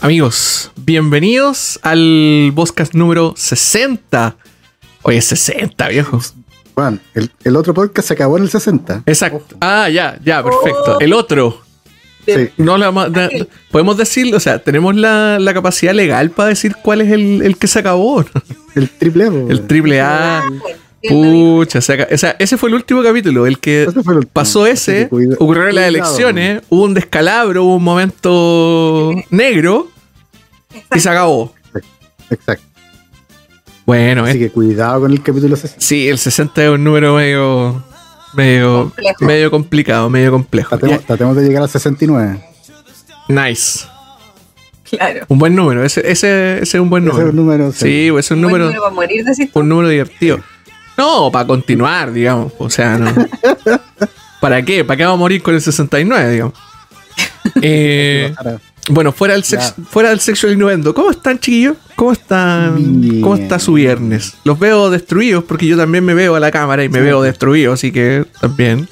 Amigos, bienvenidos al podcast número 60. Oye, 60, viejo. Juan, el, el otro podcast se acabó en el 60. Exacto. Ah, ya, ya, perfecto. El otro. Sí. No la da- podemos decir, o sea, tenemos la, la capacidad legal para decir cuál es el, el que se acabó. El triple A. El triple A. Pucha, o sea, ese fue el último capítulo, el que Ese fue el último. pasó ese, cuida- ocurrieron las elecciones, hubo un descalabro, hubo un momento negro y se acabó. Exacto. Bueno, Así eh, que cuidado con el capítulo 60. sí, el 60 es un número medio medio Complejo. medio complicado, medio complejo. Tratemos, tratemos de llegar al 69. Ya, Nice. Claro. Un buen número, ese, ese, ese es un buen Ese número. es un número. Sí, pues, es un número, número para morir, decís tú. un número divertido. No, para continuar, digamos. O sea, no. ¿Para qué? ¿Para qué vamos a morir con el 69, digamos? Eh, bueno, fuera del, sex- fuera del sexual innuendo, ¿cómo están, chiquillos? ¿Cómo están? Bien. ¿Cómo está su viernes? Los veo destruidos porque yo también me veo a la cámara y me Sí. veo destruido, así que también.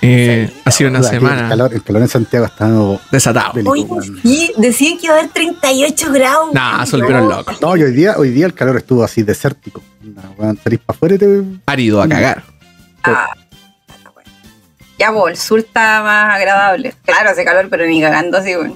Eh, ha sido una aquí El semana calor, el calor en Santiago está no, desatado. bélico, Oye, weón. sí, decían que iba a haber 38 grados. Nah, se volvieron locos. No, y hoy día, hoy día el calor estuvo así desértico. Weón, salís para afuera y te. Árido a cagar. Ah, bueno. Ya, pues, el sur está más agradable. Claro, hace calor, pero ni cagando así, güey.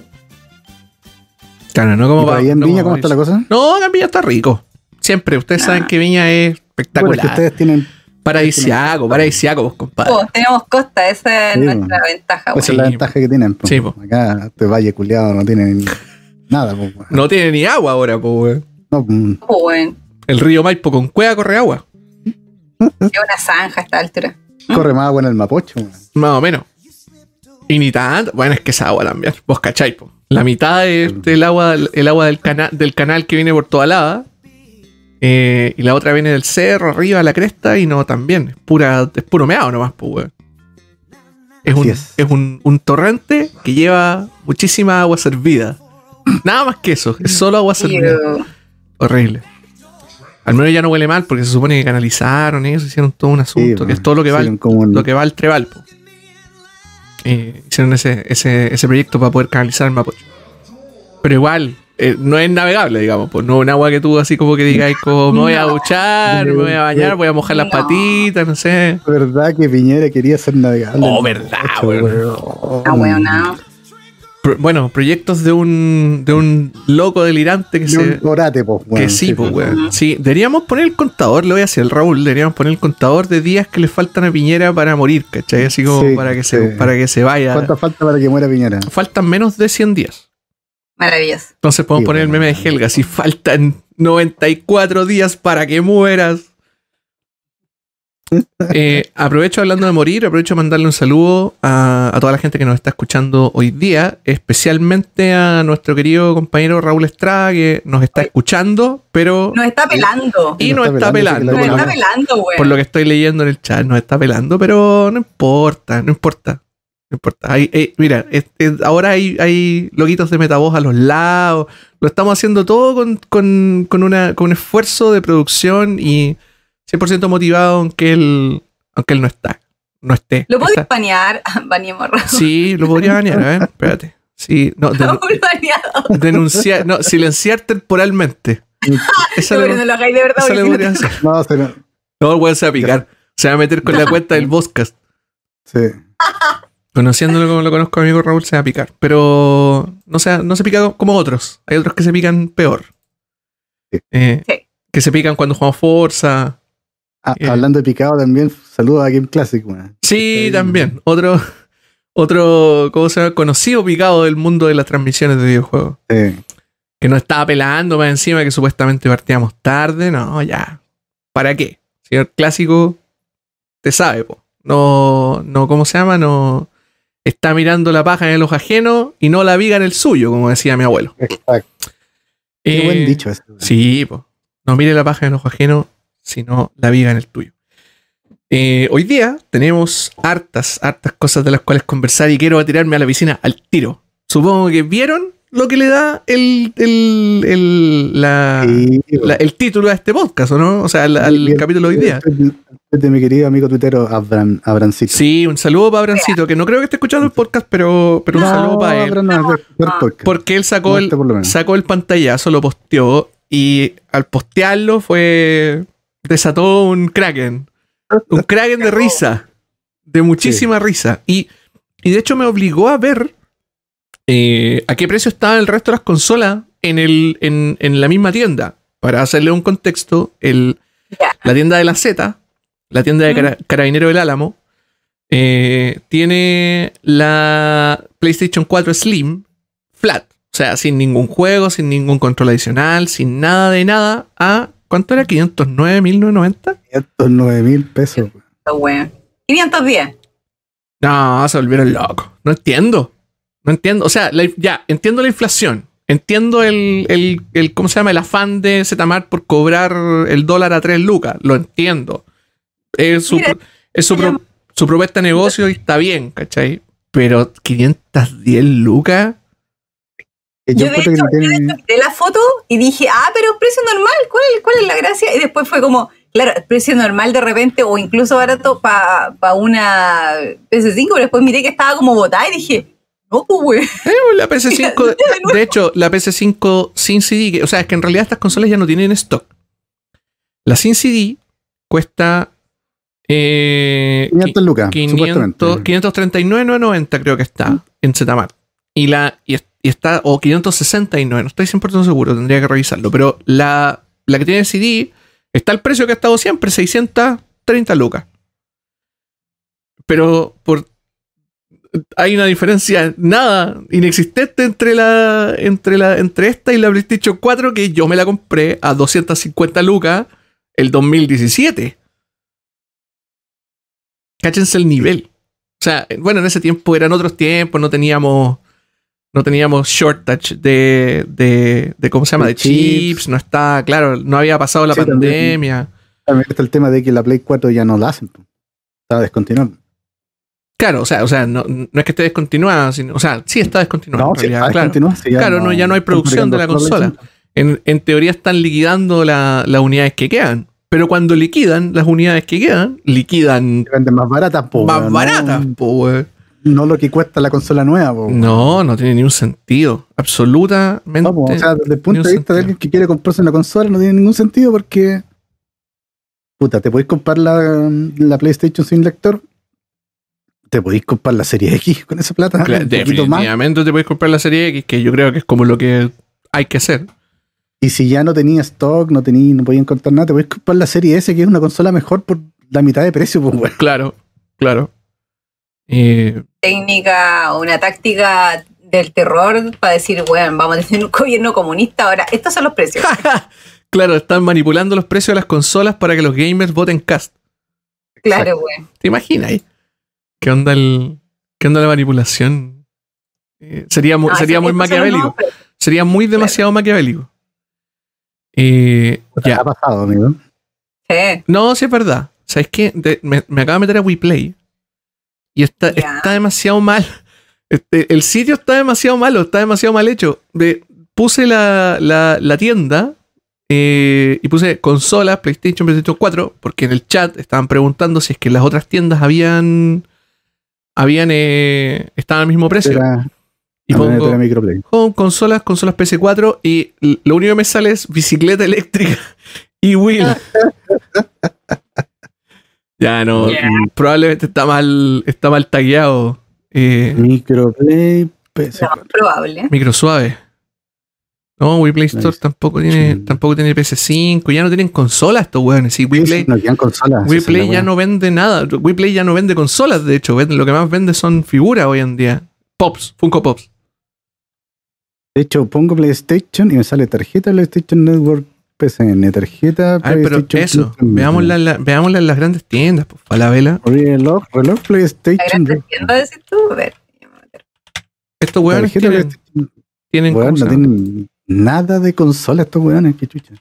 Claro, ¿no? Como ¿Y por va- ahí en no Viña cómo está la cosa? No, en Viña está rico. Siempre, ustedes Ah. saben que Viña es Bueno, es espectacular. que ustedes tienen. Paradisiaco, paradisiaco, vos, compadre. Todos tenemos costa, esa es Sí, nuestra bueno. ventaja, Esa es la ventaja que tienen. po. Sí, po. Acá este valle culiado no tiene ni- nada. po. No tiene ni agua ahora, pues, weón. No, güey, El río Maipo con cueva corre agua. es una zanja a esta altura. corre más agua en el Mapocho. weón. Más o menos. Y ni tanto. Bueno, es que es agua también. Vos cachai, po. La mitad es el agua, el agua del, cana- del canal que viene por toda lava. Eh, y la otra viene del cerro, arriba, a la cresta. Y no, también. Es, pura, es puro meado nomás, pues, weón. Es, un, es. es un, un torrente que lleva muchísima agua servida. Nada más que eso. Es solo agua servida. Horrible. Al menos ya no huele mal porque se supone que canalizaron y eso, hicieron todo un asunto, Sí, que es todo lo que va, al- un- lo que va al Treval. po. Eh, hicieron ese, ese, ese proyecto para poder canalizar el Mapocho. Pero igual, eh, no es navegable, digamos, pues no es un agua que tú así como que digáis como me voy a duchar, me voy a bañar, voy a mojar las No. patitas, no sé. verdad que Piñera quería ser navegable. Oh, verdad, weón. Ah. Pro- bueno, proyectos de un, de un loco delirante que Y se... un orate, po, weón. Que sí, pues, po. weón. Sí, deberíamos poner el contador, lo voy a hacer el Raúl, deberíamos poner el contador de días que le faltan a Piñera para morir, ¿cachai? Así como Sí, para, que se, para que se vaya. ¿Cuánto falta para que muera Piñera? Faltan menos de 100 días. Maravilloso. Entonces podemos Sí, poner el meme de Helga, si faltan 94 días para que mueras. Eh, aprovecho hablando de morir, aprovecho de mandarle un saludo a, a toda la gente que nos está escuchando hoy día, especialmente a nuestro querido compañero Raúl Estrada que nos está escuchando, pero Nos está pelando. y Nos nos está está pelando. pelando, Nos está lo- pelando, güey. por lo que estoy leyendo en el chat, nos está pelando, pero no importa, no importa. No importa. Hay- eh, mira, es- es- ahora hay, hay loquitos de metavoz a los lados. Lo estamos haciendo todo con, con- con una, con un esfuerzo de producción y 100% motivado aunque él, aunque él no está. No esté. Lo podéis banear. Baneemos. Sí, lo podría banear, a ver, espérate. Sí, no, den- denunciar, no, silenciar temporalmente. Esa No, le- pero no lo hagáis de verdad. le podría hacer. No, se no- No, el weón se va a picar. Se va a meter con la cuenta del podcast. sí. Conociéndolo como lo conozco a mi amigo Raúl, se va a picar. Pero no se, no se pica como otros. Hay otros que se pican peor. Sí. Eh, Sí. Que se pican cuando jugamos Forza. Ah, Eh. Hablando de picado también, saludos a Game Classic, Sí. también. Otro, otro, ¿cómo se llama? Conocido picado del mundo de las transmisiones de videojuegos. Sí. Que nos estaba pelando más encima que supuestamente partíamos tarde. No, ya. ¿Para qué? Señor clásico, te sabe, po. No, no, ¿cómo se llama? No. Está mirando la paja en el ojo ajeno y no la viga en el suyo, como decía mi abuelo. Exacto. Qué Eh, buen dicho ese. weón. Sí, po. No mire la paja en el ojo ajeno, sino la viga en el tuyo. Eh, hoy día tenemos hartas, hartas cosas de las cuales conversar y quiero tirarme a la piscina al tiro. Supongo que vieron lo que le da el, el, el- la- Sí, la- el título a este podcast, ¿o no? O sea, al, al capítulo de hoy día. De mi querido amigo tuitero Abram, Abrancito. Sí, un saludo para Abrancito, que no creo que esté escuchando el podcast, pero, pero un saludo para él. No. Porque él sacó el, Este sacó el pantallazo, lo posteó y al postearlo fue. desató un kraken. Un kraken de risa. De muchísima risa. Y, y de hecho me obligó a ver eh, a qué precio estaba el resto de las consolas en, el, en, en la misma tienda. Para hacerle un contexto, el, la tienda de la Z, la tienda de cara- Carabinero del Álamo, eh, tiene la PlayStation 4 Slim flat. O sea, sin ningún juego, sin ningún control adicional, sin nada de nada. A, ¿cuánto era? ¿509, 1990? 509 mil pesos. Está bueno. 510. No, se volvieron locos. No entiendo. No entiendo. O sea, la- ya, entiendo la inflación. Entiendo el, el, el- ¿cómo se llama? El afán de Zmart por cobrar el dólar a 3 lucas. Lo entiendo. Es su, Mira, es su, pro- su propuesta de negocio y está bien, ¿cachai? Pero 510 lucas. Que Yo, Yo de que hecho, no yo de hecho miré la foto y dije, ah, pero precio normal, ¿cuál, cuál es la gracia? Y después fue como, claro, precio normal de repente o incluso barato para una PS5, pero después miré que estaba como botada y dije, no, pues, güey. Eh, La PS5, de, de hecho, la PS5 sin CD, que- o sea, es que en realidad estas consolas ya no tienen stock. La sin CD cuesta eh, 500 lucas, 500, supuestamente. 539,990 creo que está en Zmart. Y la y, es- y está o 569, no estoy 100% seguro, tendría que revisarlo, pero la, la que tiene CD está el precio que ha estado siempre, 630 lucas. Pero por hay una diferencia nada inexistente entre la entre la entre esta y la PlayStation 4 que yo me la compré a 250 lucas el 2017. Cáchense el nivel. O sea, bueno, en ese tiempo eran otros tiempos, no teníamos no teníamos shortage de, de, de ¿cómo se llama? De De chips, chips. no está, claro, no había pasado la Sí, pandemia. También está el tema de que la Play 4 ya no la hacen. Estaba descontinuada. Claro, o sea, o sea, no, no es que esté descontinuada, sino, o sea, sí está descontinuada. No, en sí, realidad, está claro. ya Claro, no, ya no hay producción de la consola. En, en teoría están liquidando la- las unidades que quedan. Pero cuando liquidan las unidades que quedan, liquidan venden más baratas, po, más weón, baratas, No, po, weón. no lo que cuesta la consola nueva, po. No, no tiene ni un sentido. Absolutamente. No, po, o sea, desde el punto de vista de alguien que quiere comprarse una consola no tiene ningún sentido porque puta, te podéis comprar la, la PlayStation sin lector, te podéis comprar la Serie X con esa plata, más. definitivamente te puedes comprar la serie X, que yo creo que es como lo que hay que hacer. Y si ya no tenía stock, no tenía, no podía encontrar nada, te podéis comprar la Serie S, que es una consola mejor por la mitad de precio, pues. Claro, claro. Eh, Técnica o una táctica del terror para decir, bueno, vamos a tener un gobierno comunista ahora. Estos son los precios. claro, están manipulando los precios de las consolas para que los gamers voten cast. Claro, güey. ¿Te imaginas? ahí? ¿Qué onda el qué onda la manipulación? Eh, sería muy, No, sería muy maquiavélico. Sería muy demasiado maquiavélico. Eh, ya. Ha pasado, amigo. Sí. No, sí es verdad. ¿Sabes qué? De- me, me acabo de meter a WePlay. Y está, está demasiado mal. Este, el sitio está demasiado malo, está demasiado mal hecho. De, puse la, la- la tienda eh, y puse consolas, PlayStation, PlayStation 4, porque en el chat estaban preguntando si es que las otras tiendas habían. habían eh, estaban al mismo precio. Era, y pongo home, consolas, consolas PS4 y lo único que me sale es bicicleta eléctrica y Will. ya no, Yeah. probablemente está mal, está mal tagueado. Eh, Microplay, PS4. No, probable. micro suave. No, WePlay Store Nice. tampoco tiene, Sí. tampoco tiene PS5, ya no tienen consolas estos weones. Sí, No consolas. esa es WePlay la ya no vende nada. WePlay ya no vende consolas, de hecho. lo que más vende son figuras hoy en día. Pops, Funko Pops. De hecho, pongo PlayStation y me sale tarjeta PlayStation Network PCN, tarjeta A ver, pero eso, veámosla, en la- veámosla en las grandes tiendas, pues, a la vela. Reloj, reloj La PlayStation. gran tienda, decís tú. A ver. Estos weones tienen, tienen, Weón, ¿cómo se no tienen nada de consola estos weones, qué chucha.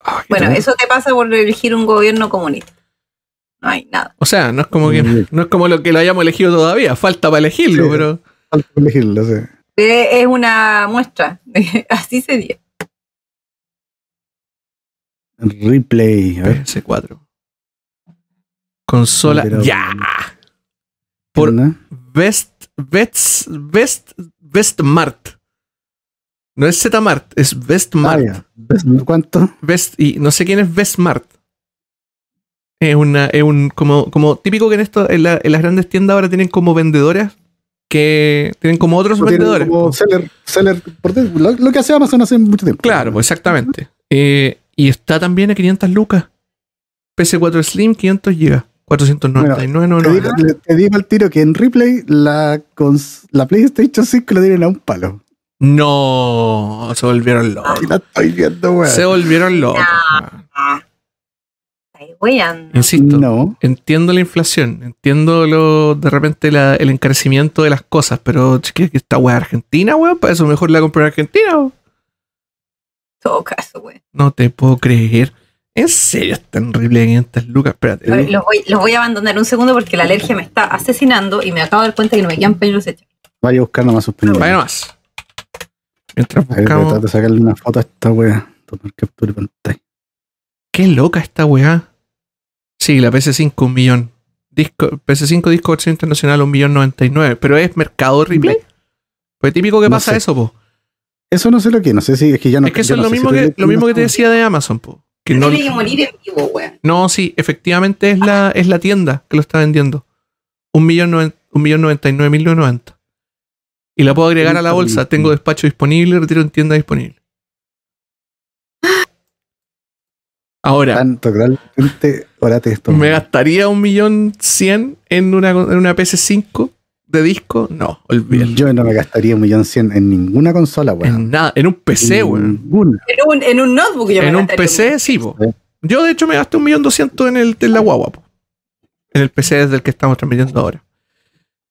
Ay, Bueno, no. eso te pasa por elegir un gobierno comunista. No hay nada. O sea, no es como que Mm. no es como lo que lo hayamos elegido todavía, falta para elegirlo, Sí. pero elegirlo, sí. Es una muestra. Así sería. Replay. A ver. PS4. Consola. Pero- ¡Ya! Por ¿no? Best. Best. Best. Best Mart. No es Zmart, es Best Ah, Mart. ¿Ves ¿Cuánto? Best, y no sé quién es Best Mart. Es una, es un, como, como típico que en esto, en, la- en las grandes tiendas ahora tienen como vendedoras que tienen como otros Tienen vendedores. como seller, seller lo, lo que hace Amazon hace mucho tiempo. Claro, exactamente. Eh, y está también a 500 lucas. PS4 Slim, 500 GB. 499, Te digo, le- te digo al tiro que en Replay la, cons- la PlayStation 5 la tienen a un palo. No, se volvieron locos. Ahí la estoy viendo, weón. Se volvieron locos. weón. Insisto, No. entiendo la inflación, entiendo lo, de repente la- el encarecimiento de las cosas, pero ¿qué, qué esta weá argentina, weón? Para eso mejor la compré en Argentina. weón. todo caso, weón. No te puedo creer. ¿En serio es tan horrible 500 lucas? Espérate. Los voy, los voy a abandonar un segundo porque la alergia me está asesinando y me acabo de dar cuenta que no me quedan pañuelos hechos. Vaya a buscar nomás sus películas. Vaya nomás. Mientras A ver, buscamos. tratar de sacarle una foto a esta wea. Tomar captura pantalla. Qué loca esta weá. Sí, la PS5, un millón. Disco, PS5 disco versión internacional, un millón noventa y nueve. Pero es mercado replay. Pues típico que No pasa sé. eso, po. Eso no sé lo que, no sé si es que ya no es que eso es lo mismo, que, lo mismo que te decía de Amazon, po. Que no, Tiene que morir en vivo, weón. no, sí, efectivamente es la, es la tienda que lo está vendiendo. Un millón, noven- un millón noventa y nueve mil noventa. Y la puedo agregar a la bolsa. Tengo despacho disponible, retiro en tienda disponible. Ahora, Tan totalmente orate esto. ¿Me gastaría un millón cien en una, en una PS5 de disco? No, olvídalo. Yo no me gastaría un millón cien en ninguna consola, weón. En nada, en un PC, weón. Ninguna. En un, en un notebook yo me En un PC, sí, po. Yo, de hecho, me gasté un millón doscientos en, el, en la guagua, po. En el PC desde el que estamos transmitiendo ahora.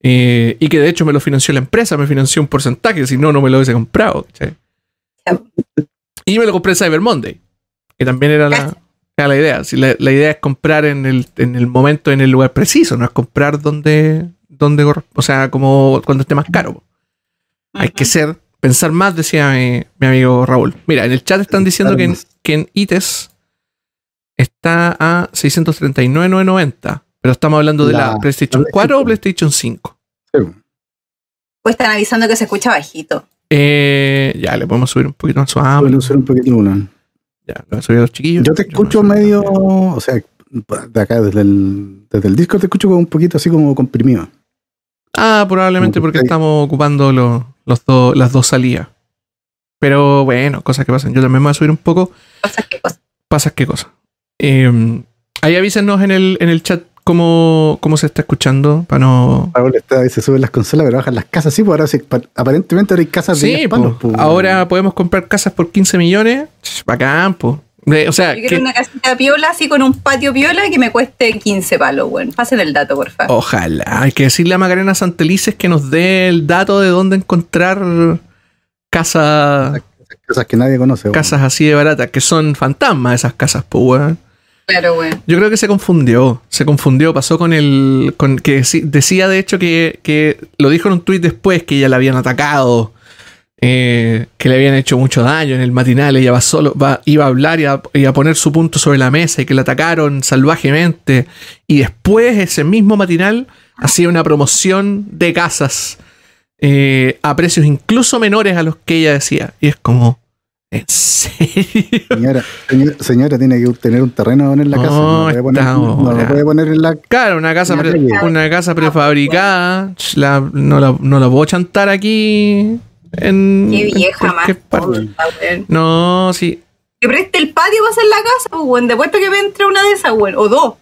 Eh, y que de hecho me lo financió la empresa, me financió un porcentaje, si no, no me lo hubiese comprado. Y me lo compré en Cyber Monday, que también era la, era la idea. Si la, la idea es comprar en el, en el momento, en el lugar preciso, no es comprar donde, donde o sea, como cuando esté más caro. Hay que ser, pensar más, decía mi, mi amigo Raúl. Mira, en el chat están diciendo que en, que en ITES está a 639,990. Pero estamos hablando de la, La- PlayStation la 4 o PlayStation. PlayStation 5. Sí, weón. Pues están avisando que se escucha bajito. Eh, ya, le podemos subir un poquito más suave. Pueden usar un poquito uno. Ya, subir a los chiquillos. Yo te escucho medio, o sea, de acá desde el, desde el disco te escucho un poquito así como comprimido. Ah, probablemente porque estamos ocupando los, los dos- las dos salidas. Pero bueno, cosas que pasan. Yo también me voy a subir un poco. Cosas que cosas. Pasas qué cosa. Eh, ahí avísenos en el, en el chat cómo, cómo se está escuchando. Para no. Raúl está y se suben las consolas, pero bajan las casas. Sí, pues ahora sí, pa- aparentemente ahora hay casas de Sí, 10 po. palos. pues. ahora podemos comprar casas por 15 millones. Bacán, po. De- O sea, Yo que- quiero una casita piola así con un patio piola que me cueste 15 palos, weón. Pasen el dato, por favor. ojalá. Hay que decirle a Macarena Santelices que nos dé el dato de dónde encontrar casas Casas que nadie conoce. weón. casas así de baratas, que son fantasmas esas casas, pues, weón. Yo creo que se confundió, se confundió, pasó con el, con que decía de hecho que, que lo dijo en un tuit después que ya la habían atacado, eh, que le habían hecho mucho daño en el matinal, ella va solo, va, iba a hablar y a, a poner su punto sobre la mesa y que la atacaron salvajemente. Y después ese mismo matinal hacía una promoción de casas eh, a precios incluso menores a los que ella decía. Y es como, ¿en serio? Señora, señora, señora tiene que tener un terreno en la casa. No, No, lo puede poner, no lo puede poner en la. Claro, una casa, Una pre- una casa prefabricada. la- no, la, no la puedo chantar aquí en. Qué en vieja más. parte. No, sí. Que preste el patio va a ser la casa, pues, weón. De puesto que me entre una de esas, weón. O dos.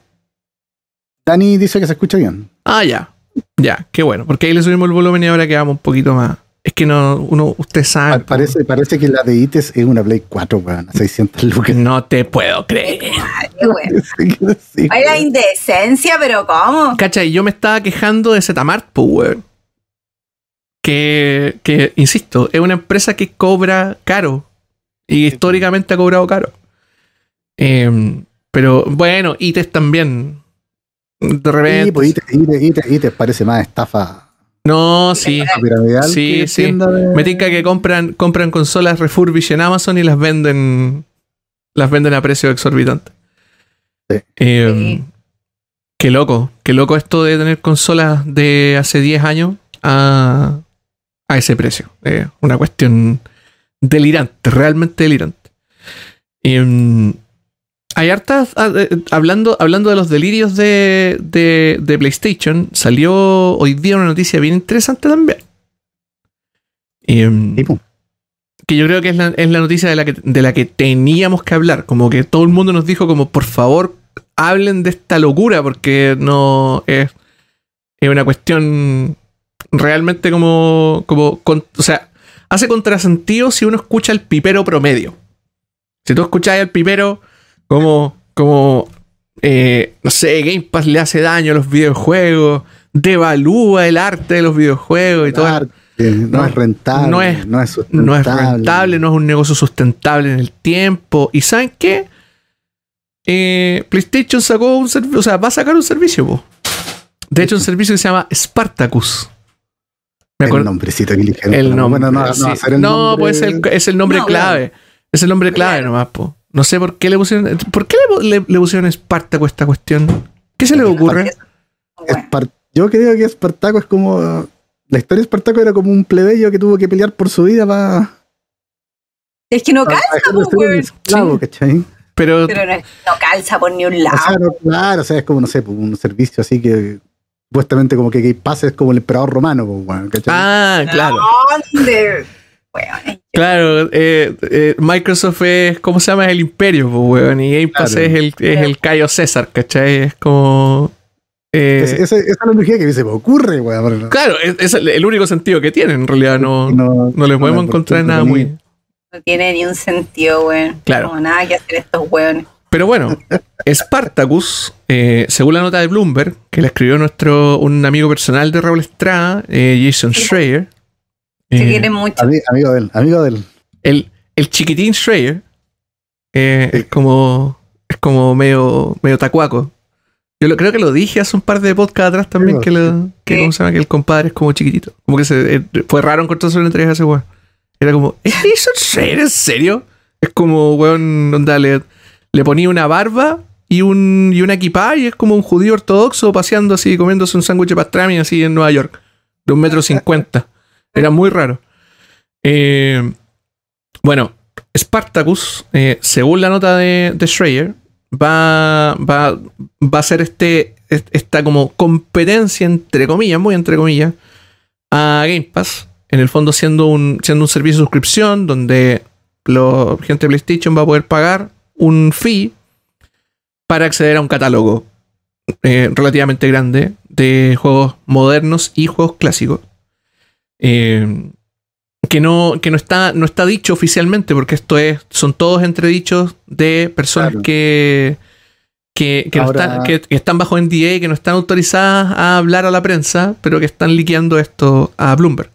Dani dice que se escucha bien. Ah, ya. Ya, qué bueno. Porque ahí le subimos el volumen y ahora quedamos un poquito más. Es que no, uno, usted sabe. Pa- Parece, parece que la de ITES es una Play 4, weón. 600 lucas. No te puedo creer. Sí, Hay la indecencia, pero ¿cómo? Cacha, y yo me estaba quejando de Zetamart, pues, weón. Que, que, insisto, es una empresa que cobra caro. Y históricamente ha cobrado caro. Em, pero bueno, ITES también. De repente. Sí, pues ITES, ITES, ITES, ITES parece más estafa no, sí. piramidal. Sí, que sí. de- Me tinca que compran, compran consolas refurbished en Amazon y las venden. las venden a precio exorbitante. Sí. Eh, Sí. Qué loco, qué loco esto de tener consolas de hace 10 años a, a ese precio. Eh, una cuestión delirante, realmente delirante. Em, hay hartas, ah, eh, hablando, hablando de los delirios de, de- de PlayStation, salió hoy día una noticia bien interesante también. Em, que yo creo que es la, es la noticia de la, que, de la que teníamos que hablar. Como que todo el mundo nos dijo como, por favor, hablen de esta locura, porque no es, es una cuestión realmente como, como con- o sea, hace contrasentido si uno escucha el pipero promedio. Si tú escuchas al pipero como, como eh, no sé, Game Pass le hace daño a los videojuegos, devalúa el arte de los videojuegos y todo. arte, no, no- es rentable, no es- no es sustentable. no es rentable, no es un negocio sustentable en el tiempo. ¿Y saben qué? Eh, PlayStation sacó un servicio, o sea, va a sacar un servicio, po. De hecho, un servicio que se llama Spartacus. Me El nombrecito que eligieron. El nombre. Bueno, no, no sí. va a ser el No, nombre- pues es el, es el nombre No, clave. Es el nombre clave nomás, po. No sé por qué le pusieron. ¿Por qué le, le- le pusieron Spartacus a esta cuestión? ¿Qué se le ocurre? Yo creo que Espartaco es como. La historia de Espartaco era como un plebeyo que tuvo que pelear por su vida para. es que no calza, weón. esclavo, Sí. ¿cachai? Pero, Pero no, es- no calza por ni un O lado. sea, no, claro, o sea, es como, no sé, pues, un servicio así que. Supuestamente como que Game Pass es como el emperador romano, pues, ¿cachai? ah, claro. ¿Dónde? Weón, Claro, eh, eh, Microsoft es, ¿cómo se llama? Es el imperio, pues, weón. Y Game Pass Claro. es, el, es el Cayo César, ¿cachai? Es como... eh, Es- esa, esa es la energía que me ocurre, weón. claro, es, es el, único sentido que tiene, en realidad. No, no, no, le podemos no, encontrar nada muy... no tiene ni un sentido, weón. Claro. No, nada que hacer estos weones. Pero bueno, Spartacus, eh, según la nota de Bloomberg, que la escribió nuestro un amigo personal de Raúl Estrada, eh, Jason Schreier, Se eh, quieren mucho. Ami- amigo de él, amigo de él. el, el chiquitín Schreier eh, Sí. es como es como medio, medio tacuaco. Yo lo, creo que lo dije hace un par de podcasts atrás también, Sí, que, lo- que. ¿cómo se llama? que el compadre es como chiquitito. Como que se, eh, fue raro encontrarse una entrevista a ese weón. Era como, ¿es Jason Schreier en serio? Es como, weón, onda, le, le ponía una barba y un y una equipada y es como un judío ortodoxo paseando así, comiéndose un sándwich de pastrami así en Nueva York, de un metro cincuenta. Era muy raro. Eh, bueno, Spartacus, eh, según la nota de, de Schreier, va, va, va a ser este, est- esta como competencia, entre comillas, muy entre comillas, a Game Pass. En el fondo siendo un, siendo un servicio de suscripción donde la gente de PlayStation va a poder pagar un fee para acceder a un catálogo eh, relativamente grande de juegos modernos y juegos clásicos. Eh, que no, que no está, no está dicho oficialmente, porque esto es, son todos entredichos de personas Claro. que, que, que no están, que, que están bajo NDA y que no están autorizadas a hablar a la prensa, pero que están liqueando esto a Bloomberg.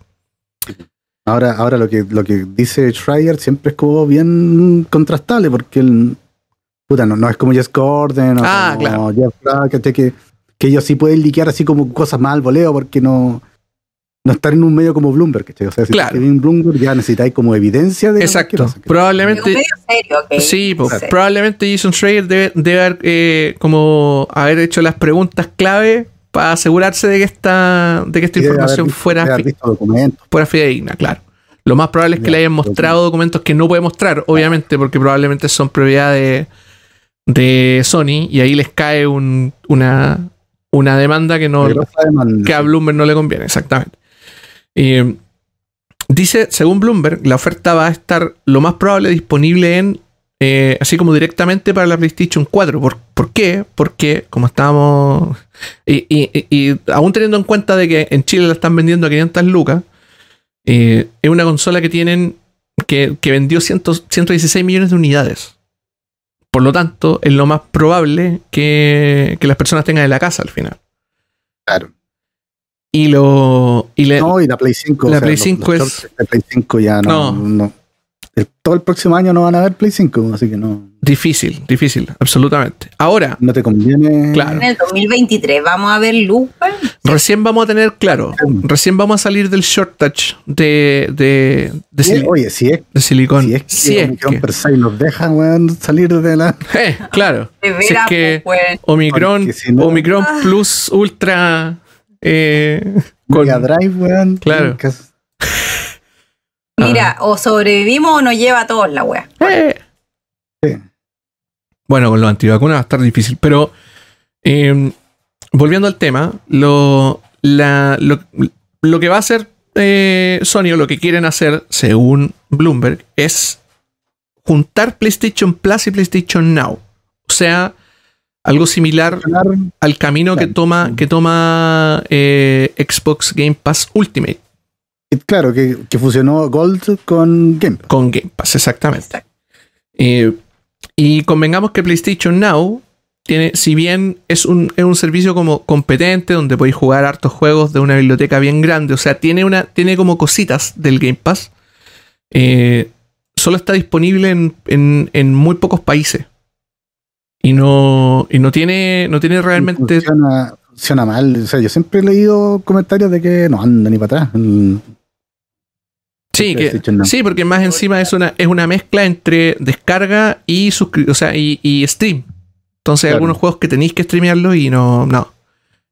Ahora, ahora lo que lo que dice Schreier siempre es como bien contrastable, porque el puta, no, no es como Jess Gordon o Ah, como claro. Jeff que, que ellos sí pueden liquear así como cosas más al voleo porque no, no están en un medio como Bloomberg, ¿cachai? O sea, si Claro. en Bloomberg ya necesitáis como evidencia de Exacto. Digo, Probablemente. medio serio, ok. Sí, probablemente Jason Schreier debe, debe haber, eh, como haber hecho las preguntas clave para asegurarse de que esta, de que esta información haber visto- fuera, fuera fidedigna, claro. Lo más probable es que Ya, le hayan ok. mostrado documentos que no puede mostrar, obviamente, porque probablemente son propiedad de, de Sony y ahí les cae un- una, una demanda que no, demanda, que a. Bloomberg no le conviene, exactamente. Eh, dice, según Bloomberg, la oferta va a estar lo más probable disponible en, eh, así como directamente para la PlayStation 4. ¿Por, por qué? Porque, como estábamos, y, y- y- aún teniendo en cuenta de que en Chile la están vendiendo a 500 lucas, eh, es una consola que tienen, que, que vendió 100 116 millones de unidades. Por lo tanto, es lo más probable que, que las personas tengan en la casa al final. Claro. Y lo. Y le, No, y la Play 5. La o sea, Play los- 5 los es- shorts de Play 5 ya no. No. no. El, todo el próximo año no van a ver Play 5, así que no, Difícil, difícil, absolutamente. Ahora, no te conviene. Claro. En el 2023 vamos a ver luz. weón. recién vamos a tener, claro, recién vamos a salir del short touch de, de, de, Sí, Oye, si es, de silicón. si es que Si es Omicron que- per se nos dejan, weón, salir de la. Eh, claro. De Si es veras, que pues. Omicron, si no- Omicron Ah. Plus Ultra eh, con- Mega Drive, weón. Claro. Mira, o sobrevivimos o nos lleva a todos la wea. Eh. Sí. Bueno, con los antivacunas va a estar difícil, pero eh, volviendo al tema, lo, la- lo, lo que va a hacer eh, Sony o lo que quieren hacer, según Bloomberg, es juntar PlayStation Plus y PlayStation Now. O sea, algo similar al camino que toma, que toma eh, Xbox Game Pass Ultimate Claro, que, que fusionó Gold con Game Pass. con Game Pass, exactamente. Eh, y convengamos que PlayStation Now tiene, si bien es un, es un servicio como competente, donde podéis jugar hartos juegos de una biblioteca bien grande, o sea, tiene, una, tiene como cositas del Game Pass, eh, solo está disponible en, en- en muy pocos países. Y no, y no tiene, no tiene realmente. Funciona, funciona mal. O sea, yo siempre he leído comentarios de que no anda ni para atrás. El- Sí, que, sí, porque más encima es una, es una mezcla entre descarga y suscri- o sea, y, y stream. Entonces hay Claro. algunos juegos que tenéis que streamearlo y no, no.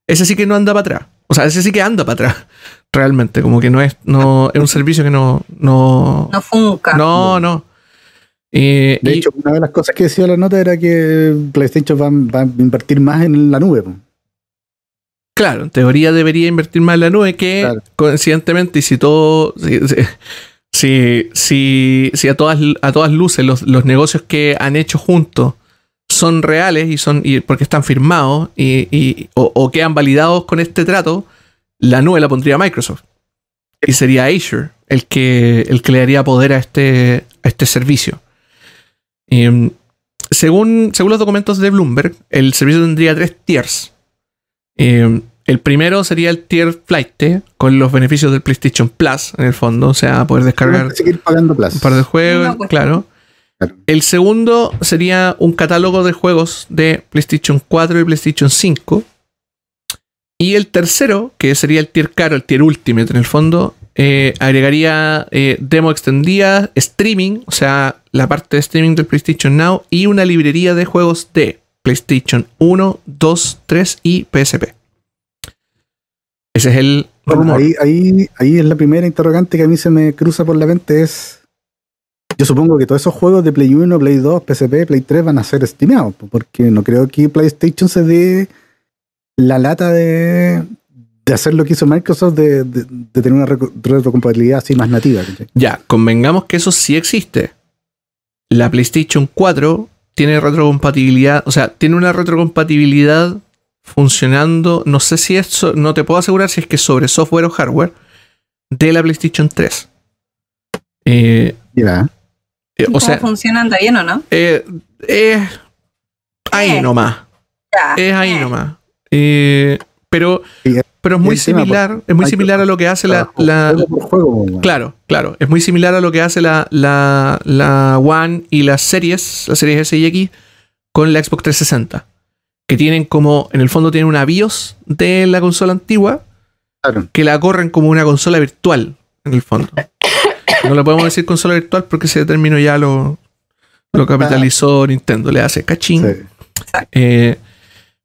Ese sí que no anda para atrás. O sea, ese sí que anda para atrás. Realmente. Como que no es, no, es un servicio que no, no, No funca. no, no. Eh, De y- hecho, una de las cosas que decía la nota era que PlayStation va, va a invertir más en la nube. Claro, en teoría debería invertir más en la nube que Claro. coincidentemente y si todo si, si, si, si a todas a todas luces los, los negocios que han hecho juntos son reales y son y porque están firmados y, y- o, o quedan validados con este trato, la nube la pondría Microsoft. Y sería Azure el que, el que le daría poder a este, a este servicio. Em, según, según los documentos de Bloomberg, el servicio tendría tres tiers. Eh, el primero sería el tier Flight con los beneficios del PlayStation Plus, en el fondo, o sea, poder descargar seguir pagando un par de juegos, No, pues. claro. Claro. El segundo sería un catálogo de juegos de PlayStation 4 y PlayStation 5. Y el tercero, que sería el tier caro, el tier Ultimate en el fondo, eh, agregaría eh, demo extendida, streaming, o sea, la parte de streaming del PlayStation Now y una librería de juegos de PlayStation 1, 2, 3 y PSP. Ese es el Bueno, rumor. ahí, ahí, ahí es la primera interrogante que a mí se me cruza por la mente es... Yo supongo que todos esos juegos de Play 1, Play 2, PSP, Play 3 van a ser po, porque no creo que PlayStation se dé la lata de, de hacer lo que hizo Microsoft de, de- de tener una retrocompatibilidad así más nativa. Ya, convengamos que eso sí existe. La PlayStation 4 tiene retrocompatibilidad, o sea, tiene una retrocompatibilidad funcionando, no sé si es, no te puedo asegurar si es que sobre software o hardware, de la PlayStation 3. Eh, Ya. eh, o ¿Cómo sea, funciona? ¿Anda bien o no? eh, eh, ahí nomás, Ya. es ahí Eh. nomás. Eh, pero, es- pero es muy tema, similar, es muy similar a lo que hace la, juego. Claro, claro. Es muy similar a lo que hace la, la, la One y las series, las series S y X, con la Xbox 360. Que tienen como, en el fondo tienen una BIOS de la consola antigua Claro. que la corren como una consola virtual, en el fondo. No le podemos decir consola virtual porque ese término ya lo, lo capitalizó Nintendo, le hace cachín. Sí. Eh,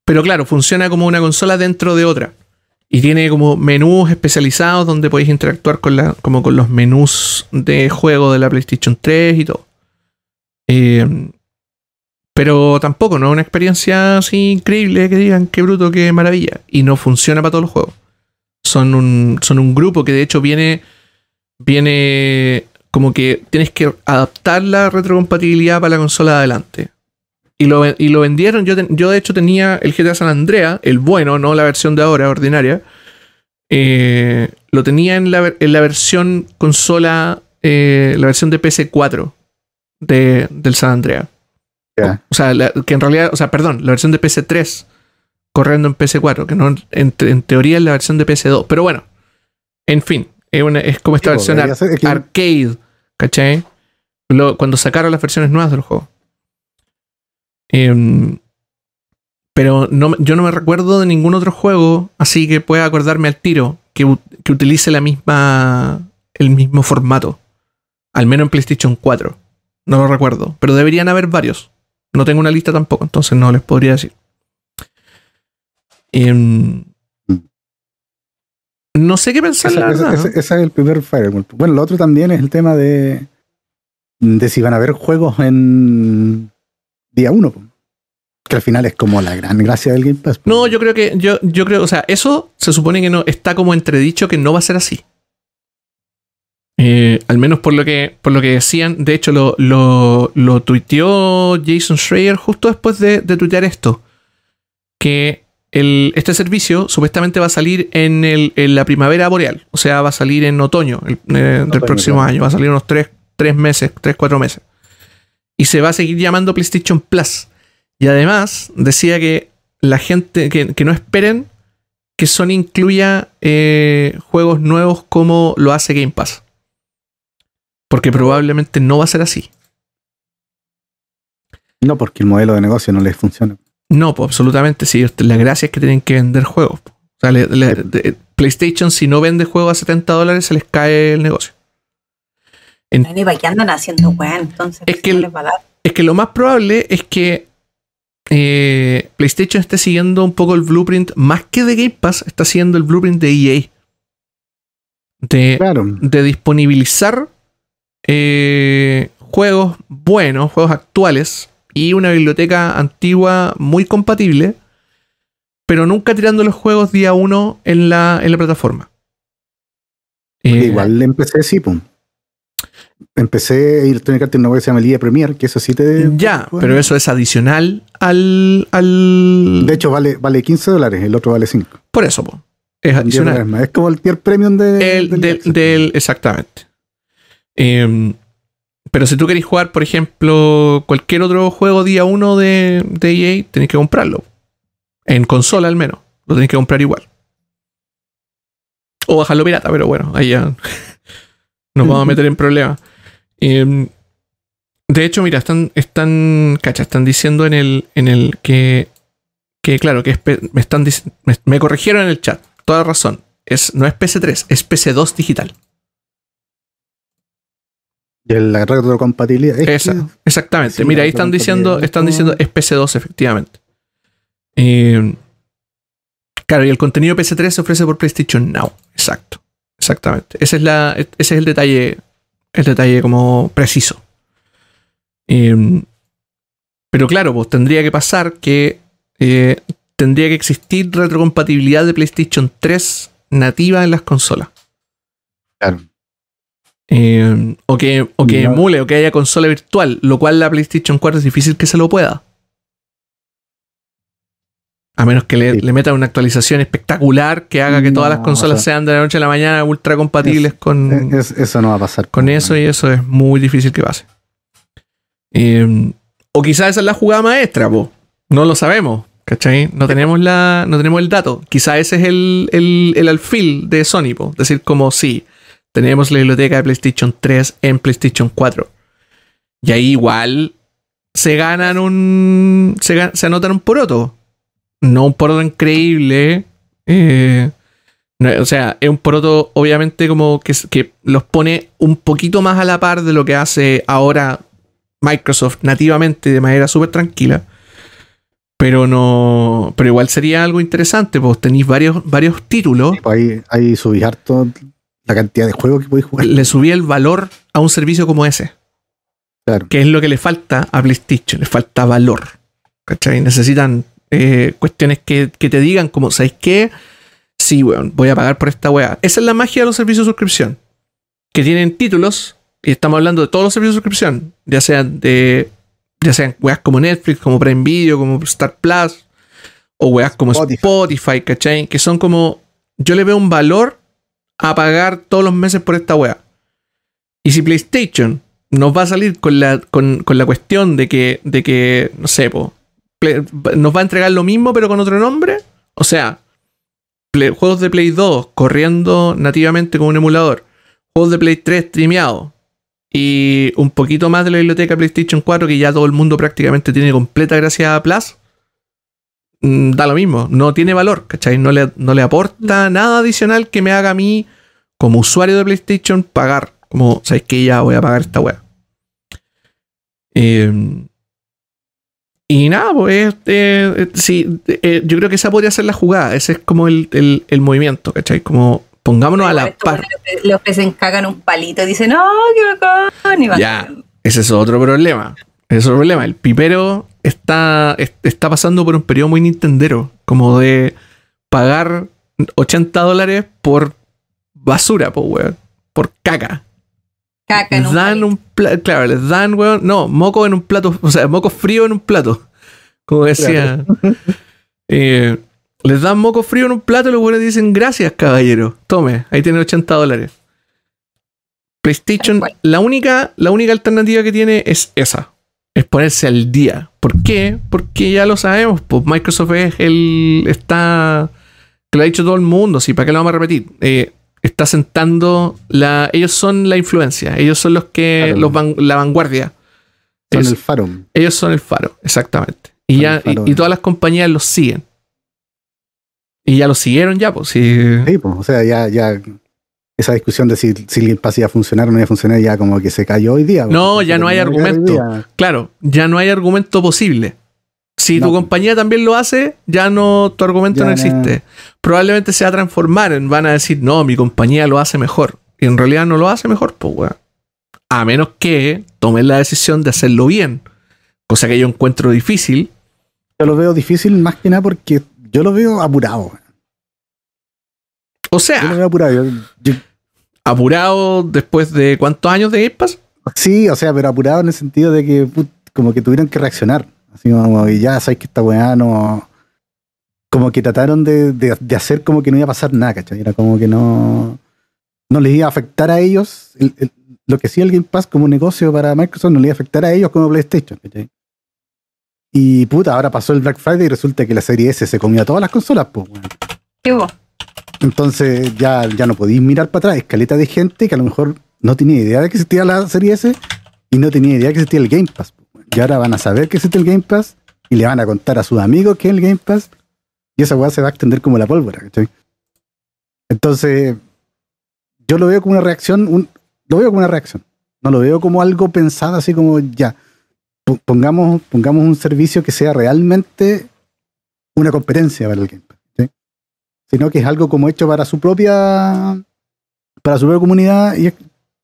pero claro, funciona como una consola dentro de otra. Y tiene como menús especializados donde podéis interactuar con, la, como con los menús de juego de la PlayStation 3 y todo. Eh, pero tampoco, no es una experiencia así increíble que digan qué bruto, qué maravilla. Y no funciona para todos los juegos. Son un, son un grupo que de hecho viene, viene como que tienes que adaptar la retrocompatibilidad para la consola de adelante. Y lo, y lo vendieron. Yo, yo de hecho tenía el GTA San Andrea, el bueno, no la versión de ahora, ordinaria. Eh, lo tenía en la, en la versión consola, eh, la versión de PC4 de, del San Andrea. O sea, la- que en realidad, o sea, perdón, la versión de PC3 corriendo en PC4, que no en, en teoría es la versión de PC2. Pero bueno, en fin, es, una- es como esta Sí, versión ar- arcade, ¿cachai? Lo- cuando sacaron las versiones nuevas del juego. Em, pero no, yo no me recuerdo de ningún otro juego, así que pueda acordarme al tiro, que, utilice la misma, el mismo formato. Al menos en PlayStation 4. No lo recuerdo. Pero deberían haber varios. No tengo una lista tampoco, entonces no les podría decir. Em, no sé qué pensar, la Ese, verdad. ese- ese es el primer Firewall. Bueno, lo otro también es el tema de, de si van a haber juegos en día uno. Que al final es como la gran gracia del Game Pass. No, yo creo que, yo, yo creo, o sea, eso se supone que no, está como entredicho que no va a ser así. Eh, al menos por lo que, por lo que decían, de hecho lo, lo, lo tuiteó Jason Schreier justo después de, de tuitear esto. Que el, este servicio supuestamente va a salir en, el, en la primavera boreal, o sea, va a salir en otoño el- eh, del Otoño, próximo claro. año, va a salir unos 3, meses, 3, 4 meses. Y se va a seguir llamando PlayStation Plus. Y además decía que la gente, que, que no esperen que Sony incluya eh, juegos nuevos como lo hace Game Pass. Porque probablemente no va a ser así. No, porque el modelo de negocio no les funciona. No, pues absolutamente sí. La gracia es que tienen que vender juegos. po. O sea, le- le- de- PlayStation, si no vende juegos a 70 dólares, se les cae el negocio. Bueno, ¿y para qué andan haciendo weá entonces? Es que no el- les va a dar. Es que lo más probable es que eh, PlayStation esté siguiendo un poco el blueprint, más que de Game Pass, está siguiendo el blueprint de EA. De, Claro. de disponibilizar eh, juegos buenos, juegos actuales y una biblioteca antigua muy compatible, pero nunca tirando los juegos día uno en la, en la plataforma. Eh, igual empecé sí, pum. Empecé Electronic Arts en una web que se llama Liga Premier, que eso sí te. Ya, bueno. pero eso es adicional al. al De hecho, vale, vale 15 dólares, el otro vale 5. por eso, po. es 10 adicional. más. Es como el tier premium de, El- del del- exactamente. Em, pero si tú querés jugar, por ejemplo, cualquier otro juego día 1 de, de EA, tenés que comprarlo. En consola al menos. Lo tenés que comprar igual. O bajarlo pirata, pero bueno, ahí ya nos vamos a meter en problemas. Em, de hecho, mira, están, están, cacha, están diciendo en el, en el que, que claro, que es me están me, me corrigieron en el chat, toda razón. Es, no es PC3, es PC2 digital. Y la retrocompatibilidad. es Esa, exactamente. sí, Mira, ahí están diciendo, están es diciendo es PC2, efectivamente. Eh, claro, y el contenido PC3 se ofrece por PlayStation Now. Exacto. Exactamente. Ese es, la, ese es el detalle. El detalle como preciso. Eh, pero claro, pues tendría que pasar que eh, tendría que existir retrocompatibilidad de PlayStation 3 nativa en las consolas. Claro. Eh, o que, o que emule o que haya consola virtual, lo cual la PlayStation 4 es difícil que se lo pueda. A menos que le, Sí. le metan una actualización espectacular que haga que todas las consolas o sea, sean de la noche a la mañana ultra compatibles con, es- eso no va a pasar. con eso y eso es muy difícil que pase. Eh, o quizás esa es la jugada maestra, po. no lo sabemos, ¿cachai? No tenemos, la, no tenemos el dato. Quizás ese es el, el, el alfil de Sony, po. decir como sí, tenemos la biblioteca de PlayStation 3 en PlayStation 4. Y ahí igual se ganan un... se, se anotan un poroto. No un poroto increíble. eh, no, o sea, es un poroto obviamente como que los pone un poquito más a la par de lo que hace ahora Microsoft nativamente de manera súper tranquila. Pero no. Pero igual sería algo interesante, pues tenéis varios, varios títulos. Pues ahí, ahí subís harto la cantidad de juegos que podéis jugar. Le subí el valor a un servicio como ese. Claro. Que es lo que le falta a PlayStation. Le falta valor. ¿Cachai? Necesitan eh, cuestiones que, que te digan como, ¿sabéis qué? Sí, weón, voy a pagar por esta weá. Esa es la magia de los servicios de suscripción. Que tienen títulos, y estamos hablando de todos los servicios de suscripción, ya sean de. Ya sean weas como Netflix, como Prime Video, como Star Plus, o weas como Spotify. Spotify, ¿cachai? Que son como. Yo le veo un valor a pagar todos los meses por esta wea. Y si PlayStation nos va a salir con la, con, con la cuestión de que, de que, no sé, po, nos va a entregar lo mismo pero con otro nombre, o sea, Play- juegos de Play 2 corriendo nativamente con un emulador, juegos de Play 3 streameados y un poquito más de la biblioteca PlayStation 4 que ya todo el mundo prácticamente tiene completa gracias a Plus, mm, da lo mismo, no tiene valor, ¿cachai? No le, no le aporta nada adicional que me haga a mí, como usuario de PlayStation, pagar. Como, ¿sabes que Ya voy a pagar esta weá. Eh, y nada, pues eh, sí, eh, yo creo que esa podría ser la jugada. Ese es como el, el, el movimiento, ¿cachai? Como pongámonos a la par. Le ofrecen cagan un palito y dicen, no, qué bacán. Y Ya, ese es otro problema. Ese es otro problema. El pipero está, es- está pasando por un periodo muy nintendero. Como de pagar 80 dólares por basura, po, weón. Por caca. Caca en Les un dan palito. un plato, claro, les dan, weón, no, moco en un plato, o sea, moco frío en un plato. Como decía. Eh, les dan moco frío en un plato y los buenos dicen, gracias, caballero. Tome, ahí tiene 80 dólares. PlayStation, la única, la única alternativa que tiene es esa. Es ponerse al día. ¿Por qué? Porque ya lo sabemos. Pues Microsoft es el. está. Que lo ha dicho todo el mundo. Sí, ¿para qué lo vamos a repetir? Eh, está sentando la. Ellos son la influencia. Ellos son los que. Los van- la vanguardia. Son el faro. ellos son el faro, exactamente. Y Son ya, y, y todas las compañías los siguen. Y ya lo siguieron ya, pues sí. Sí, pues, o sea, ya, ya esa discusión de si, si el Pass iba a funcionar o no iba a funcionar ya como que se cayó hoy día. No, porque ya no hay argumento. Claro, ya no hay argumento posible. Si tu compañía también lo hace, ya no, tu argumento Ya no no. existe. Probablemente se va a transformar en, van a decir, no, mi compañía lo hace mejor. Y en realidad no lo hace mejor, pues, weón. A menos que tomen la decisión de hacerlo bien. Cosa que yo encuentro difícil. Yo lo veo difícil más que nada porque yo lo veo apurado. O Yo lo sea, veo apurado. Yo- yo- apurado después de cuántos años de Game Pass. sí, o sea, pero apurado en el sentido de que put, como que tuvieron que reaccionar. Así como, y ya sabes que esta weá no. Como que trataron de, de- de hacer como que no iba a pasar nada, ¿cachai? Era como que no. No les iba a afectar a ellos. el- el- lo que sí el Game Pass como negocio para Microsoft no le iba a afectar a ellos como PlayStation, ¿cachai? Y puta, ahora pasó el Black Friday y resulta que la serie S se comió a todas las consolas, pues, weón. ¿Qué hubo? Entonces ya, ya no podéis mirar para atrás. Escaleta de gente que a lo mejor no tenía idea de que existía la serie S y no tenía idea que existía el Game Pass. Y ahora van a saber que existe el Game Pass y le van a contar a sus amigos que es el Game Pass y esa weá se va a extender como la pólvora. ¿cachai? Entonces, yo lo veo como una reacción, lo veo como una reacción. No lo veo como algo pensado así como ya. po- Pongamos, pongamos un servicio que sea realmente una competencia para el Game Pass. Sino que es algo como hecho para su propia para su propia comunidad y es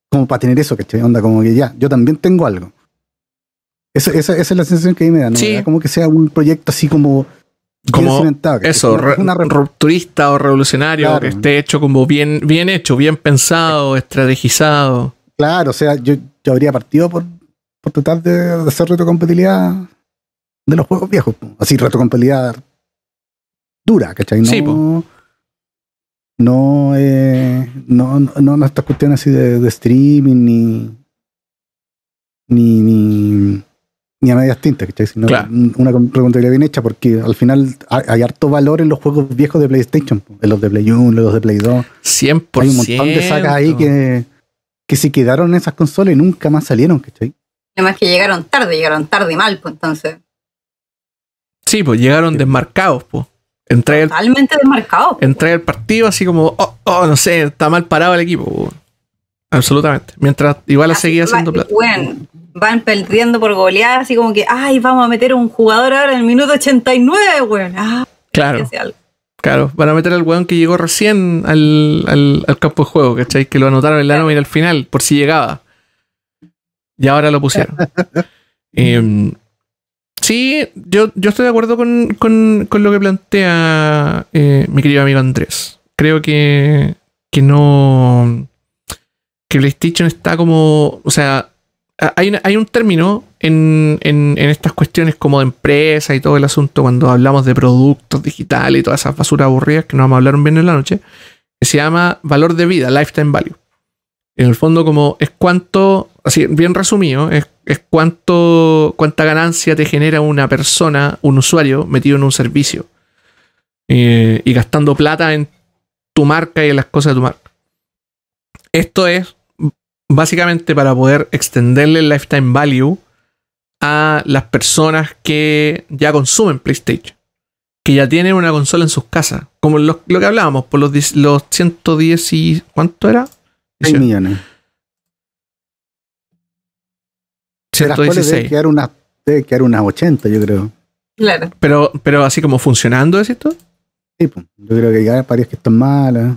como para tener eso, ¿cachai? Onda, como que ya, yo también tengo algo. Esa, esa, esa es la sensación que a mí me da, ¿no? Sí. Como que sea un proyecto así como Como. Eso, una rupturista o revolucionario, Claro. que esté hecho como bien, bien hecho, bien pensado, estrategizado. Claro, o sea, yo, yo habría partido por, por tratar de, de hacer retrocompatibilidad de los juegos viejos. po. Así, retrocompatibilidad dura, ¿cachai? No, Sí, po. no, eh, no, no, no, no estas cuestiones así de, de streaming ni, ni, ni, ni a medias tintas, ¿cachai? Sino Claro. un- una retrocompatibilidad bien hecha porque al final hay, hay harto valor en los juegos viejos de PlayStation, en los de Play 1, en los de Play 2. 100%. Hay un montón de sacas ahí que, que se quedaron en esas consolas y nunca más salieron, ¿cachai? Además que llegaron tarde, llegaron tarde y mal, pues entonces. Sí, pues llegaron desmarcados, pues. Entré al, Totalmente desmarcado. entré al partido así como, oh, oh, no sé, está mal parado el equipo. po. Absolutamente. Mientras igual Así seguía haciendo plata. Bueno, van perdiendo por goleada, así como que, ay, vamos a meter un jugador ahora en el minuto 89, weón. Ah, Claro, claro. Van a meter al weón que llegó recién al, al- al campo de juego, ¿cachai? Que lo anotaron en la nómina al final, por si llegaba. Y ahora lo pusieron. Em, sí, yo, yo estoy de acuerdo con, con- con lo que plantea eh, mi querido amigo Andrés. Creo que, que no. Que PlayStation está como. O sea, hay, una- hay un término en, estas cuestiones como de empresa y todo el asunto, cuando hablamos de productos digitales y todas esas basuras aburridas que nos vamos a hablar un viernes en la noche, que se llama valor de vida, lifetime value. En el fondo, como es cuánto, así bien resumido, es, es cuánto, cuánta ganancia te genera una persona, un usuario, metido en un servicio. Eh, y gastando plata en tu marca y en las cosas de tu marca. Esto es básicamente para poder extenderle el lifetime value a las personas que ya consumen PlayStation, que ya tienen una consola en sus casas, como lo, lo que hablábamos, por los, 10 los 110 y... ¿Cuánto era? 6 millones. De las cuales debe 116. quedar unas debe quedar unas 80, yo creo. Claro. Pero, pero así como funcionando, ¿es esto? Sí, pues, yo creo que hay varias que están malas.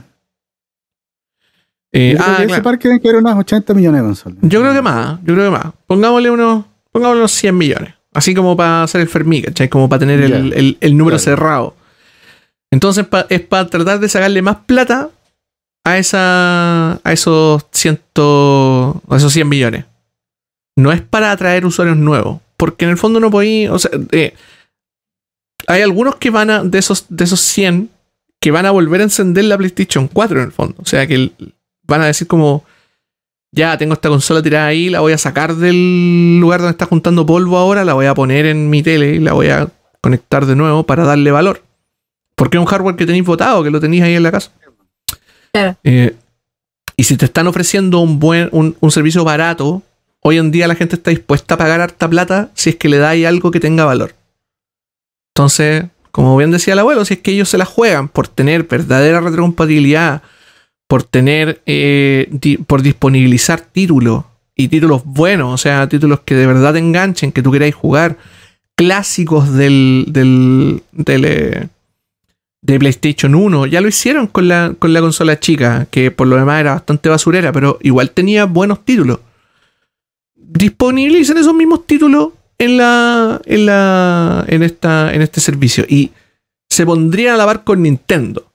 Eh, Yo creo ah, que ese parque deben quedar unas 80 millones de consolas. Yo creo que más, yo creo que más. Pongámosle unos, pongámosle unos 100 millones. Así como para hacer el Fermi, ¿cachai? Como para tener el, Ya. el- el número Claro. cerrado. Entonces pa- es para tratar de sacarle más plata a esa a esos ciento, a esos 100 millones. No es para atraer usuarios nuevos, porque en el fondo no podéis, o sea, eh, hay algunos que van a de esos de esos 100 que van a volver a encender la PlayStation 4 en el fondo, o sea, que el- van a decir como ya tengo esta consola tirada ahí, la voy a sacar del lugar donde está juntando polvo ahora, la voy a poner en mi tele y la voy a conectar de nuevo para darle valor. Porque es un hardware que tenéis votado, que lo tenéis ahí en la casa. Claro. Eh, y si te están ofreciendo un buen, un, un servicio barato, hoy en día la gente está dispuesta a pagar harta plata si es que le dais algo que tenga valor. Entonces, como bien decía el abuelo, si es que ellos se la juegan por tener verdadera retrocompatibilidad, por tener, eh, por disponibilizar títulos y títulos buenos, o sea, títulos que de verdad te enganchen, que tú queráis jugar, clásicos del, del, del, eh, de PlayStation 1. Ya lo hicieron con la, con la consola chica, que por lo demás era bastante basurera, pero igual tenía buenos títulos. Disponibilicen esos mismos títulos en la. en la. en esta. en este servicio. Y se pondrían a lavar con Nintendo.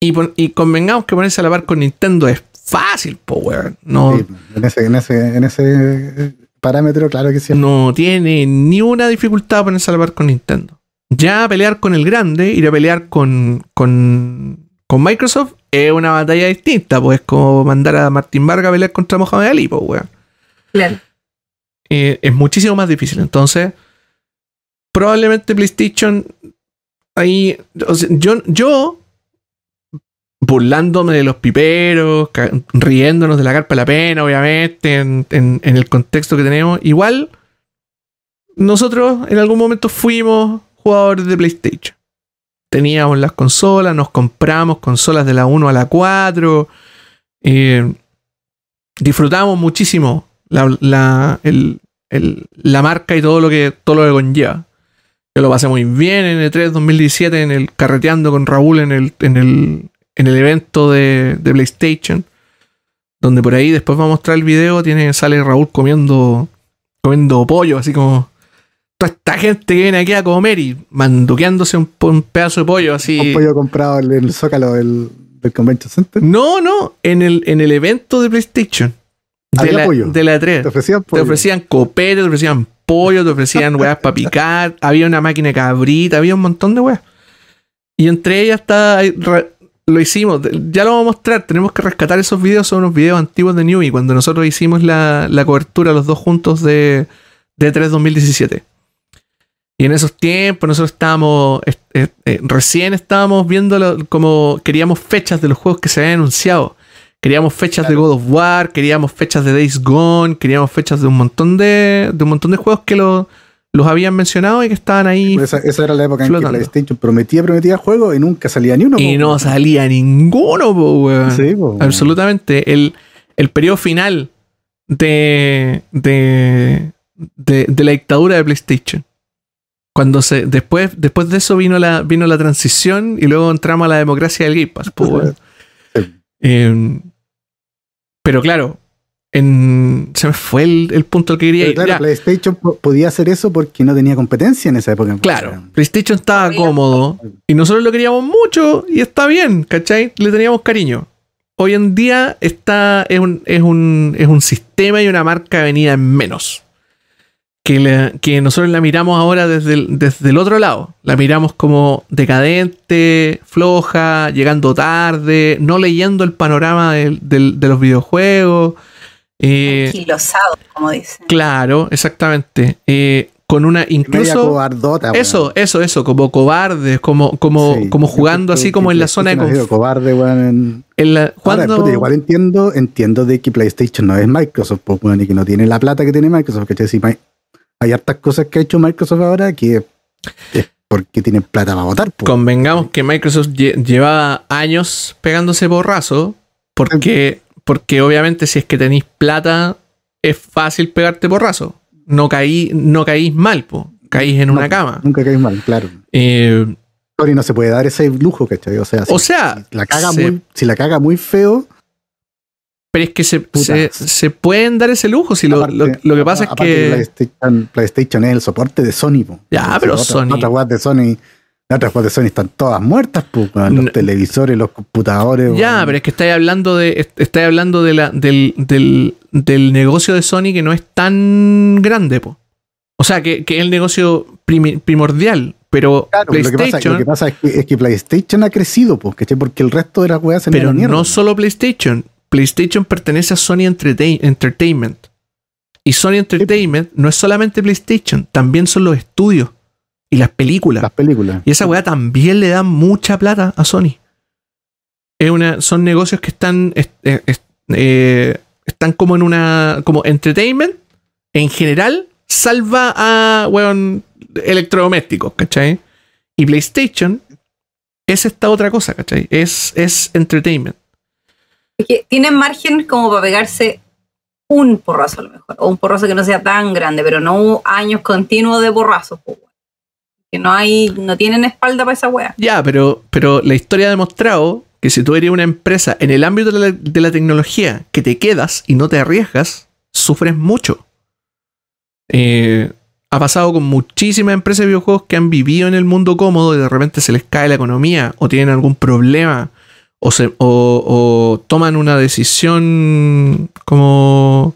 Y, y convengamos que ponerse a lavar con Nintendo es fácil, power. No, Sí, en, ese, en, ese, en ese parámetro, claro que sí. no tiene ni una dificultad ponerse a lavar con Nintendo. Ya pelear con el grande, ir a pelear con, con, con Microsoft es una batalla distinta, pues es como mandar a Martín Vargas a pelear contra Mohamed Ali, pues, weón. Claro. Eh, es muchísimo más difícil. Entonces, probablemente PlayStation ahí, o sea, yo, yo burlándome de los piperos, riéndonos de la carpa de la pena, obviamente, en, en- en el contexto que tenemos, igual nosotros en algún momento fuimos jugadores de PlayStation. Teníamos las consolas, nos compramos consolas de la 1 a la 4. eh, disfrutamos muchísimo la, la- el- el- la marca y todo lo que todo lo que conlleva. Yo lo pasé muy bien en el 3 2017, en el carreteando con Raúl en el, en el, en el evento de, de PlayStation. Donde por ahí después va a mostrar el video, tiene, sale Raúl comiendo, comiendo pollo, así como toda esta gente que viene aquí a comer y manduqueándose un, un pedazo de pollo así. Un pollo comprado en el Zócalo del, del Convention Center. No, no, en el, en el evento de PlayStation. De la, pollo. de la 3. Te ofrecían Te pollo. ofrecían copete, te ofrecían pollo, te ofrecían weas para picar, había una máquina de cabrita, había un montón de weas. Y entre ellas está. Lo hicimos, ya lo vamos a mostrar. Tenemos que rescatar esos videos, son unos videos antiguos de Newbie, cuando nosotros hicimos la, la cobertura los dos juntos de, de 3 2017. Y en esos tiempos nosotros estábamos, eh, eh, eh, recién estábamos viendo lo- como queríamos fechas de los juegos que se habían anunciado. Queríamos fechas de God of War, queríamos fechas de Days Gone, queríamos fechas de un montón de, de un montón de juegos que lo- los habían mencionado y que estaban ahí esa, esa era la época en que PlayStation prometía, prometía juego y nunca salía ni uno. y po. no salía ninguno, po, weón. Sí, po. Absolutamente. El, el periodo final de, de, de, de la dictadura de PlayStation. Cuando se, después, después de eso vino la, vino la transición y luego entramos a la democracia del Game Pass. po, weón. Sí. Eh, pero claro, en, se me fue el, el punto al que quería Pero ir. claro, Ya, PlayStation po- podía hacer eso porque no tenía competencia en esa época. Claro, PlayStation estaba cómodo y nosotros lo queríamos mucho y está bien, ¿cachai? Le teníamos cariño. Hoy en día está, es, un, es, un, es un sistema y una marca venida en menos. Que, que nosotros la miramos ahora desde el, desde el otro lado. La miramos como decadente, floja, llegando tarde, no leyendo el panorama de los videojuegos. Eh, Anquilosado, como dicen. Claro, exactamente. Eh, con una Media incluso cobardota, eso, weón. eso, eso, como cobardes, como, como, Sí, como jugando así que como en la zona de cobarde, weón, en- En la, Ahora, puta, igual entiendo, entiendo de que PlayStation no es Microsoft, pues, weón, y que no tiene la plata que tiene Microsoft, Mi- hay hartas cosas que ha hecho Microsoft ahora que es porque tienen plata para votar, pues. convengamos que Microsoft lle- llevaba años pegándose borrazo, porque, porque obviamente si es que tenéis plata, es fácil pegarte porrazo. No caí, no caís mal, po. caís en una cama. Nunca caes mal, claro. Eh, Sony no se puede dar ese lujo, ¿cachai? O sea, si, o sea, si la caga se- muy, si la caga muy feo, pero es que se, se, se pueden dar ese lujo. Si lo, aparte- lo- lo que pasa es que. PlayStation, PlayStation es el soporte de Sony, po. Ya, pero Sony- Otras weas de Sony, las otras de Sony están todas muertas, pues, los No. televisores, los computadores. Ya, weón. pero es que estáis hablando de. est- Estáis hablando de la, del, del, del negocio de Sony que no es tan grande, po. O sea, que, que es el negocio primi- primordial. Pero Claro, lo que, pasa, PlayStation. lo que pasa es que, es que PlayStation ha crecido, pues, ¿cachai? Porque el resto de las weas se pero no solo PlayStation. PlayStation pertenece a Sony Entertain- Entertainment. Y Sony Entertainment no es solamente PlayStation, también son los estudios y las películas. Las películas. Y esa weá también le da mucha plata a Sony. Es una, son negocios que están, est- eh, est- eh, están como en una. como entertainment en general, salva a weón, electrodomésticos, ¿cachai? Y PlayStation es esta otra cosa, ¿cachai? Es, es entertainment. Es que tienen margen como para pegarse un porrazo a lo mejor, o un porrazo que no sea tan grande, pero no años continuos de porrazos, pues. Que no hay, no tienen espalda para esa wea. Ya, pero, pero la historia ha demostrado que si tú eres una empresa en el ámbito de la, tecnología que te quedas y no te arriesgas, sufres mucho. Eh, ha pasado con muchísimas empresas de videojuegos que han vivido en el mundo cómodo y de repente se les cae la economía o tienen algún problema o, se, o, toman una decisión como,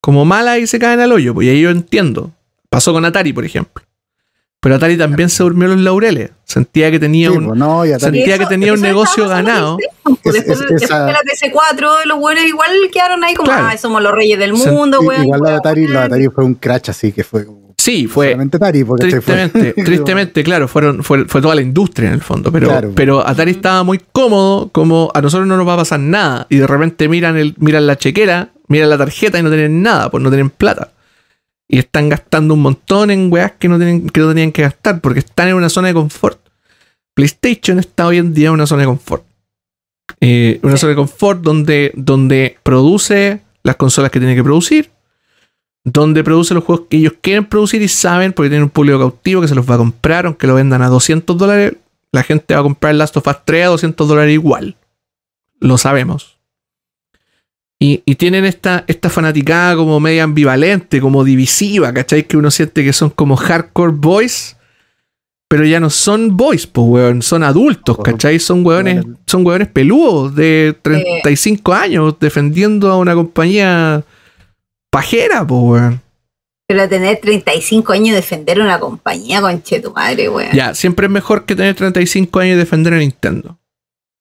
como mala y se caen al hoyo. Pues ahí yo entiendo. Pasó con Atari, por ejemplo. Pero Atari también se durmió los laureles. Sentía que tenía Sí, un, pues, no, Sentía que tenía un negocio ganado. pues, Es- Después, es- después esa- de la PS4, los buenos igual quedaron ahí como, Claro. ah, somos los reyes del mundo, i- weón. igual la Atari, la. Atari fue un crash así que fue como Sí, fue. Atari, porque se fue- Tristemente, tristemente, claro, fueron, fue, fue toda la industria en el fondo, pero, Claro. pero Atari estaba muy cómodo, como a nosotros no nos va a pasar nada, y de repente miran, el, miran la chequera, miran la tarjeta y no tienen nada, pues no tienen plata. Y están gastando un montón en weas que no, tienen, que no tenían que gastar, porque están en una zona de confort. PlayStation está hoy en día en una zona de confort. Eh, una Sí. zona de confort donde, donde produce las consolas que tiene que producir, donde produce los juegos que ellos quieren producir y saben, porque tienen un público cautivo que se los va a comprar, aunque lo vendan a 200 dólares, la gente va a comprar Last of Us 3 a 200 dólares igual. Lo sabemos. Y, y tienen esta, esta fanaticada como media ambivalente, como divisiva, ¿cachai? Que uno siente que son como hardcore boys, pero ya no son boys, pues, weón, son adultos, ¿cachai? Son weones, son weones peludos de 35 años defendiendo a una compañía pajera, pues, weón. Pero tener 35 años y defender una compañía, conche tu madre, weón. Ya, siempre es mejor que tener 35 años y defender a Nintendo.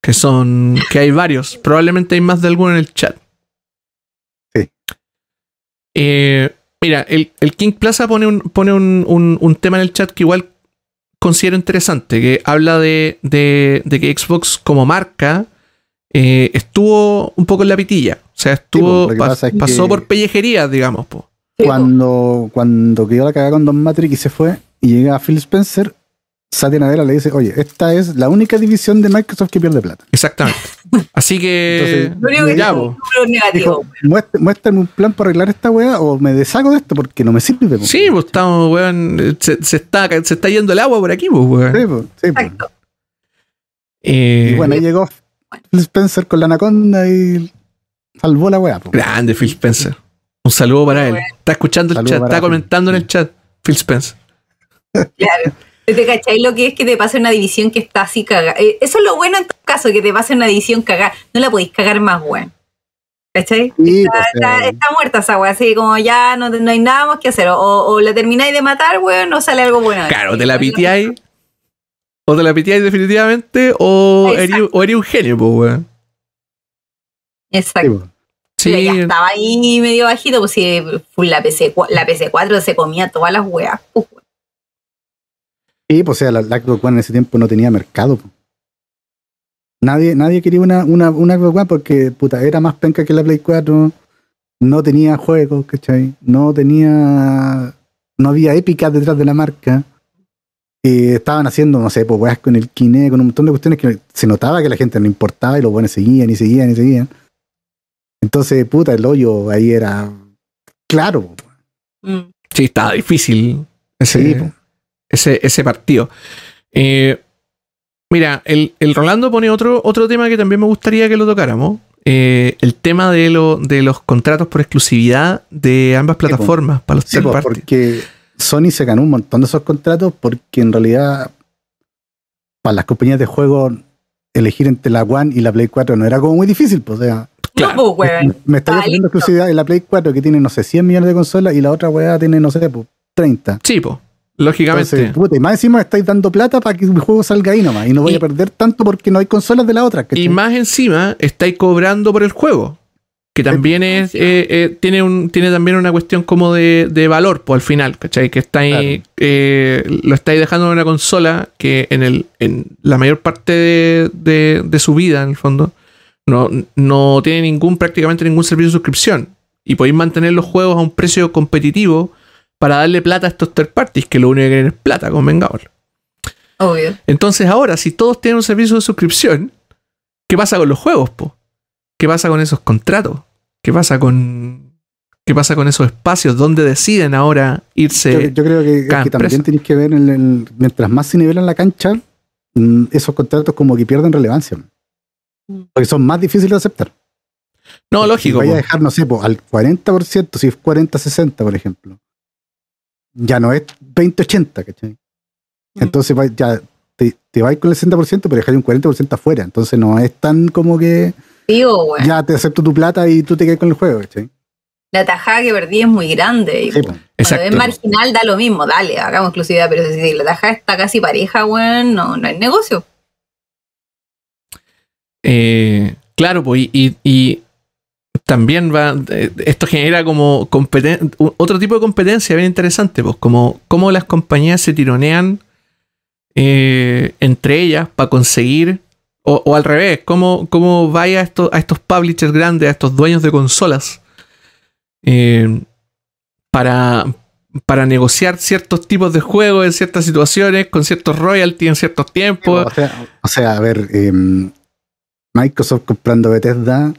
Que son. que hay varios. Probablemente hay más de alguno en el chat. Eh, mira, el, el King Plaza pone, un, pone un, un- un tema en el chat que igual considero interesante. Que habla de, de- de que Xbox como marca eh, estuvo un poco en la pitilla. O sea, estuvo. pas- es pasó que- por pellejerías, digamos, po. cuando, cuando quedó la cagada con Don Matrix y se fue, y llega Phil Spencer, Satya Nadella le dice, oye, esta es la única división de Microsoft que pierde plata. Exactamente. Así que. Entonces, Lo único que ya. Dijo, "Muest- muéstrame un plan para arreglar esta weá o me deshago de esto porque no me sirve. po". Sí, pues estamos, weón. Se, se está, se está yendo el agua por aquí, pues, weón. Sí, po, sí. Exacto. Eh, Y bueno, ahí llegó Phil Spencer con la anaconda y salvó la weá. po. grande Phil Spencer. Un saludo para él. Está escuchando el Saludo chat, está comentando en el chat. Phil Spencer. Claro. ¿Te cacháis lo que es que te pase una división que está así cagada? Eh, eso es lo bueno en todo caso, que te pase una división cagada. No la podéis cagar más, weón. ¿Cachai? Sí, Está, pues, está- eh, está muerta esa weá, así como ya no, no hay nada más que hacer. O, o la termináis de matar, weón, no sale algo bueno. Claro, te la piteáis. O te la piteáis definitivamente, o eres, o eres un genio, pues, weón. Exacto. Pero Sí, ya estaba ahí medio bajito, pues si full la, PC, la PC4 se comía todas las weas. pues. Sí, pues o sea, la, la Xbox One en ese tiempo no tenía mercado. po. Nadie, nadie quería una, una, una Xbox One porque puta, era más penca que la Play 4. No tenía juegos, ¿cachai? No tenía. No había épicas detrás de la marca. Eh, estaban haciendo, no sé, pues weas con el Kinect, con un montón de cuestiones que se notaba que la gente no importaba y los buenos seguían y seguían y seguían. Entonces, puta, el hoyo ahí era claro. Mm. sí, estaba difícil ese, Sí. Ese, ese partido. Eh, mira, el, el Rolando pone otro, otro tema que también me gustaría que lo tocáramos. Eh, el tema de, lo, de los contratos por exclusividad de ambas plataformas para los Sí, third party. porque Sony se ganó un montón de esos contratos porque en realidad para las compañías de juego elegir entre la One y la Play 4 no era como muy difícil, pues, o sea, Claro. No, pues, weón. me está Ah, ofreciendo listo. exclusividad en la Play 4 que tiene, no sé, 100 millones de consolas y la otra weá tiene, no sé, pues, 30. Sí, po, lógicamente. Entonces, puta, y más encima estáis dando plata para que mi juego salga ahí nomás y no voy Y- a perder tanto porque no hay consolas de la otra. ¿cachai? Y más encima, estáis cobrando por el juego. Que también es, eh, eh, tiene, un, tiene también una cuestión como de, de valor, pues al final, ¿cachai? Que estáis, eh, lo estáis dejando en una consola que en, el, en la mayor parte de, de- de su vida, en el fondo, no, no tiene ningún, prácticamente ningún servicio de suscripción. Y podéis mantener los juegos a un precio competitivo para darle plata a estos third parties, que lo único que quieren es plata, convengamos. Obvio. Entonces ahora, si todos tienen un servicio de suscripción, ¿qué pasa con los juegos, po? ¿Qué pasa con esos contratos? ¿Qué pasa con qué pasa con esos espacios donde deciden ahora irse? yo creo que, cada que también tenéis que ver, en el- mientras más se nivelan la cancha, mm, esos contratos como que pierden relevancia. Porque son más difíciles de aceptar. no, Si lógico. vaya a dejar, no sé, po, al 40%, si es 40-60, por ejemplo. Ya no es 20-80, ¿cachai? Mm. Entonces va- ya te, te vas con el 60%, pero dejar un 40% afuera. Entonces no es tan como que Digo, weón. ya te acepto tu plata y tú te quedas con el juego, ¿cachai? La tajada que perdí es muy grande. Sí. Cuando es marginal da lo mismo, dale, hagamos exclusividad, pero si la tajada está casi pareja, weón, no, no hay negocio. Eh, claro, pues, y, y- y también va. eh, Esto genera como competen- otro tipo de competencia bien interesante, pues, como cómo las compañías se tironean eh, entre ellas para conseguir. O, al revés, cómo, cómo vaya a estos, a estos publishers grandes, a estos dueños de consolas, eh, para, para negociar ciertos tipos de juegos en ciertas situaciones, con ciertos royalties en ciertos tiempos. O sea, a ver, em, Microsoft comprando Bethesda es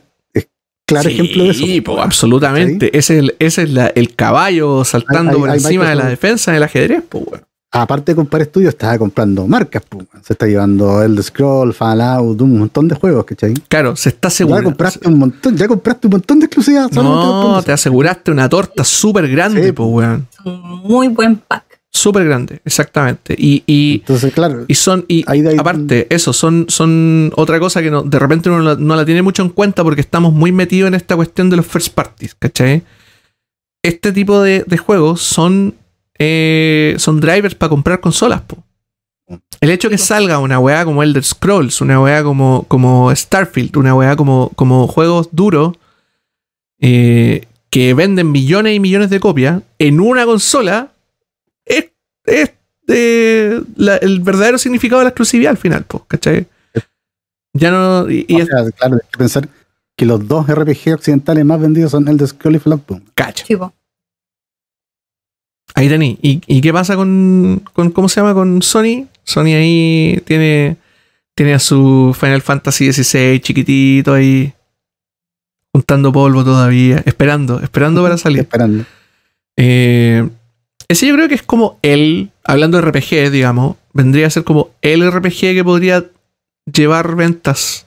claro Sí, ejemplo de eso. po, absolutamente. Ese es, el, ese es la- el caballo saltando Hay- hay- por hay encima de la defensa del ajedrez. po, weón. Aparte de comprar estudios, estaba comprando marcas. po. Se está llevando el Scroll, Fallout, un montón de juegos, ¿cachai? Claro, se está Ya asegurando. compraste un montón, ya compraste un montón de exclusivas. No, te aseguraste una torta súper grande, Sí, po, po. weón. Un muy buen pack. Súper grande, exactamente. Y, y, Entonces, claro, y son, y Ahí de ahí- aparte, eso, son, son otra cosa que no, de repente uno no la, no la tiene mucho en cuenta porque estamos muy metidos en esta cuestión de los first parties, ¿cachai? Este tipo de, de juegos son, eh, son drivers para comprar consolas, po. El hecho que salga una weá como Elder Scrolls, una weá como, como Starfield, una weá como, como juegos duros eh, que venden millones y millones de copias en una consola, es, es eh, la- el verdadero significado de la exclusividad al final, po, ¿cachai? Ya no. Y, y o es sea, claro, hay que pensar que los dos RPG occidentales más vendidos son el de Scroll y po. cacha. Tipo, Ahí tení. ¿Y, y qué pasa con, con. ¿Cómo se llama? Con Sony. Sony ahí tiene. Tiene a su Final Fantasy XVI chiquitito ahí. Juntando polvo todavía. Esperando, esperando para salir. Esperando. Eh, ese yo creo que es como el, hablando de RPG, digamos, vendría a ser como el RPG que podría llevar ventas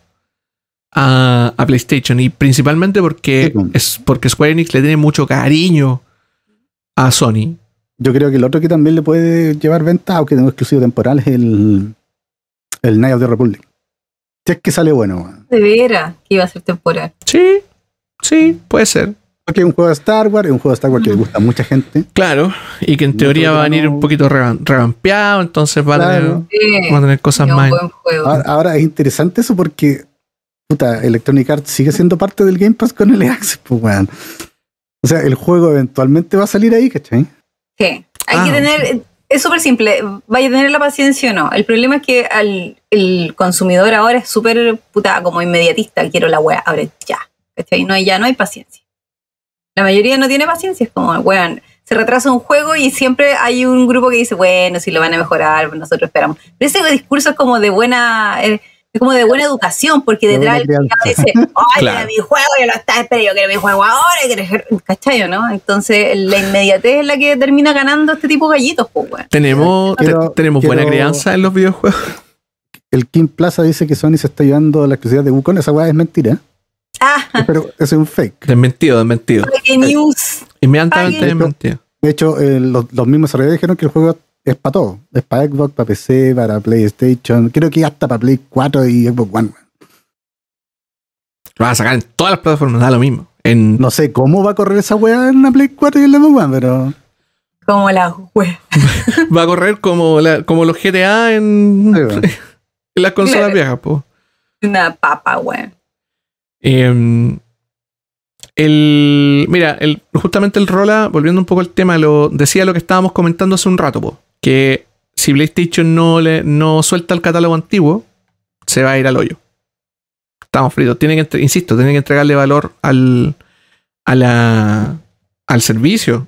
a, a PlayStation. Y principalmente porque, Sí, pues. es porque Square Enix le tiene mucho cariño a Sony. Yo creo que el otro que también le puede llevar venta, aunque tengo exclusivo temporal, es el, el Night of the Republic. Si es que sale bueno, de veras que iba a ser temporal. Sí, sí, puede ser. Es un juego de Star Wars, es un juego de Star Wars que le gusta a mucha gente. Claro, y que en teoría va a venir no. un poquito revampeado, entonces va a, tener, Claro. Sí, va a tener cosas más. buen juego. Ahora, ahora es interesante eso porque puta, Electronic Arts sigue siendo parte del Game Pass con el Access, pues, weón. O sea, el juego eventualmente va a salir ahí, ¿cachai? Sí. Hay Ah, que tener. Es súper simple. Vaya a tener la paciencia o no. El problema es que al, el consumidor ahora es súper puta, como inmediatista. Quiero la wea, ahora ya. ¿Cachai? No, hay- ya no hay paciencia. La mayoría no tiene paciencia. Es como, weón, se retrasa un juego y siempre hay un grupo que dice, bueno, si lo van a mejorar, pues nosotros esperamos. Pero ese discurso es como de buena. eh, es como de buena educación, porque De detrás el dice, Claro. quiero mi juego, yo lo estaba esperando, yo quiero mi juego ahora, quiero... ¿cachai o no? Entonces, la inmediatez es la que termina ganando este tipo de gallitos, pues, weón. Tenemos, Quiero- tenemos buena crianza en los videojuegos. El King Plaza dice que Sony se está llevando la exclusividad de Wukong. Esa weá es mentira, Ah, pero es un fake. Desmentido, desmentido. qué news. Inmediatamente desmentido. De hecho, eh, los, los mismos desarrolladores dijeron que el juego es para todo. Es para Xbox, para PC, para PlayStation. Creo que hasta para Play 4 y Xbox One. Lo van a sacar en todas las plataformas, da lo mismo. En, No sé cómo va a correr esa weá en la Play 4 y en la Xbox One, pero... Como la wea. va a correr como, la- como los GTA en, en las consolas Claro. viejas, po. Una papa, weón. Eh, el, mira, el, justamente el Rola, volviendo un poco al tema, lo decía lo que estábamos comentando hace un rato, po, que si PlayStation no, le, no suelta el catálogo antiguo, se va a ir al hoyo. Estamos fritos. Tienen que, insisto, tienen que entregarle valor al, a la, al servicio.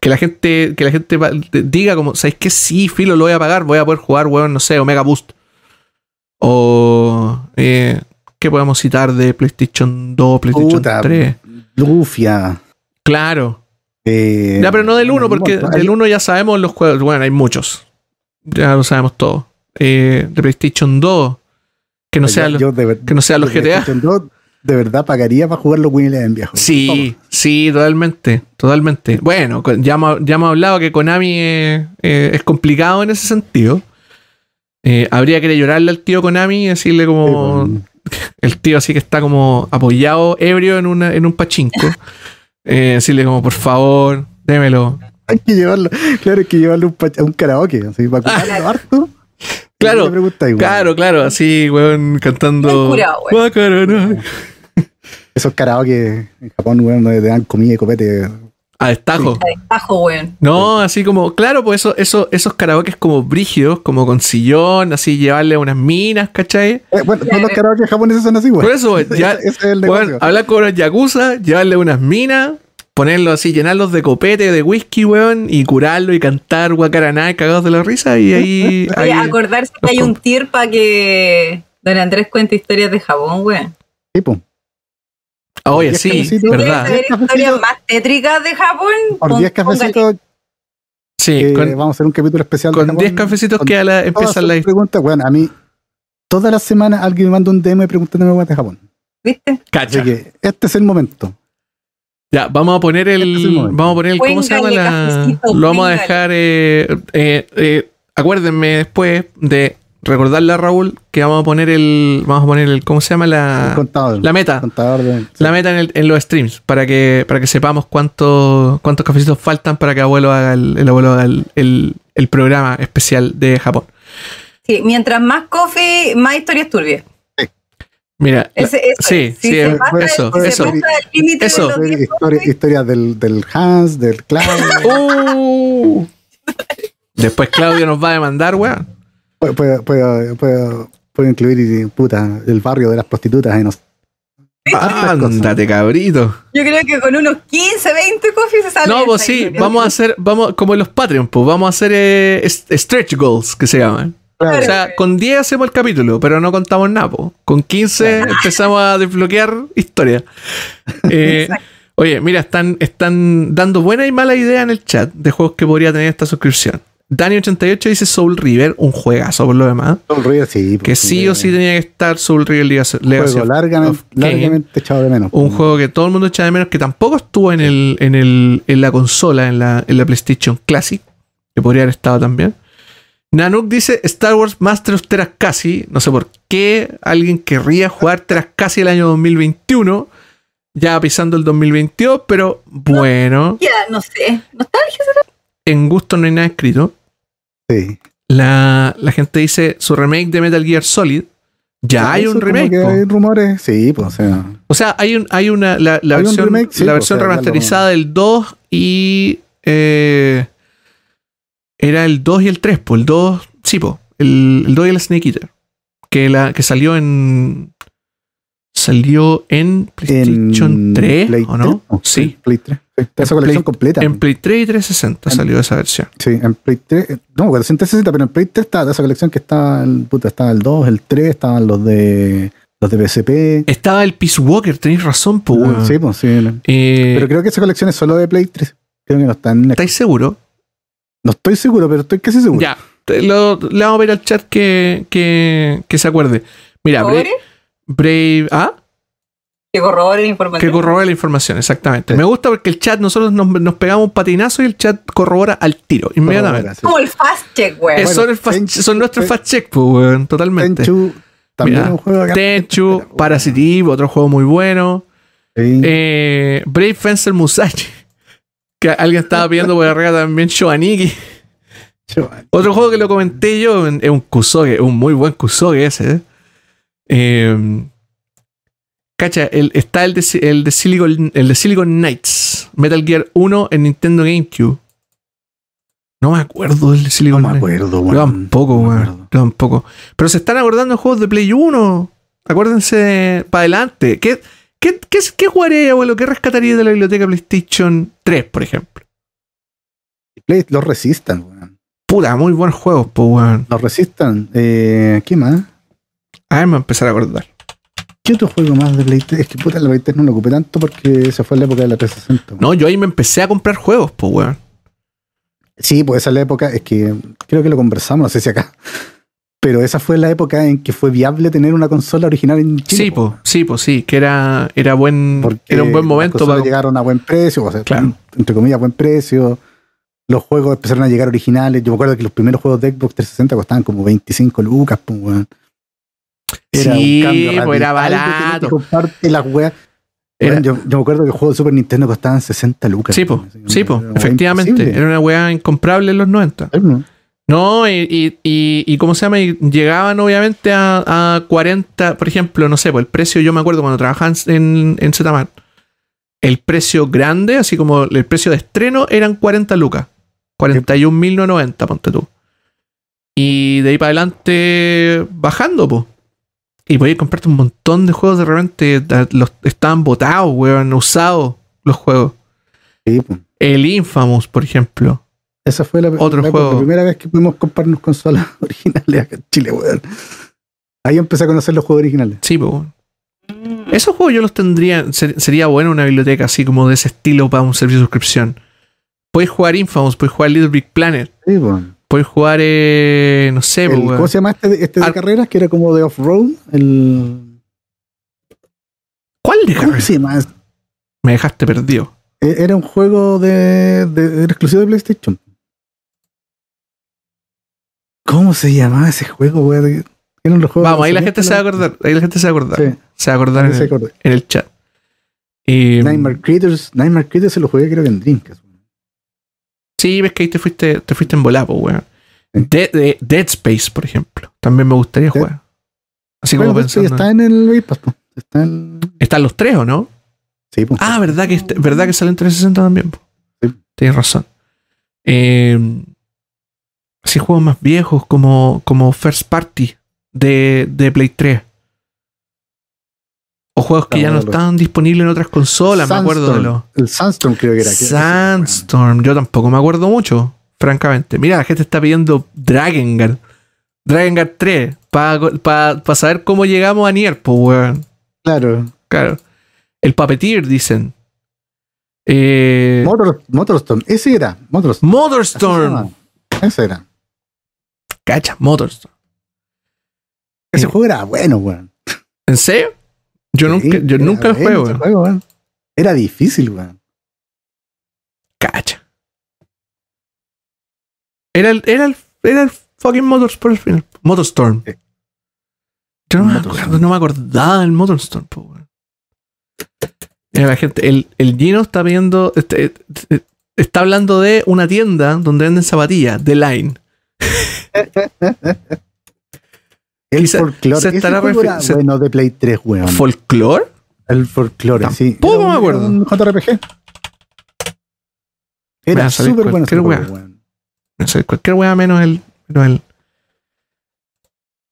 Que la gente, que la gente diga como, ¿sabes qué? Sí, filo, lo voy a pagar, voy a poder jugar, weón, no sé, Omega Boost. O eh, ¿qué podemos citar de PlayStation 2, PlayStation Puta, 3? Lufia. Claro. eh, Ya, pero no del 1, porque hay- del 1 ya sabemos los juegos. Bueno, hay muchos. Ya lo sabemos todo. Eh, de PlayStation 2, que no los, yo ver- que no sean los GTA. PlayStation 2, de verdad pagaría para jugar los Winnie Eleven viejo. Sí, sí, totalmente, totalmente. Bueno, ya hemos, ya hemos hablado que Konami eh, eh, es complicado en ese sentido. Eh, habría que llorarle al tío Konami y decirle Sí, como... el tío así que está como apoyado, ebrio en, una, en un pachinko. Eh, decirle como, por favor, démelo. Hay que llevarlo, claro, hay que llevarlo a un, a un karaoke, así, para ocuparlo harto. Claro. Claro, claro, así, weón, cantando... Curado, weón. Esos karaoke en Japón, weón, donde te dan comida y copete. A destajo. La destajo, weón. No, así como, claro, pues eso, eso, esos karaokes como brígidos, como con sillón, así llevarle unas minas, ¿cachai? Eh, bueno, todos los karaoke japoneses son así, weón. Por eso, weón, ya, ese, ese es el weón, negocio. hablar con unos yakuza, llevarle unas minas, ponerlos así, llenarlos de copete, de whisky, weón, y curarlo y cantar guacaraná cagados de la risa, y ahí... Oye, ahí- acordarse que hay un tier para que Don Andrés cuente historias de Japón, weón. Sí, po. Oye, sí, cafecitos. verdad. ¿Quieres saber cafecitos. historias más tétricas de Japón? Por Pon- 10 póngale. cafecitos, Sí, eh, con, vamos a hacer un capítulo especial. con Japón. 10 cafecitos Con que a la, todas empieza sus la preguntas, bueno, a mí, todas las semanas alguien me manda un DM preguntándome de Japón. ¿Viste? Cacha. Así que este es el momento. Ya, vamos a poner el. Este es el momento. vamos a poner el. ¿Cómo se llama la.? Lo vamos a dejar. eh, eh, eh, acuérdenme después de recordarle a Raúl que vamos a poner el. Vamos a poner el. ¿Cómo se llama el la. contador. La meta. contador de, La meta en, el- en los streams. Para que, para que sepamos cuántos cuántos cafecitos faltan para que abuelo haga el, el abuelo haga el, el- el programa especial de Japón. Sí, mientras más coffee, más historias turbias. Mira. la- Ese, eso sí. Si sí, se pasa, eso, si se eso. Eso. con los 10 historia, coffee, historia del, del Hans, del Claudio. ¡Uh! Después Claudio nos va a demandar, weón. Puedo, puedo, puedo, puedo- puedo incluir puta, el barrio de las prostitutas en los-. Ándate, cabrito. Yo creo que con unos 15, 20 coffee se sale. No, pues sí, historia. vamos a hacer, vamos, como en los Patreon, pues vamos a hacer eh, stretch goals, que se llaman. Claro. O sea, con 10 hacemos el capítulo, pero no contamos nada, po. Con 15 empezamos a desbloquear historia. Eh, oye, mira, están, están dando buena y mala idea en el chat de juegos que podría tener esta suscripción. Dani88 dice Soul River, un juegazo por lo demás. Soul River, sí, Que sí o sí un tenía que estar Soul River Legacy Legacy juego largamente, echado de menos. Un juego que todo el mundo echa de menos, que tampoco estuvo en el, en el, en la consola, en la, en la PlayStation Classic, que podría haber estado también. Nanook dice Star Wars Master of Terascasi. No sé por qué alguien querría jugar Terascasi el año 2021, ya pisando el 2022, pero bueno, Ya, no sé. ¿Nostalgia? en gusto no hay nada escrito. Sí. La, la gente dice su remake de Metal Gear Solid. Ya hay un remake. que po. Hay rumores, sí, pues, o sea. O sea, hay, un, hay una. La, la Hay un versión, remake, sí, la versión o sea, remasterizada del 2 y. eh, era el 2 y el 3, pues. El 2. Sí, pues. El, el 2 y el Snake Eater. Que, la, que salió en. Salió en PlayStation en 3, Play ¿o no? 3, Sí. Play 3. Esa En colección Play- completa. En Play 3 y 360 En- salió esa versión. Sí, en Play 3. eh, No, 460, pero en Play 3 está esa colección que está. El, puta, estaba el 2, el 3, estaban los de. Los de PSP. Estaba el Peace Walker, tenéis razón, pues. weón. Sí, pues sí. no. Eh, Pero creo que esa colección es solo de Play 3. Creo que no está en. ¿Estáis seguros? No estoy seguro, pero estoy casi seguro. Ya. lo- le vamos a ver al chat que, que, que se acuerde. Mira, Bra- ¿Corrobore? Brave. ¿Ah? Que corrobore la información. Que corrobora la información, exactamente. Sí. Me gusta porque el chat, nosotros nos, nos pegamos un patinazo y el chat corrobora al tiro, inmediatamente. Como el fast check, Bueno, son, fast- nuestros Ten- fast check, pues, weón, totalmente. Tenchu también Mira, es un juego acá. Tenchu, Parasitive, otro juego muy bueno. sí. Eh, Brave Fencer Musashi. Que alguien estaba pidiendo por arriba también Shoaniki. Otro juego que lo comenté yo es un Kusoge, un muy buen Kusoge ese. ¿eh? Cacha, el- está el de, Si- el, de Silicon, el de Silicon Knights, Metal Gear 1 en Nintendo GameCube. No me acuerdo del de No Silicon me Knights. acuerdo, weón. tampoco, No me weón. acuerdo. Yo tampoco. Pero se están acordando de juegos de Play 1. Acuérdense para adelante. ¿Qué, qué, qué, qué jugaría, abuelo? ¿Qué rescataría de la biblioteca PlayStation 3, por ejemplo? Play, los resistan, weón. Puta, muy buenos juegos, pues, weón. Los resistan. Eh, ¿Qué más? A ver, me voy a empezar a acordar. ¿Qué otro juego más de Play 3? Es que puta, la Play 3 no lo ocupé tanto porque se fue la época de la 360. weón. No, yo ahí me empecé a comprar juegos, pues, weón. Sí, pues esa es la época, es que creo que lo conversamos, no sé si acá. Pero esa fue la época en que fue viable tener una consola original en Chile. Sí, po, pues, sí, pues, sí, que era, era buen, porque era un buen las momento consolas para. llegaron a buen precio, o sea, Claro. entre comillas, buen precio. Los juegos empezaron a llegar originales. Yo me acuerdo que los primeros juegos de Xbox 360 costaban como 25 lucas, pues, weón. Pues, era de tener que barato. comprarte las weas. Era- yo, yo me acuerdo que juegos de Super Nintendo costaban 60 lucas. Sí, pues, sí, Era pues, wea efectivamente. imposible. Era una weá incomparable en los 90. ¿no? Y, y, y, y ¿cómo se llama? Y llegaban obviamente a, a 40, por ejemplo, no sé, pues el precio, yo me acuerdo cuando trabajaba en, en el precio grande, así como el precio de estreno, eran 40 lucas. 41.990, ponte tú. Y de ahí para adelante bajando, pues. Y podías comprarte un montón de juegos de repente, los, estaban botados, weón, usados los juegos. Sí, pues. El Infamous, por ejemplo. Esa fue la, Otro la- juego. la primera vez que pudimos comprarnos consolas originales acá en Chile, weón. Ahí empecé a conocer los juegos originales. Sí, pues. weón. Esos juegos yo los tendría. ser- sería bueno una biblioteca así como de ese estilo para un servicio de suscripción. Puedes jugar Infamous, puedes jugar Little Big Planet, Sí, pues. Puedes jugar. eh, no sé, El- pues. ¿Cómo se llama este, de- este de Ar- carreras? Que era como de off-road. El... ¿Cuál de ¿Cómo carrera? se llama? Me dejaste perdido. E- Era un juego de, de- exclusivo de PlayStation. ¿Cómo se llamaba ese juego, weón? Eran los juegos Vamos, ahí la gente se va a acordar. Ahí la gente se va a acordar. Sí, Se va a acordar ahí en se el, acordé. en el chat. Y, Nightmare Creators, Nightmare Creators se lo jugué creo que en Dreamcast. Sí, ves que ahí te fuiste, te fuiste en volado, weón. Sí. Dead, de- Dead Space, por ejemplo. También me gustaría Dead- jugar. Así Bueno, como pues, sí, pensando. está en el Game Pass, po. Está en... Están los tres, ¿o no? Sí, pues. Ah, ¿verdad que, este- verdad que sale en 360 también? Sí. Tienes razón. Eh, así juegos más viejos como, como First Party de, de Play 3. O juegos que ya no bueno, estaban disponibles en otras consolas, me acuerdo de los. El Sandstorm creo que era. Sandstorm, yo tampoco me acuerdo mucho, francamente. Mira, la gente está pidiendo Drakengard. Drakengard 3, para saber cómo llegamos a Nier, pues, weón. Claro. Claro. El Puppeteer, dicen. Eh, Motor, Motorstorm. Ese era. Motorstorm. Motorstorm. Ese era. Cacha, Motorstorm. Ese Sí. juego era bueno, weón. ¿En serio? Yo nunca, yo nunca lo juego, weón. juego, weón. Era difícil, weón. Cacha. Era el, era el, era el fucking Motorsport. Motorstorm. Sí. Yo no me acuerdo, no me acordaba del Motorstorm, po, weón. Mira, la gente, el, el Gino está viendo, este, este, está hablando de una tienda donde venden zapatillas, The Line. El folclore. Ese estará se- bueno de Play 3, weón. ¿Folklore? el folclore, sí. Tampoco me acuerdo. Un JRPG. Era súper bueno cualquier wea. weón. No sé, cualquier wea menos el, menos el.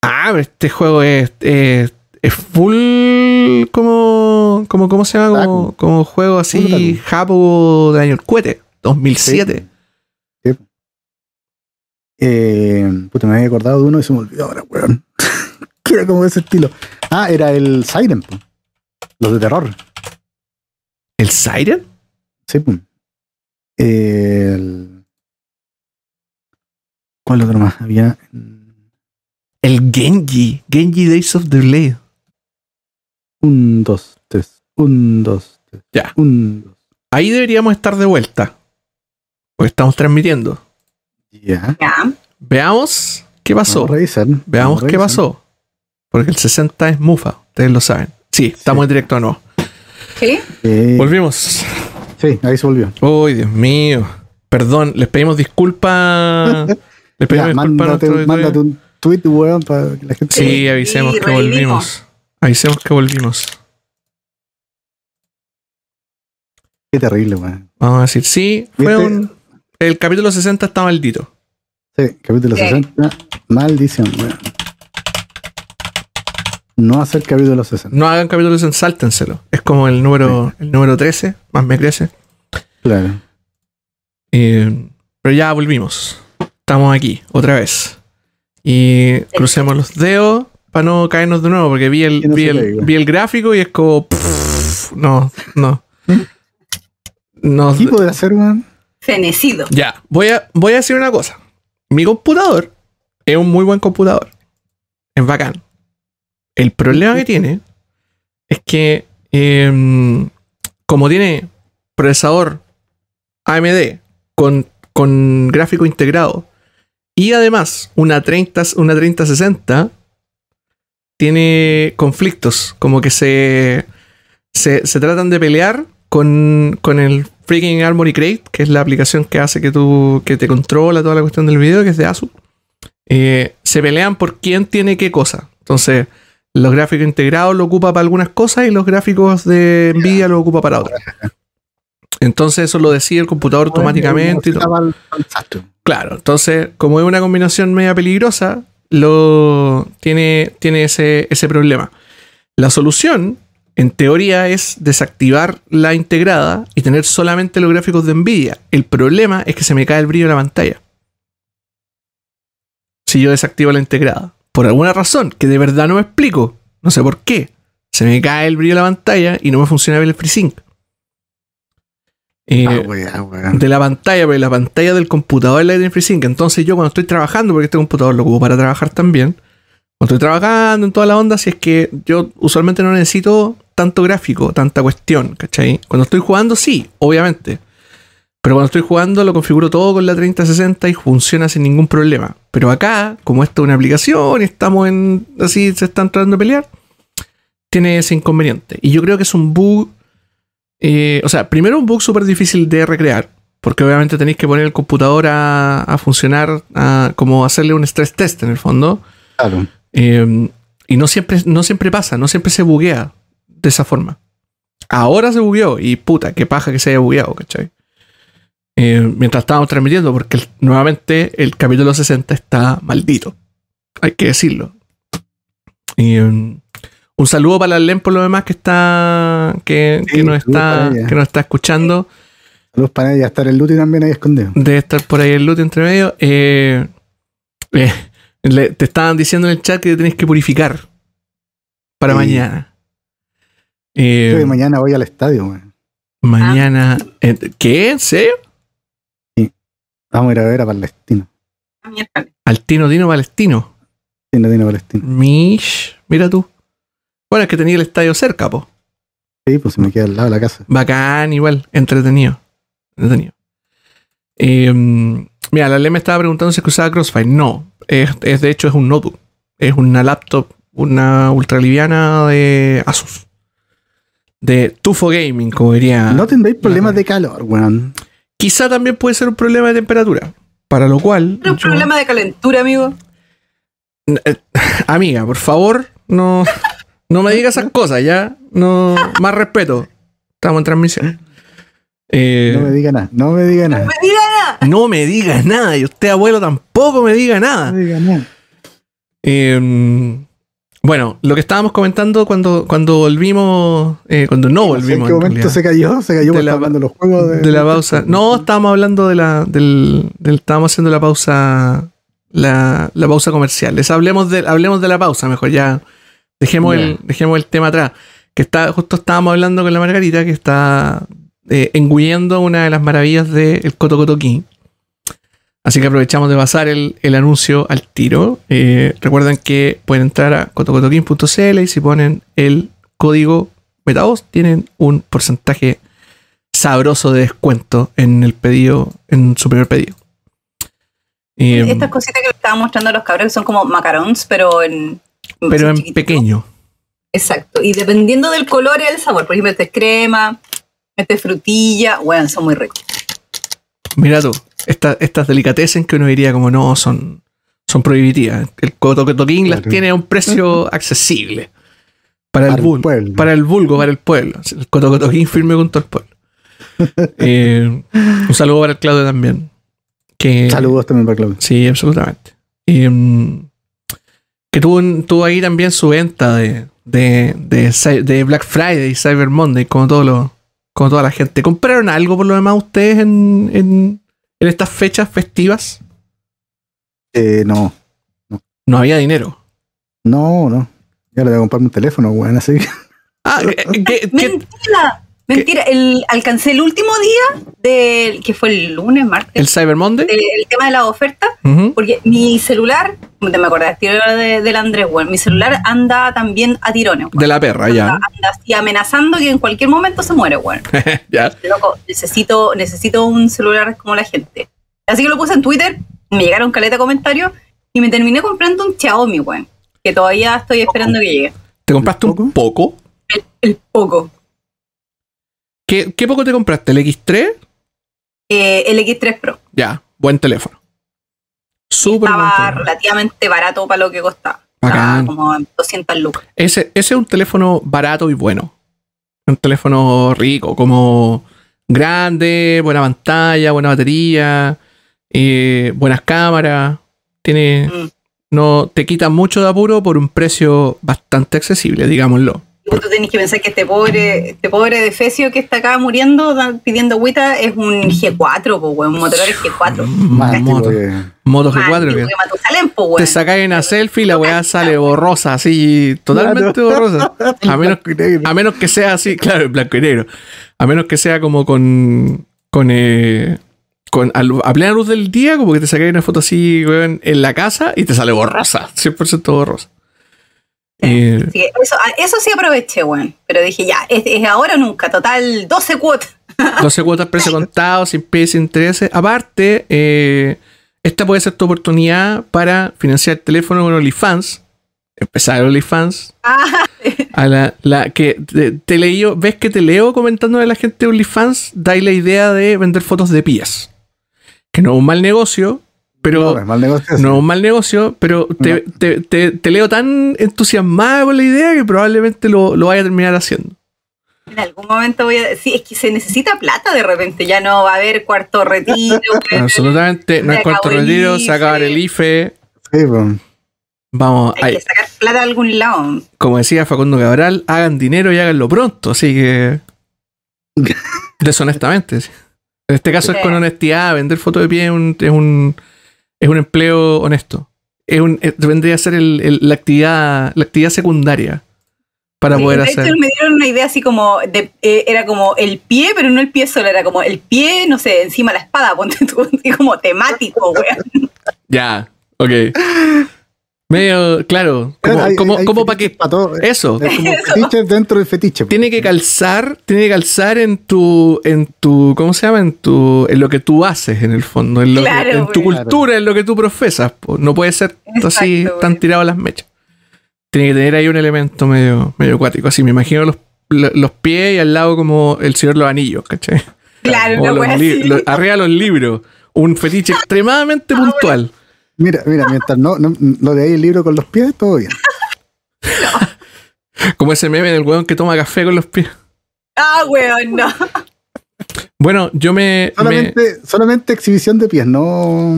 Ah, este juego es, es, es full como, como. ¿Cómo se llama? Como, como juego así. Japo del año el cohete, 2007. Sí. Eh, puta, me había acordado de uno y se me olvidó ahora, weón. que era como de ese estilo. Ah, era el Siren, po. los de terror. ¿El Siren? Sí, pum. El... ¿Cuál otro más había? El Genji. Genji Days of the Blade. Un, dos, tres. Un, dos, tres. Ya. Un, dos. Ahí deberíamos estar de vuelta. Porque estamos transmitiendo. Ya. Veamos qué pasó. Revisar. Veamos qué pasó. Porque el 60 es Mufa, ustedes lo saben. Sí, estamos Sí. en directo o no. ¿Sí? Eh, Volvimos. sí, ahí se volvió. Uy, Dios mío. Perdón, les pedimos disculpas. les pedimos Ya, disculpas a mándate, mándate un tweet, weón, para que la gente... Sí, avisemos que revivimos. volvimos. Avisemos que volvimos. Qué terrible, weón. Vamos a decir, sí, fue un. El capítulo 60 está maldito. Sí, capítulo Sí. 60. Maldición, weón. No hacer capítulo 60. No hagan capítulo 60, sáltenselo. Es como el número, el número 13, más me crece. Claro. Eh, pero ya volvimos. Estamos aquí, otra vez. Y crucemos los dedos para no caernos de nuevo, porque vi el, no vi el, vi el gráfico y es como. pff, no, no. No, ¿Qué podrá hacer, weón? Fenecido. ya, voy a, voy a decir una cosa. Mi computador es un muy buen computador. Es bacán. El problema que tiene es que, em, como tiene procesador AMD con, con gráfico integrado y además una 30, una 3060, tiene conflictos. Como que se, se, se tratan de pelear con, con el freaking Armory Crate, que es la aplicación que hace que tú que te controla toda la cuestión del video, que es de ASUS. Eh, se pelean por quién tiene qué cosa. Entonces, los gráficos integrados lo ocupa para algunas cosas y los gráficos de Nvidia lo ocupa para otras. Entonces, eso lo decide el computador automáticamente. y todo. Claro, entonces, como es una combinación media peligrosa, lo tiene, tiene ese, ese problema. La solución, en teoría, es desactivar la integrada y tener solamente los gráficos de Nvidia. El problema es que se me cae el brillo de la pantalla. Si yo desactivo la integrada. Por alguna razón, que de verdad no me explico. No sé por qué. Se me cae el brillo de la pantalla y no me funciona bien el FreeSync. Eh, Ah, weón. de la pantalla, porque la pantalla del computador es la que tiene FreeSync. Entonces yo cuando estoy trabajando, porque este computador lo ocupo para trabajar también, cuando estoy trabajando en toda la onda, si es que yo usualmente no necesito tanto gráfico, tanta cuestión, ¿cachai? Cuando estoy jugando, sí, obviamente. Pero cuando estoy jugando lo configuro todo con la 3060 y funciona sin ningún problema. Pero acá, como esto es una aplicación y estamos en. así se están tratando de pelear, tiene ese inconveniente. Y yo creo que es un bug. eh, o sea, primero un bug súper difícil de recrear. Porque obviamente tenéis que poner el computador a, a funcionar, a, como hacerle un stress test en el fondo. Claro. Eh, y no siempre, no siempre pasa, no siempre se buguea de esa forma. Ahora se bugueó y puta, qué paja que se haya bugueado, ¿cachai? Eh, mientras estábamos transmitiendo, porque el- nuevamente el capítulo 60 está maldito. Hay que decirlo. Y, um, un saludo para Len por lo demás que está. que, Sí, que nos está. que nos está escuchando. Saludos para ella. Estar el Luti también ahí escondido. Debe estar por ahí el loot entre medio. Eh, eh, le- te estaban diciendo en el chat que te tenés que purificar para Sí. mañana. Eh, que mañana voy al estadio, weón. mañana. eh, ¿Qué? ¿En serio? Vamos a ir a ver a Palestino. Ah, miércoles. Altino Dino Palestino. Tiene Dino Palestino. Mish, mira tú. Bueno, es que tenía el estadio cerca, po. Sí, pues se me queda al lado de la casa. Bacán, igual, entretenido. Entretenido. Eh, mira, la ley me estaba preguntando si es que usaba Crossfire. No, es, es- de hecho es un notebook. Es una laptop, una ultraliviana de Asus. De Tufo Gaming, como diría. No tendréis problemas de calor, weón. Quizá también puede ser un problema de temperatura. Para lo cual. Pero un yo- problema de calentura, amigo. Eh, Amiga, por favor, no, no me digas esas cosas, ya. No, más respeto. Estamos en transmisión. Eh, No me diga nada, no me diga nada. ¡Me diga nada! no me digas nada. Y usted, abuelo, tampoco me diga No nada. me diga nada. Eh, bueno, lo que estábamos comentando cuando, cuando volvimos, eh, cuando no sé ¿En volvimos. qué en momento se cayó? Se cayó De la- hablando de los juegos de, de la pausa. No, estábamos hablando de la. Del, del- estábamos haciendo la pausa. La, la pausa comercial. Les hablemos de, hablemos de la pausa, mejor ya. Dejemos, el, dejemos el tema atrás. Que está, justo estábamos hablando con la Margarita, que está eh, engullendo una de las maravillas del Coto Coto King. Así que aprovechamos de pasar el, el anuncio al tiro. Eh, recuerden que pueden entrar a cotocotoking.cl y si ponen el código Metavoz tienen un porcentaje sabroso de descuento en el pedido, en su primer pedido. Eh, Estas cositas que le estaba mostrando a los cabros que son como macarons, pero en. pero en chiquitito. pequeño. Exacto. Y dependiendo del color y del sabor. Por ejemplo, este es crema, este es frutilla. Bueno, son muy ricos. Mira tú, esta- estas delicatessen que uno diría como no, son, son prohibitivas. El Coto Coto King las Claro. tiene a un precio accesible. Para, Para el vulgo. Para el vulgo, para el pueblo. El Coto Coto King firme con todo el pueblo. Eh, un saludo para el Claudio también. Que, Saludos también para Claudio. Sí, absolutamente. Mm, que tuvo, tuvo ahí también su venta de, de, de, Black Friday y Cyber Monday, como, todo lo, como toda la gente. ¿Compraron algo por lo demás ustedes en, en, en estas fechas festivas? Eh, no, No había dinero. no, no. Ya le voy a comprarme un teléfono, weón, así que. Ah, ¿qué- qué- qué- Mentira. Mentira. El, alcancé el último día del. que fue el lunes, martes. ¿El Cyber Monday? el tema de la oferta. Porque mi celular. Me acordé de, del Andrés, weón. Mi celular anda también a tirones, weón. De la perra, ya. Anda, así amenazando que en cualquier momento se muere, weón. ya. Loco, necesito, necesito un celular como la gente. Así que lo puse en Twitter, me llegaron caleta de comentarios y me terminé comprando un Xiaomi, weón. Que todavía estoy esperando que llegue. ¿Te compraste un poco? El poco. ¿Qué, qué poco te compraste? ¿El X3? Eh, el X3 Pro. Ya, buen teléfono. Súper buen Estaba teléfono. relativamente barato para lo que costaba. Estaba como en 200 lucas. Ese, ese es un teléfono barato y bueno. Un teléfono rico, como grande, buena pantalla, buena batería, eh, buenas cámaras. Tiene. Mm. No te quita mucho de apuro por un precio bastante accesible, digámoslo. Tú tenés que pensar que este pobre, este pobre defecio que está acá muriendo, pidiendo agüita, es un G4, po, weón, un Motorola G4. Más Moto, antiguo que- Moto Más G4. antiguo que que Matusalén, po, te sacáis una selfie y la weá sale borrosa, así, totalmente borrosa. A menos Blanco y negro. A menos que sea así, claro, en blanco y negro. A menos que sea como con. con. eh, con a, lu- a plena luz del día, como que te sacáis una foto así, weón, en la casa y te sale borrosa, 100% borrosa. Eh, que eso, sí aproveché, weón. Pero dije, ya, es, es ahora o nunca. Total, 12 cuotas. 12 cuotas precio contado, sin pie, sin intereses. Aparte, eh, esta puede ser tu oportunidad para financiar el teléfono con OnlyFans. Empezar OnlyFans. Ah, A la, la que te, te leí yo- ves que te leo comentando a la gente de OnlyFans, dais la idea de vender fotos de pies. Que no es un mal negocio, pero No, es mal negocio. no un mal negocio, pero te, te- te- te leo tan entusiasmada con la idea que probablemente lo, lo vaya a terminar haciendo. en algún momento voy a Sí, es que se necesita plata de repente. Ya no va a haber cuarto retiro. Absolutamente, no es cuarto retiro, se acaba el IFE. Sí, pues. Vamos, Hay ay, que sacar plata de algún lado. como decía Facundo Cabral, hagan dinero y háganlo pronto, así que deshonestamente. En este caso es con honestidad, vender fotos de pie es un, es un, es un empleo honesto. Es un, es- vendría a ser el- el- la, actividad, la actividad secundaria para Sí, poder de hecho, hacer. me dieron una idea así como de, eh, era como el pie, pero no el pie solo, era como el pie, no sé, encima de la espada, ponte tú, como temático, weón. Ya, ok. Medio, claro, como, Hay- como, hay como para que todo. eso Es como fetiche dentro del fetiche. pues. tiene que calzar, tiene que calzar en tu, en tu, ¿cómo se llama? En tu, en lo que tú haces en el fondo, en, lo que- Claro, en tu güey. cultura, en lo que tú profesas. po. No puede ser así Exacto, tan tirado a las mechas. Tiene que tener ahí un elemento medio, medio acuático. Así me imagino los, lo- los pies y al lado como el señor los anillos, ¿cachai? Claro, O una los así. arriba libros. Un fetiche extremadamente puntual. Mira, mira, mientras no, no, lo de ahí el libro con los pies, todo bien. Como ese meme del weón que toma café con los pies. Ah, weón, no. Bueno, yo me. me- Solamente, exhibición de pies, no.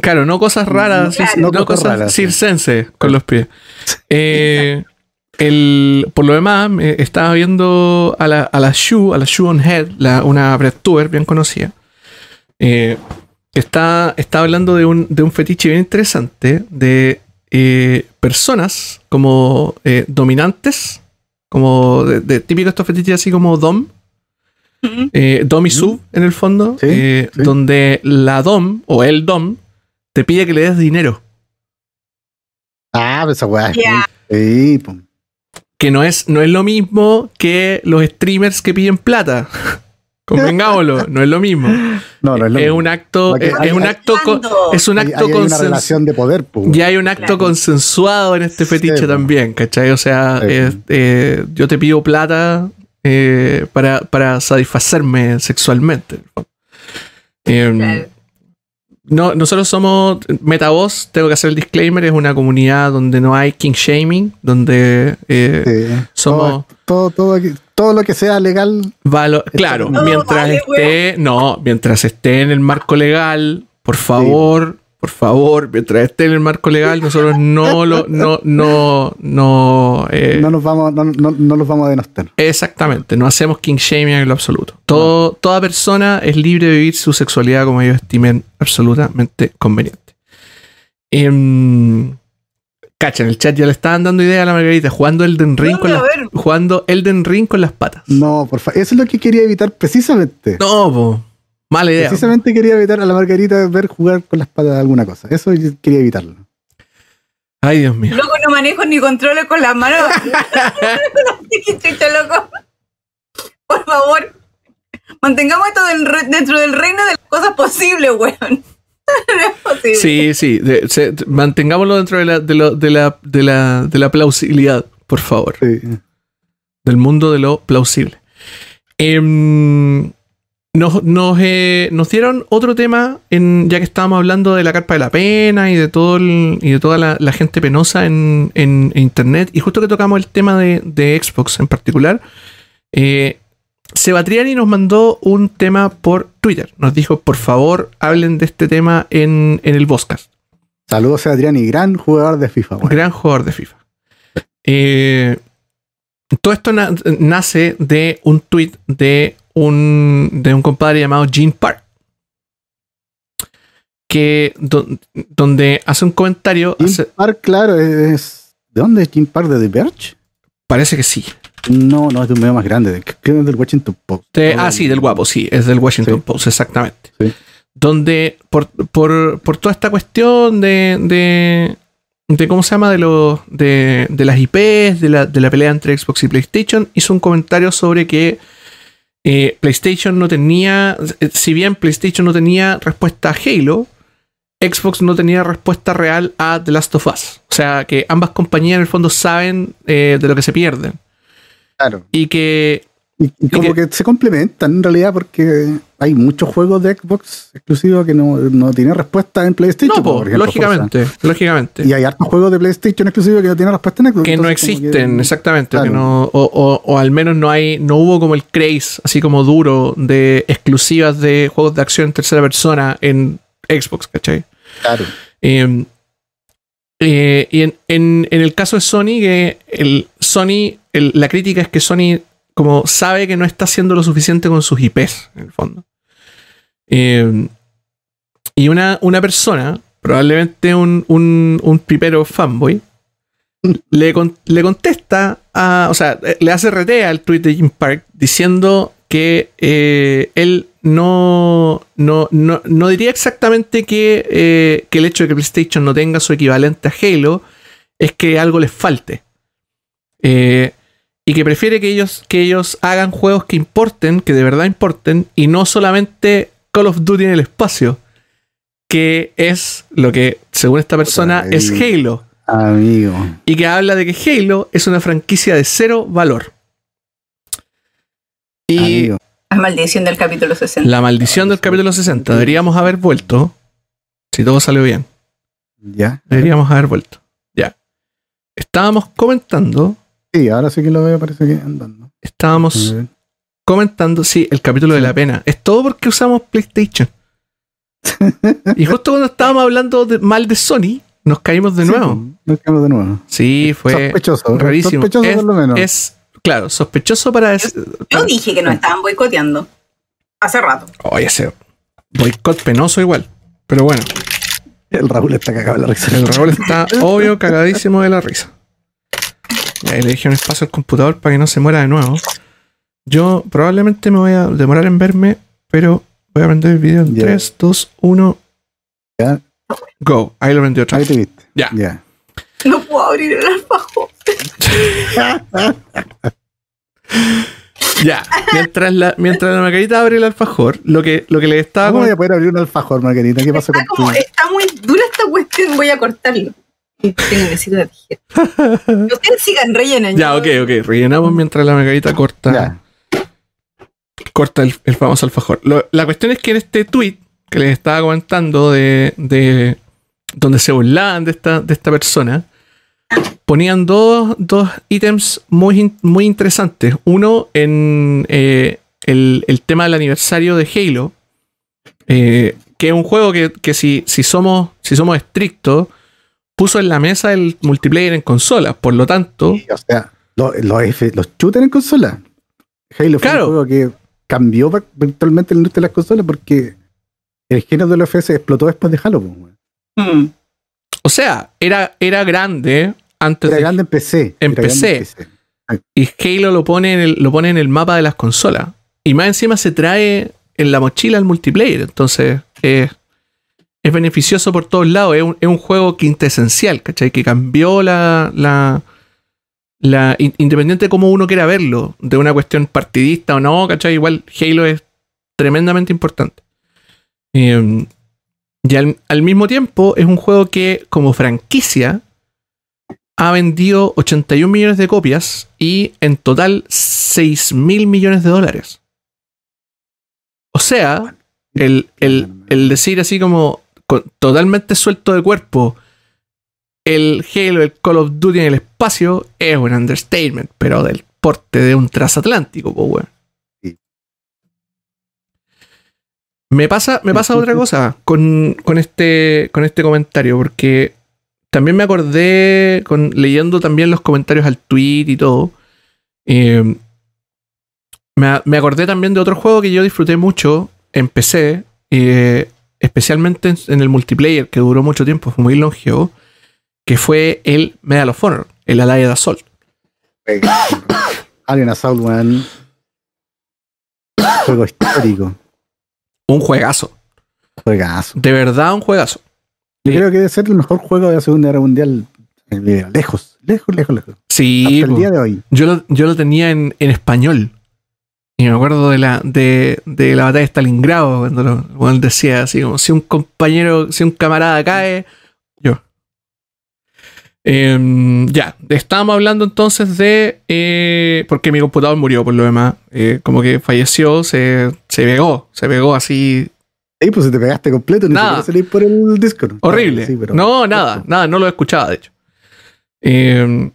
claro, no cosas raras, Claro. cir- no, No cosas cosas raras, sí. circenses con los pies. Eh, el, por lo demás, me estaba viendo a la, a la Shoe, a la Shoe on Head, la- una breadtuber bien conocida. eh, está, está hablando de un, de un fetiche bien interesante de eh, personas como eh, dominantes, como de, de típicos estos fetiches así como Dom, eh, Dom y Sub en el fondo, Sí, eh, sí. donde la Dom o el Dom te pide que le des dinero, Ah, pues esa weá. Sí, que no es, no es lo mismo que los streamers que piden plata. Convengámoslo, no es lo mismo. No, no es lo es mismo. un acto, es, hay- es un hay- acto, es un acto hay una relación de poder, pues. Ya hay un acto Claro. consensuado en este fetiche po. también, ¿cachai? O sea, Sí, po. es- eh, yo te pido plata eh, para, para satisfacerme sexualmente. Claro. No, nosotros somos Metavoz, tengo que hacer el disclaimer, es una comunidad donde no hay king shaming, donde eh, Sí. somos Todo, todo, aquí- todo lo que sea legal. valo- claro, No, mientras vale, esté, no, mientras esté en el marco legal, por favor, por favor, mientras esté en el marco legal, nosotros no lo, no, no, no, eh, No nos vamos, no, no, no los vamos a denostar. Exactamente, no hacemos king shaming en lo absoluto. Todo, Toda persona es libre de vivir su sexualidad como ellos estimen absolutamente conveniente. Em, cacha, en el chat ya le estaban dando idea a la Margarita, jugando Elden Ring, con las, jugando Elden Ring con las patas. No, por favor. Eso es lo que quería evitar precisamente. No, po, mala idea. Precisamente quería evitar a la Margarita ver jugar con las patas de alguna cosa. Eso yo quería evitarlo. Ay, Dios mío. Loco, no manejo ni controlo con las manos. Loco. Por favor, mantengamos esto del re- dentro del reino de las cosas posibles, weón. No es posible. Sí, sí, de- se- mantengámoslo dentro de la, de, lo- de la, de, la, de la plausibilidad, por favor. Sí. del mundo de lo plausible. Em, nos, nos, eh, nos dieron otro tema, en, ya que estábamos hablando de la carpa de la pena y de todo el- y de toda la, la gente penosa en, en- en internet, y justo que tocamos el tema de, de Xbox en particular, eh, Sebatriani nos mandó un tema por Twitter. Nos dijo, por favor, hablen de este tema en, en el Boscast. Saludos y gran jugador de FIFA. weón. Gran jugador de FIFA. Eh, todo esto na- nace de un tweet de un, de un compadre llamado Gene Park. Que do- donde hace un comentario. Jim hace- Park, claro, es. ¿De dónde es Jim Park? ¿De The Verge? parece que sí. No, no, es de un medio más grande. de- Creo que es del Washington Post. De- ah, sí, del guapo, sí, es del Washington Sí. Post, exactamente. Sí. Donde por, por, por toda esta cuestión de, de, de cómo se llama, de, los de, de las IPs, de la, de la pelea entre Xbox y PlayStation, hizo un comentario sobre que eh, PlayStation no tenía, eh, si bien PlayStation no tenía respuesta a Halo, Xbox no tenía respuesta real a The Last of Us. O sea, que ambas compañías en el fondo saben eh, de lo que se pierden. Claro. Y que Y, y como que, se complementan en realidad porque hay muchos juegos de Xbox exclusivos que no, no tienen respuesta en PlayStation. No, po, por ejemplo, lógicamente, lógicamente. Y hay hartos juegos de PlayStation exclusivos que no tienen respuesta en Xbox. que no existen, que- exactamente. claro. que no, o, o- o al menos no hay, no hubo como el craze, así como duro, de exclusivas de juegos de acción en tercera persona en Xbox, ¿cachai? Claro. Eh, eh, y en, en- en el caso de Sony, que el Sony, el- la crítica es que Sony como sabe que no está haciendo lo suficiente con sus IPs, en el fondo. Eh, y una, una persona, probablemente un, un, un pipero fanboy, le, con- le contesta a, o sea, eh, le hace retea al tweet de Jim Park diciendo que eh, él no, no, no, no diría exactamente que, que el hecho de que PlayStation no tenga su equivalente a Halo es que algo les falte. Eh, y que prefiere que ellos, que ellos hagan juegos que importen, que de verdad importen, y no solamente Call of Duty en el espacio, que es lo que, según esta persona, Puta, es Halo Amigo. y que habla de que Halo es una franquicia de cero valor. Y amigo. La maldición del capítulo 60. la maldición del capítulo 60, deberíamos haber vuelto si todo salió bien. Ya. Deberíamos haber vuelto. Ya. Estábamos comentando. Sí, ahora sí que lo veo, parece que andando. Estábamos comentando, sí, el capítulo de la pena. Es todo porque usamos PlayStation. y justo cuando estábamos hablando de- mal de Sony, nos caímos de Sí, nuevo. pues, Nos quedamos de nuevo. Sí, fue sospechoso. rarísimo. Sospechoso es, por lo menos. es, claro, sospechoso para. Yo dije que nos estaban boicoteando. Hace rato. Oye, ese boicot penoso igual. Pero bueno, El Raúl está cagado en la risa. el Raúl está obvio cagadísimo de la risa. Y ahí le dejé un espacio al computador para que no se muera de nuevo. Yo probablemente me voy a demorar en verme, pero voy a prender el video en Ya. 3, 2, 1, Ya, go. Ahí lo prendí otra ahí vez. te viste. Ya. No puedo abrir el alfajor. Ya. Mientras la, mientras la Margarita abre el alfajor, lo que, lo que le estaba ¿Cómo voy a poder abrir un alfajor, Margarita? ¿Qué pasa Está, con como, está muy dura esta cuestión, voy a cortarlo. Tengo necesito de. Ustedes sigan rellenen. Ya, ok, ok. Rellenamos mientras la Margarita corta. Ya. corta el, el famoso alfajor. Lo- la cuestión es que en este tweet que les estaba comentando de, de donde se burlaban de esta, de esta persona, ponían dos, dos ítems muy, in- muy interesantes. Uno en eh, el, el tema del aniversario de Halo, eh, que es un juego que, que si, si, somos, si somos estrictos, puso en la mesa el multiplayer en consolas. Por lo tanto, O sea, los, los, F- los shooters en consola. Halo fue un juego que cambió virtualmente la industria de las consolas porque el género de los FPS explotó después de Halo. weón. Mm. o sea, era, era grande antes Era de grande en PC. En PC. Y Halo lo pone, en el, lo pone en el mapa de las consolas. Y más encima se trae en la mochila el multiplayer. Entonces es, es beneficioso por todos lados. Es un, es un juego quintesencial, ¿cachai? Que cambió la. la, la- in- independiente de cómo uno quiera verlo, de una cuestión partidista o no, ¿cachai? Igual Halo es tremendamente importante. Eh, y al, al mismo tiempo es un juego que, como franquicia, ha vendido 81 millones de copias y en total 6 mil millones de dólares. O sea, el, el- el decir así como con- totalmente suelto de cuerpo, el Halo, el Call of Duty en el espacio es un understatement, pero del porte de un transatlántico, pues, weón. Sí. Me pasa, me pasa otra cosa con, con este, con este comentario, porque también me acordé, con, leyendo también los comentarios al tweet y todo, eh, me, me acordé también de otro juego que yo disfruté mucho en PC, eh, especialmente en, el multiplayer, que duró mucho tiempo, fue muy longevo, que fue el Medal of Honor, el Allied Assault. Alien Assault, weón. Juego histórico. Un juegazo, Juegazo. de verdad un juegazo. Yo Sí. creo que debe ser el mejor juego de la Segunda Guerra Mundial. video. Lejos, lejos, lejos, lejos. Sí, Hasta el día de hoy. Yo lo, yo lo tenía en, en español. Y me acuerdo de la, de, de la batalla de Stalingrado, cuando lo, cuando él decía así como, si un compañero, si un camarada cae, yo. Em, ya, estábamos hablando entonces de, eh, porque mi computador murió por lo demás, eh, como que falleció, se, se pegó, se pegó así, Ahí pues te pegaste completo, ni Nada. salís por el Discord. horrible. Sí, pero- no, nada, nada, no lo escuchaba de hecho. Em,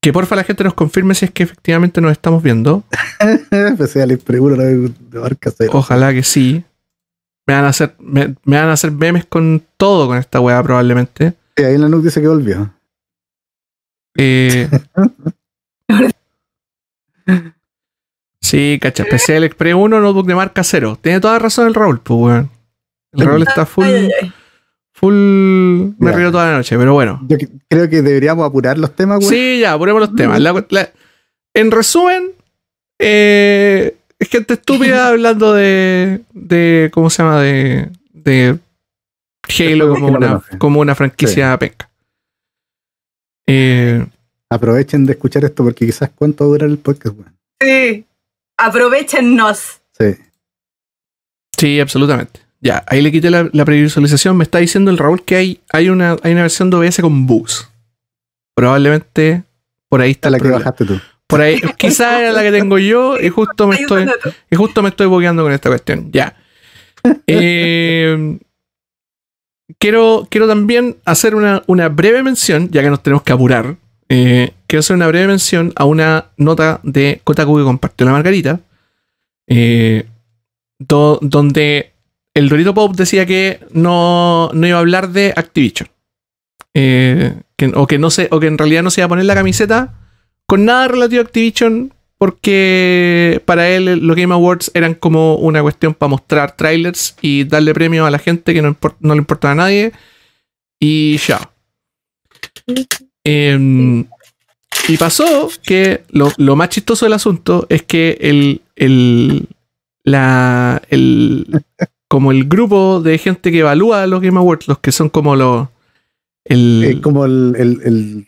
que porfa la gente nos confirme si es que efectivamente nos estamos viendo. Seguro la de barca cero. Ojalá que sí. Me van a hacer, me, me van a hacer memes con todo con esta weá probablemente. Sí, ahí en la nuke dice que volvió. Eh, sí, cacha. PC Express 1, notebook de marca 0. Tiene toda razón el Raúl, pues weón. El Raúl está full. Ay, ay, ay. Full. Me Ya. río toda la noche, pero bueno. Yo creo que deberíamos apurar los temas, güey. Sí, ya, ponemos los temas. La- la- en resumen, eh, es gente estúpida hablando de, de. ¿Cómo se llama? De. de Halo como una, como una franquicia penca. Eh, Aprovechen de escuchar esto porque quizás cuánto va a durar el podcast, güey. Sí. Aprovechenos. Sí. sí, absolutamente. Ya, ahí le quité la, la previsualización. Me está diciendo el Raúl que hay, hay, una, hay una versión de OBS con bugs. Probablemente por ahí está la que bajaste tú. Por ahí, quizás era la que tengo yo y justo me estoy. Y justo me estoy boqueando con esta cuestión. Ya. Eh, quiero, quiero también hacer una, una breve mención, ya que nos tenemos que apurar. eh, quiero hacer una breve mención a una nota de Kotaku que compartió la Margarita, eh, do- donde el Dorito Pop decía que no, no iba a hablar de Activision. Eh, o, que no se, o que en realidad no se iba a poner la camiseta con nada relativo a Activision, porque para él los Game Awards eran como una cuestión para mostrar trailers y darle premio a la gente que no le importaba a nadie. Y ya. Em, y pasó que lo, lo más chistoso del asunto es que el, el, la, el, como el grupo de gente que evalúa los Game Awards, los que son como los, el, Es como el, el- el-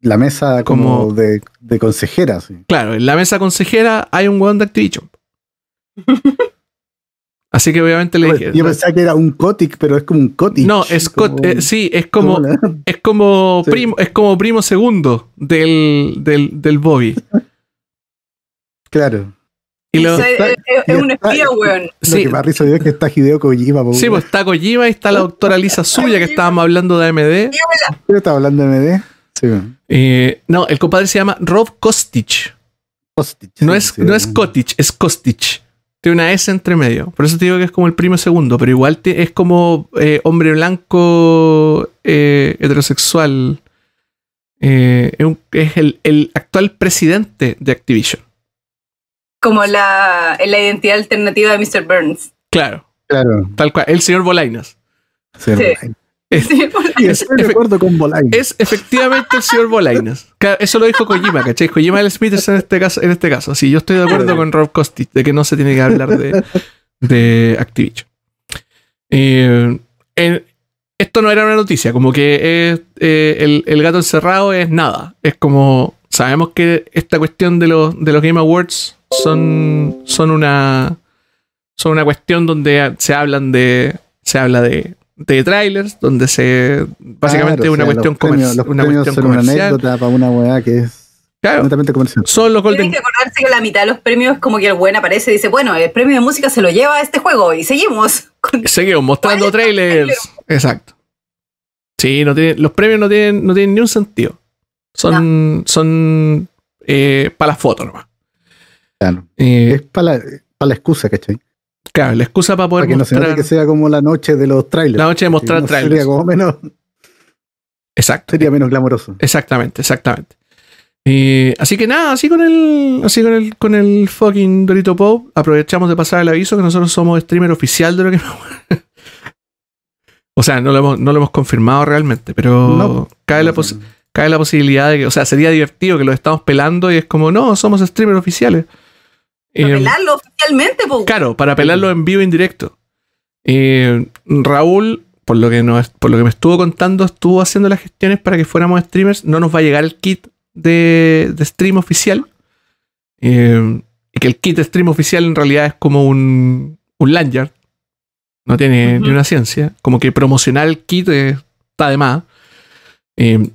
la mesa como, Como- de, de consejera. sí. claro, en la mesa consejera hay un weón de Activision. Así que obviamente le dije. Yo pensaba que era un Cotic, pero es como un Cotic. No, es co- como- eh, sí, es como, es como Sí. primo, es como primo segundo del, del, del Bobby. Claro. Y lo- Eso es, es- es un espía, weón. Lo sí, que más risa dio es que está Hideo Kojima. po, sí, pues está Kojima y está la doctora Lisa Suya que estábamos hablando de AMD. ¿Yo estaba hablando de MD? Sí, bueno. Eh, no, el compadre se llama Rob Kostic. Kostic, No sí, es, sí, no es Kotich, es Kostic. Tiene una S entre medio. Por eso te digo que es como el primo segundo, pero igual te- es como eh, hombre blanco eh, heterosexual. Eh, es un- es el, el actual presidente de Activision. Como la, la identidad alternativa de Mr. Burns. Claro, Claro. tal cual. El señor Bolainas. Sí. Es, Sí, es- estoy de acuerdo con Bolaños. es efectivamente el señor Bolainas. Eso lo dijo Kojima, ¿cachai? Kojima el Smithers en este caso. En este caso. Sí, yo estoy de acuerdo con Rob Kostic de que no se tiene que hablar de, de Activision. Eh, en- esto no era una noticia, como que es, eh, el, el gato encerrado es nada. Es como, sabemos que esta cuestión de los, de los Game Awards son, son una son una cuestión donde se hablan de se habla de, de trailers, donde se básicamente Claro, o una sea, cuestión los premios- comercial, Los una cuestión son una comercial. anécdota para una weá que es Claro, comercial. son los Tienen que acordarse que la mitad de los premios, como que el buen aparece y dice, bueno, el premio de música se lo lleva a este juego y seguimos. con- Seguimos mostrando ¿Cuál es el trailers. Exacto. Sí, no tienen, los premios no tienen, no tienen ni un sentido. Son, son eh, para las fotos nomás. Claro. Eh, Es para la, para la excusa, ¿cachai? claro, la excusa para poder Para que no se mostrar note que sea como la noche de los trailers. la noche de mostrar no, trailers. Sería como menos, Exacto. sería menos glamoroso. Exactamente, exactamente. Eh, así que nada, así con el, así con el, con el fucking Dorito Pop, aprovechamos de pasar el aviso que nosotros somos streamer oficial de lo que O sea, no lo hemos, no lo hemos confirmado realmente, pero No. cabe, la No, cabe la posibilidad de que, o sea, sería divertido que lo estamos pelando y es como, no, somos streamers oficiales. Para Eh, pelarlo oficialmente, pues. Claro, para pelarlo en vivo en directo. Eh, Raúl, por lo, que nos, por lo que me estuvo contando, estuvo haciendo las gestiones para que fuéramos streamers. No nos va a llegar el kit de, de stream oficial. Eh, y que el kit de stream oficial en realidad es como un, un lanyard. No tiene ni una ciencia. Como que promocionar el kit está de más. Eh,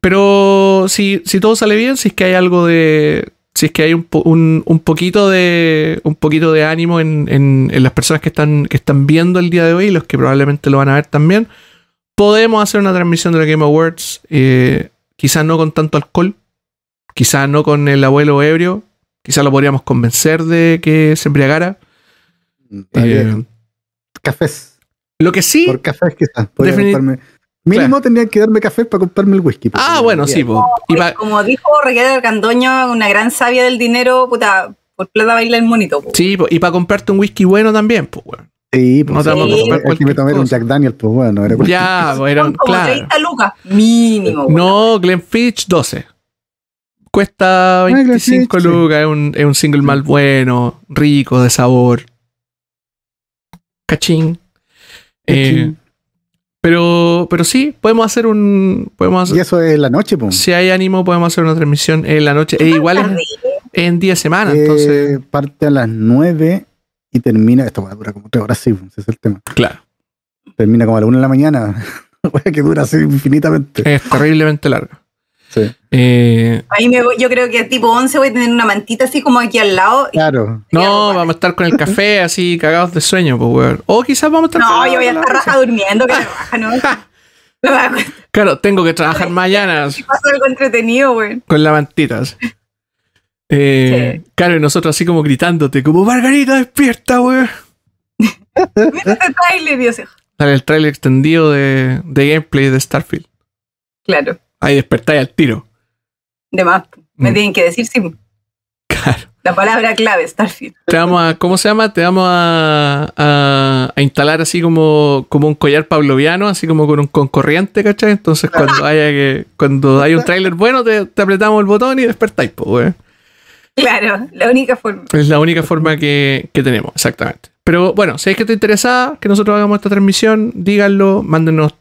pero si, si todo sale bien, si es que hay algo de. Si es que hay un, un, un poquito de. un poquito de ánimo en, en- en las personas que están, que están viendo el día de hoy, y los que probablemente lo van a ver también. Podemos hacer una transmisión de los Game Awards. eh, quizás no con tanto alcohol. Quizás no con el abuelo ebrio. Quizás lo podríamos convencer de que se embriagara. Eh, cafés. lo que sí. Por cafés quizás. Podría Mínimo tendrían que darme café para comprarme el whisky. porque Ah, no bueno, sí, po. Y pa- Como dijo Raquel Argandoño, una gran sabia del dinero, puta, por plata baila el monito. po. sí, po. y para comprarte un whisky bueno también, pues, weón. Sí, pues No te vamos a comprar cualquier me tomé un. Jack Daniel, pues bueno, era Ya, pues, era un- como claro. 30 lucas, mínimo. weón. No, Glenfiddich 12. Cuesta 25 Glenfiddich, sí. lucas, es un, es un single mal bueno, rico, de sabor. Cachín. Eh, Cachín. Pero, pero sí, podemos hacer un. Podemos hacer- Y eso es la noche, pues. si hay ánimo, podemos hacer una transmisión en la noche. E igual es en día de semana, Eh, entonces. parte a las 9 y termina. Esto va a durar como 3 horas, sí, ese es el tema. Claro. Termina como a la 1 de la mañana. Que dura así infinitamente. Es terriblemente largo. Sí. Eh, Ahí me voy- yo creo que a tipo 11 voy a tener una mantita así como aquí al lado. y- Claro. no, vamos a estar con el café así cagados de sueño, pues, weón. O quizás vamos a estar No, yo voy a estar raja durmiendo, que raja, ¿no? Me Claro, tengo que trabajar mañana algo entretenido, con la mantita. así. Eh, Claro, y nosotros así como gritándote, como Margarita, despierta, weón. Mira este trailer Dale el trailer extendido de, de gameplay de Starfield. Claro, Ahí despertáis al tiro. de más. Me Mm. tienen que decir sí, Claro. la palabra clave, Starfield. Te vamos a, ¿cómo se llama? Te vamos a, a, a instalar así como, como un collar pavloviano, así como con un con corriente, ¿cachai? Entonces cuando haya que, cuando hay un tráiler bueno, te, te apretamos el botón y despertáis, pues. Claro, la única forma. Es la única forma que, que tenemos, exactamente. Pero bueno, si es que te interesa que nosotros hagamos esta transmisión, díganlo, mándenos,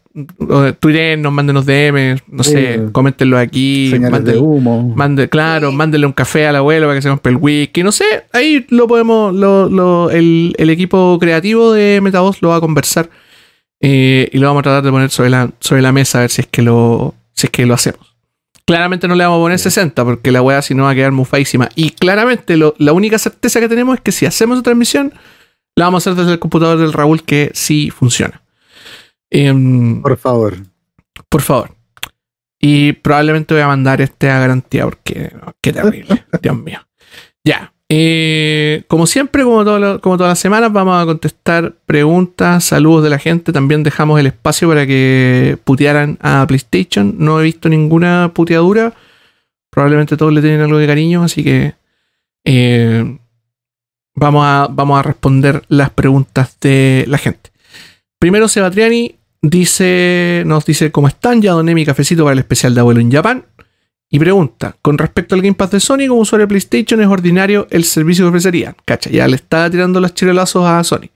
eh, tuiteennos, mándenos DM, no sé, Sí. coméntenlo aquí, Señales de humo. Mande, claro, Sí. mándenle un café al abuelo para que se compre el whisky. No sé, ahí lo podemos, lo, lo- el, el equipo creativo de Metavoz lo va a conversar eh, y lo vamos a tratar de poner sobre la, sobre la mesa a ver si es que lo, si es que lo hacemos. Claramente no le vamos a poner 60 porque la weá si no va a quedar muy feísima. Y claramente lo- la única certeza que tenemos es que si hacemos transmisión, la vamos a hacer desde el computador del Raúl que sí funciona. Em, Por favor. por favor. Y probablemente voy a mandar este a garantía porque qué terrible. Dios mío. Ya. eh, como siempre, como, todo como todas las semanas, vamos a contestar preguntas, saludos de la gente. También dejamos el espacio para que putearan a PlayStation. No he visto ninguna puteadura. Probablemente todos le tienen algo de cariño, así que eh, vamos, a, vamos a responder las preguntas de la gente. Primero, Sebatriani dice, nos dice cómo están, ya doné mi cafecito para el especial de abuelo en Japón. Y pregunta, con respecto al Game Pass de Sony, como usuario de PlayStation, ¿es ordinario el servicio que ofrecerían? Cacha, ya le está tirando los chirolazos a Sony.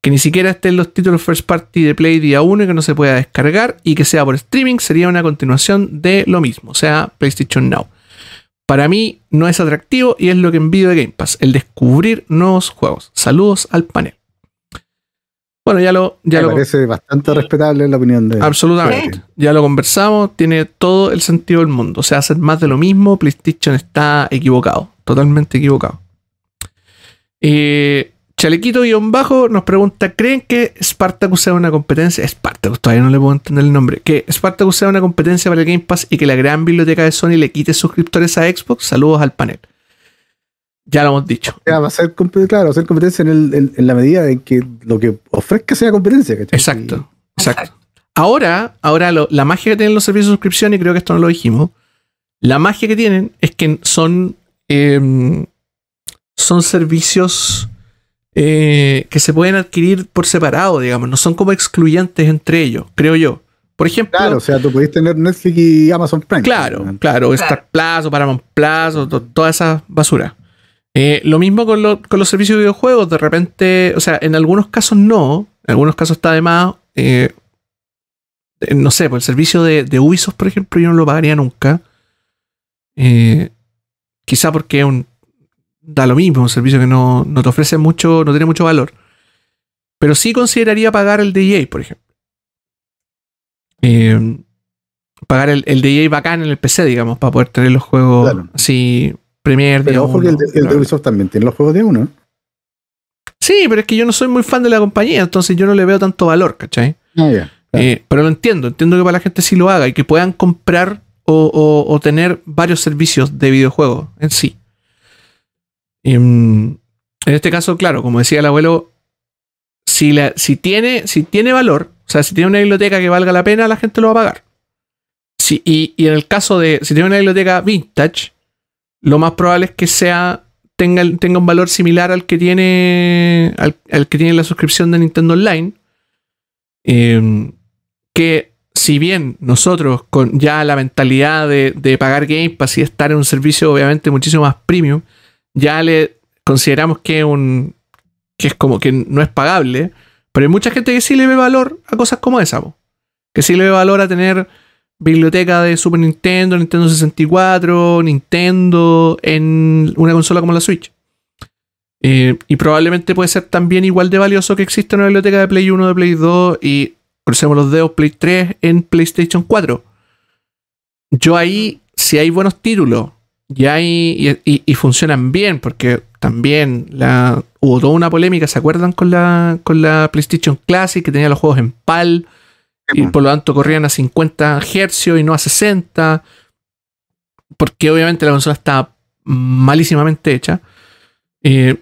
Que ni siquiera estén los títulos first party de Play día 1 y que no se pueda descargar y que sea por streaming sería una continuación de lo mismo, o sea, PlayStation Now. Para mí no es atractivo y es lo que envidio de Game Pass, el descubrir nuevos juegos. Saludos al panel. Bueno, ya lo, ya Me lo parece bastante respetable la opinión de. Absolutamente. Ya lo conversamos, tiene todo el sentido del mundo. O sea, hacer más de lo mismo, PlayStation está equivocado, totalmente equivocado. Eh, Chalequito-bajo nos pregunta: ¿Creen que Spartacus sea una competencia? Spartacus, todavía no le puedo entender el nombre. ¿Que Spartacus sea una competencia para el Game Pass y que la gran biblioteca de Sony le quite suscriptores a Xbox? Saludos al panel. Ya lo hemos dicho. Ya, va a ser, claro, va a ser competencia en, el- en- en la medida en que lo que ofrezca sea competencia. ¿cachai? Exacto, exacto. Ahora, ahora lo- la magia que tienen los servicios de suscripción, y creo que esto no lo dijimos, la magia que tienen es que son, em, son servicios eh, que se pueden adquirir por separado, digamos, no son como excluyentes entre ellos, creo yo. Por ejemplo, Claro, o sea, tú podés tener Netflix y Amazon Prime. Claro, claro, Star Plus o Paramount Plus o to- toda esa basura. Eh, lo mismo con, lo- con los servicios de videojuegos, de repente, o sea, en algunos casos no, en algunos casos está de más. eh, eh, no sé, por el servicio de, de Ubisoft, por ejemplo, yo no lo pagaría nunca. Eh, quizá porque un, da lo mismo, un servicio que no, no te ofrece mucho, no tiene mucho valor. Pero sí consideraría pagar el EA, por ejemplo. Eh, pagar el, el de EA bacán en el PC, digamos, para poder tener los juegos Claro. así Premier Pero ojo que el, de. Ubisoft también tiene los juegos de uno. Sí, pero es que yo no soy muy fan de la compañía, entonces yo no le veo tanto valor, ¿cachai? Ah. Claro. Eh, pero lo entiendo, entiendo que para la gente sí lo haga y que puedan comprar o, o- o tener varios servicios de videojuegos en sí. Em, en este caso, claro, como decía el abuelo, si, la- si, tiene, si tiene valor, o sea, si tiene una biblioteca que valga la pena, la gente lo va a pagar. Si- y, y en el caso de, si tiene una biblioteca vintage, lo más probable es que sea tenga, tenga un valor similar al que tiene al, que tiene la suscripción de Nintendo Online. Em, que si bien nosotros con ya la mentalidad de, de pagar Game Pass y estar en un servicio obviamente muchísimo más premium, ya le consideramos que un que es como que no es pagable, pero hay mucha gente que sí le ve valor a cosas como esa, que sí le ve valor a tener biblioteca de Super Nintendo, Nintendo 64, Nintendo en una consola como la Switch. Eh, y probablemente puede ser también igual de valioso que existe una biblioteca de Play 1, de Play 2 y crucemos los dedos Play 3 en PlayStation 4. yo ahí, si hay buenos títulos y, hay, y, y- funcionan bien, porque también hubo toda una polémica, ¿se acuerdan con la, con la PlayStation Classic que tenía los juegos en PAL y por lo tanto corrían a 50 Hz y no a 60? Porque obviamente la consola está malísimamente hecha. Eh,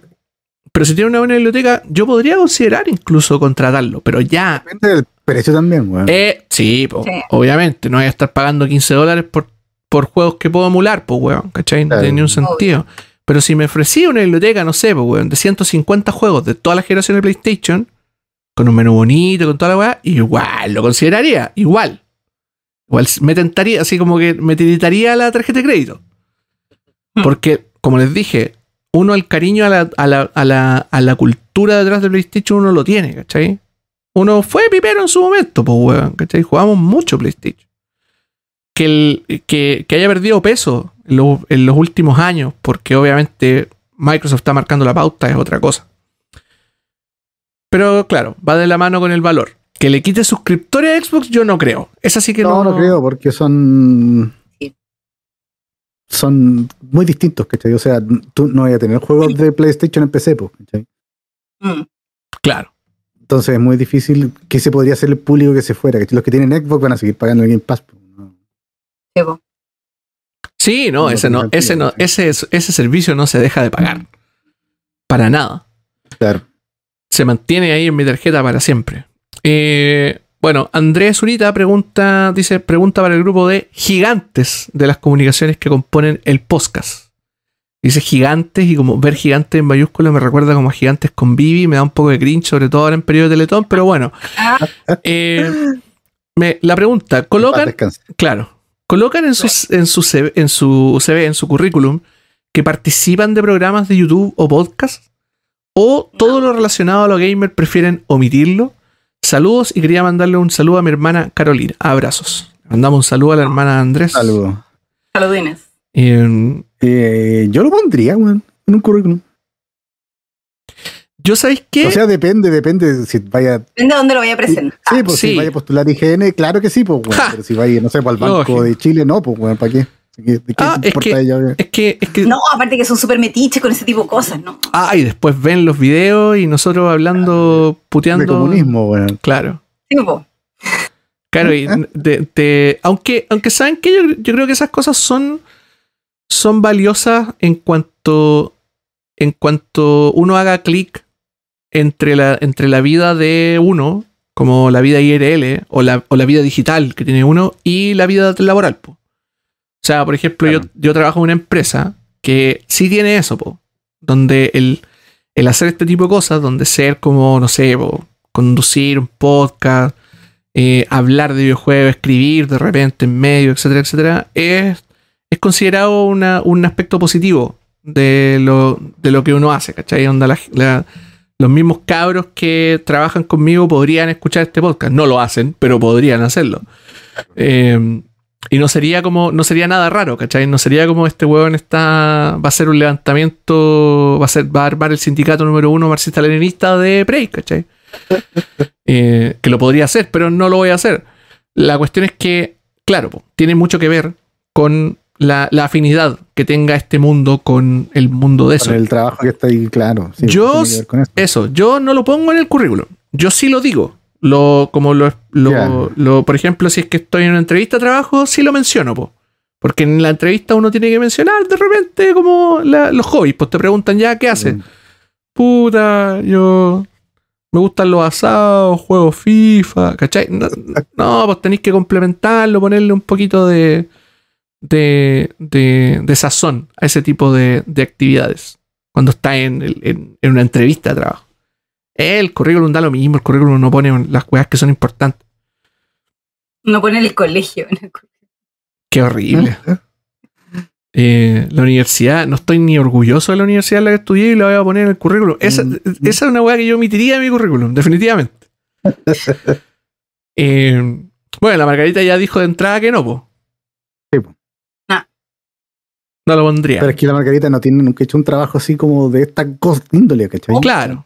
pero si tiene una buena biblioteca, yo podría considerar incluso contratarlo, pero ya Depende del precio también, weón. eh, sí, po, Sí. obviamente. No voy a estar pagando 15 dólares por, por juegos que puedo emular, pues, weón. ¿Cachai? No tiene ni un sentido. Pero si me ofrecía una biblioteca, no sé, pues, weón, de 150 juegos de toda la generación de PlayStation, con un menú bonito, con toda la weá, igual lo consideraría, igual. Igual me tentaría, así como que me tiritaría la tarjeta de crédito. Hmm. Porque, como les dije, uno el cariño a la, a la, a la, a la cultura detrás de PlayStation uno lo tiene, ¿cachai? Uno fue pipero en su momento, pues, weón, ¿cachai? Jugamos mucho PlayStation. Que, el, que, que haya perdido peso en, lo- en los últimos años, porque obviamente Microsoft está marcando la pauta, es otra cosa. Pero claro, va de la mano con el valor. Que le quite suscriptores a Xbox, yo no creo. Es así que no, no. no creo, porque son. Son muy distintos, ¿cachai? O sea, tú no vas a tener juegos de PlayStation en PC, ¿cachai? Mm. Claro. Entonces es muy difícil que se podría hacer el público que se fuera. ¿cachai? Los que tienen Xbox van a seguir pagando el Game Pass. ¿no? Sí, no, No ese no, ese no, ese, es- ese servicio no se deja de pagar. Para nada. Claro. Se mantiene ahí en mi tarjeta para siempre. Eh, bueno, Andrés Zurita pregunta, dice, pregunta para el grupo de gigantes de las comunicaciones que componen el podcast. Dice gigantes y como ver gigantes en mayúsculas me recuerda como a gigantes con Bibi, me da un poco de cringe, sobre todo ahora en periodo de Teletón, pero bueno. Eh, me- la pregunta, ¿colocan. Claro. Colocan en, sus, en, su CV, en su CV, en su currículum, que participan de programas de YouTube o podcast. O todo lo relacionado a lo gamer prefieren omitirlo. Saludos y quería mandarle un saludo a mi hermana Carolina. Abrazos. Mandamos un saludo a la hermana Andrés. Algo. saludines. Eh, Eh, yo lo pondría, weón, en un currículum. yo sabéis qué? O sea, depende, depende de si vaya. Depende de dónde lo voy a presentar. Sí, pues sí. si vaya a postular IGN, claro que sí, pues, weón. Ja. Pero si vaya, no sé, para el Banco Lógico. de Chile, no, pues, weón, ¿para qué? ¿De qué, de qué Ah, es que- ella, es que, es que No, aparte que son súper metiches con ese tipo de cosas, ¿no? ah, y después ven los videos y nosotros hablando, puteando. De comunismo, weón. Claro. Sí, po. Claro, y de- de- aunque, aunque saben que yo, yo creo que esas cosas son, son valiosas en cuanto, en cuanto uno haga clic entre la, entre la vida de uno, como la vida IRL o la, o la vida digital que tiene uno, y la vida laboral. po. O sea, por ejemplo, Claro. yo, yo trabajo en una empresa que sí tiene eso, po, donde el, el hacer este tipo de cosas, donde ser como, no sé, po, conducir un podcast, eh, hablar de videojuegos, escribir de repente en medio, etcétera, etcétera, es, es considerado una- un aspecto positivo de lo, de lo que uno hace, ¿cachai? Onda la- la- los mismos cabros que trabajan conmigo podrían escuchar este podcast. No lo hacen, pero podrían hacerlo. Eh, y no sería como, no sería nada raro, ¿cachai? No sería como este huevón está, va a hacer un levantamiento, va a ser, va a armar el sindicato número uno marxista-leninista de Prey, ¿cachai? Eh, que lo podría hacer, pero no lo voy a hacer. La cuestión es que, claro, po, tiene mucho que ver con la, la afinidad que tenga este mundo con el mundo de eso. Con el trabajo que está ahí, claro. sí, Yo. Eso, yo no lo pongo en el currículum. Yo sí lo digo. Lo, como lo, lo, lo- por ejemplo, si es que estoy en una entrevista de trabajo, sí lo menciono, po. Porque en la entrevista uno tiene que mencionar de repente como la- los hobbies. Pues te preguntan ya, ¿qué haces? Puta, yo me gustan los asados, juego FIFA, ¿cachai? No, no, pues tenéis que complementarlo, ponerle un poquito de, de, de, de sazón a ese tipo de, de actividades cuando está en- en una entrevista de trabajo. El currículum da lo mismo, el currículum no pone las cosas que son importantes. No poner el colegio. en el currículum. Qué horrible. Eh, la universidad, no estoy ni orgulloso de la universidad en la que estudié y la voy a poner en el currículum. Esa, Mm. esa es una weá que yo omitiría de mi currículum, definitivamente. Eh, bueno, la Margarita ya dijo de entrada que no, po. Sí, po. No lo pondría. Pero es que la Margarita no tiene nunca hecho un trabajo así como de esta cosa índole, ¿cachai? Claro.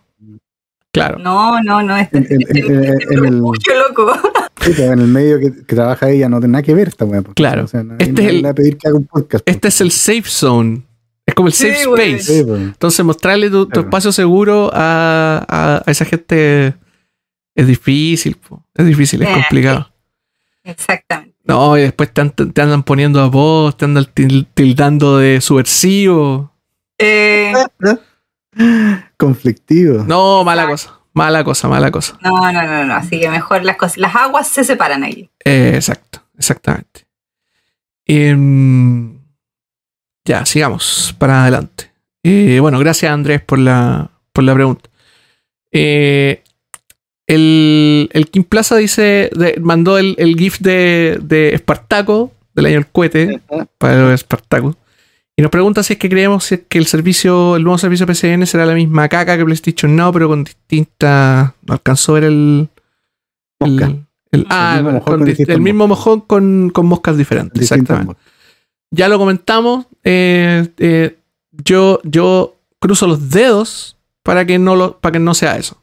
Claro. No, no, no. En- en- en- en el- refugio loco. Pero en el medio que, que trabaja ella no tiene nada que ver esta weá. porque, Claro. O sea, nadie- Este es el- le va a pedir que haga un podcast. Este es el safe zone. Es como el Sí, safe space. Sí, pues. Entonces, mostrarle tu, tu Claro. espacio seguro a, a- a esa gente es difícil. po. Es difícil, es Eh. complicado. Exactamente. No, y después te, an- te andan poniendo a vos, te andan til- tildando de subversivo. Eh, Conflictivo. No, mala cosa. Mala cosa, mala cosa. no, no, no, no. Así que mejor las cosas. Las aguas se separan ahí. Eh, exacto, exactamente. Em, ya, sigamos para adelante. Eh, bueno, gracias Andrés por la, por la pregunta. Eh, el, el Kim Plaza dice, de- mandó el, el GIF de, de Espartaco, del año del cohete, para los Espartacos. Y nos pregunta si es que creemos que el servicio, el nuevo servicio PCN será la misma caca que PlayStation Now, pero con distinta. No alcanzó a ver el. el- el- ah, mismo mojón con con el mismo mojón con, con moscas diferentes. Exactamente. Ya lo comentamos. eh, eh, yo, yo cruzo los dedos para que no lo, para que no sea eso.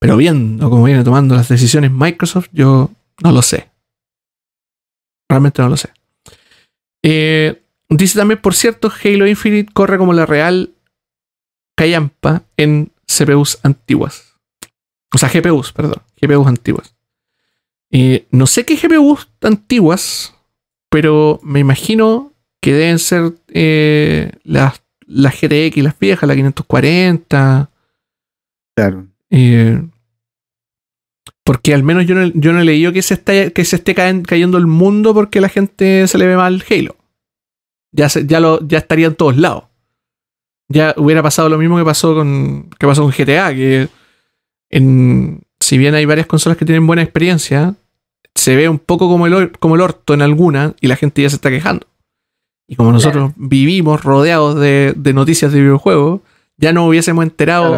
Pero viendo cómo viene tomando las decisiones Microsoft, yo no lo sé. Realmente no lo sé. Eh, dice también, por cierto, Halo Infinite corre como la real callampa en CPUs antiguas. O sea, GPUs, perdón. GPUs antiguas. Eh, no sé qué GPUs antiguas, pero me imagino que deben ser eh, las, las GTX, las viejas, la 540. Claro. eh, porque al menos yo no, yo no he leído que se, está, que se esté caen- cayendo el mundo porque la gente se le ve mal Halo. Ya, se- ya, lo, ya estaría en todos lados. Ya hubiera pasado lo mismo que pasó con, que pasó con GTA, que en, si bien hay varias consolas que tienen buena experiencia, se ve un poco como el, como el orto en alguna y la gente ya se está quejando. Y como nosotros vivimos rodeados de, de noticias de videojuegos, ya no hubiésemos enterado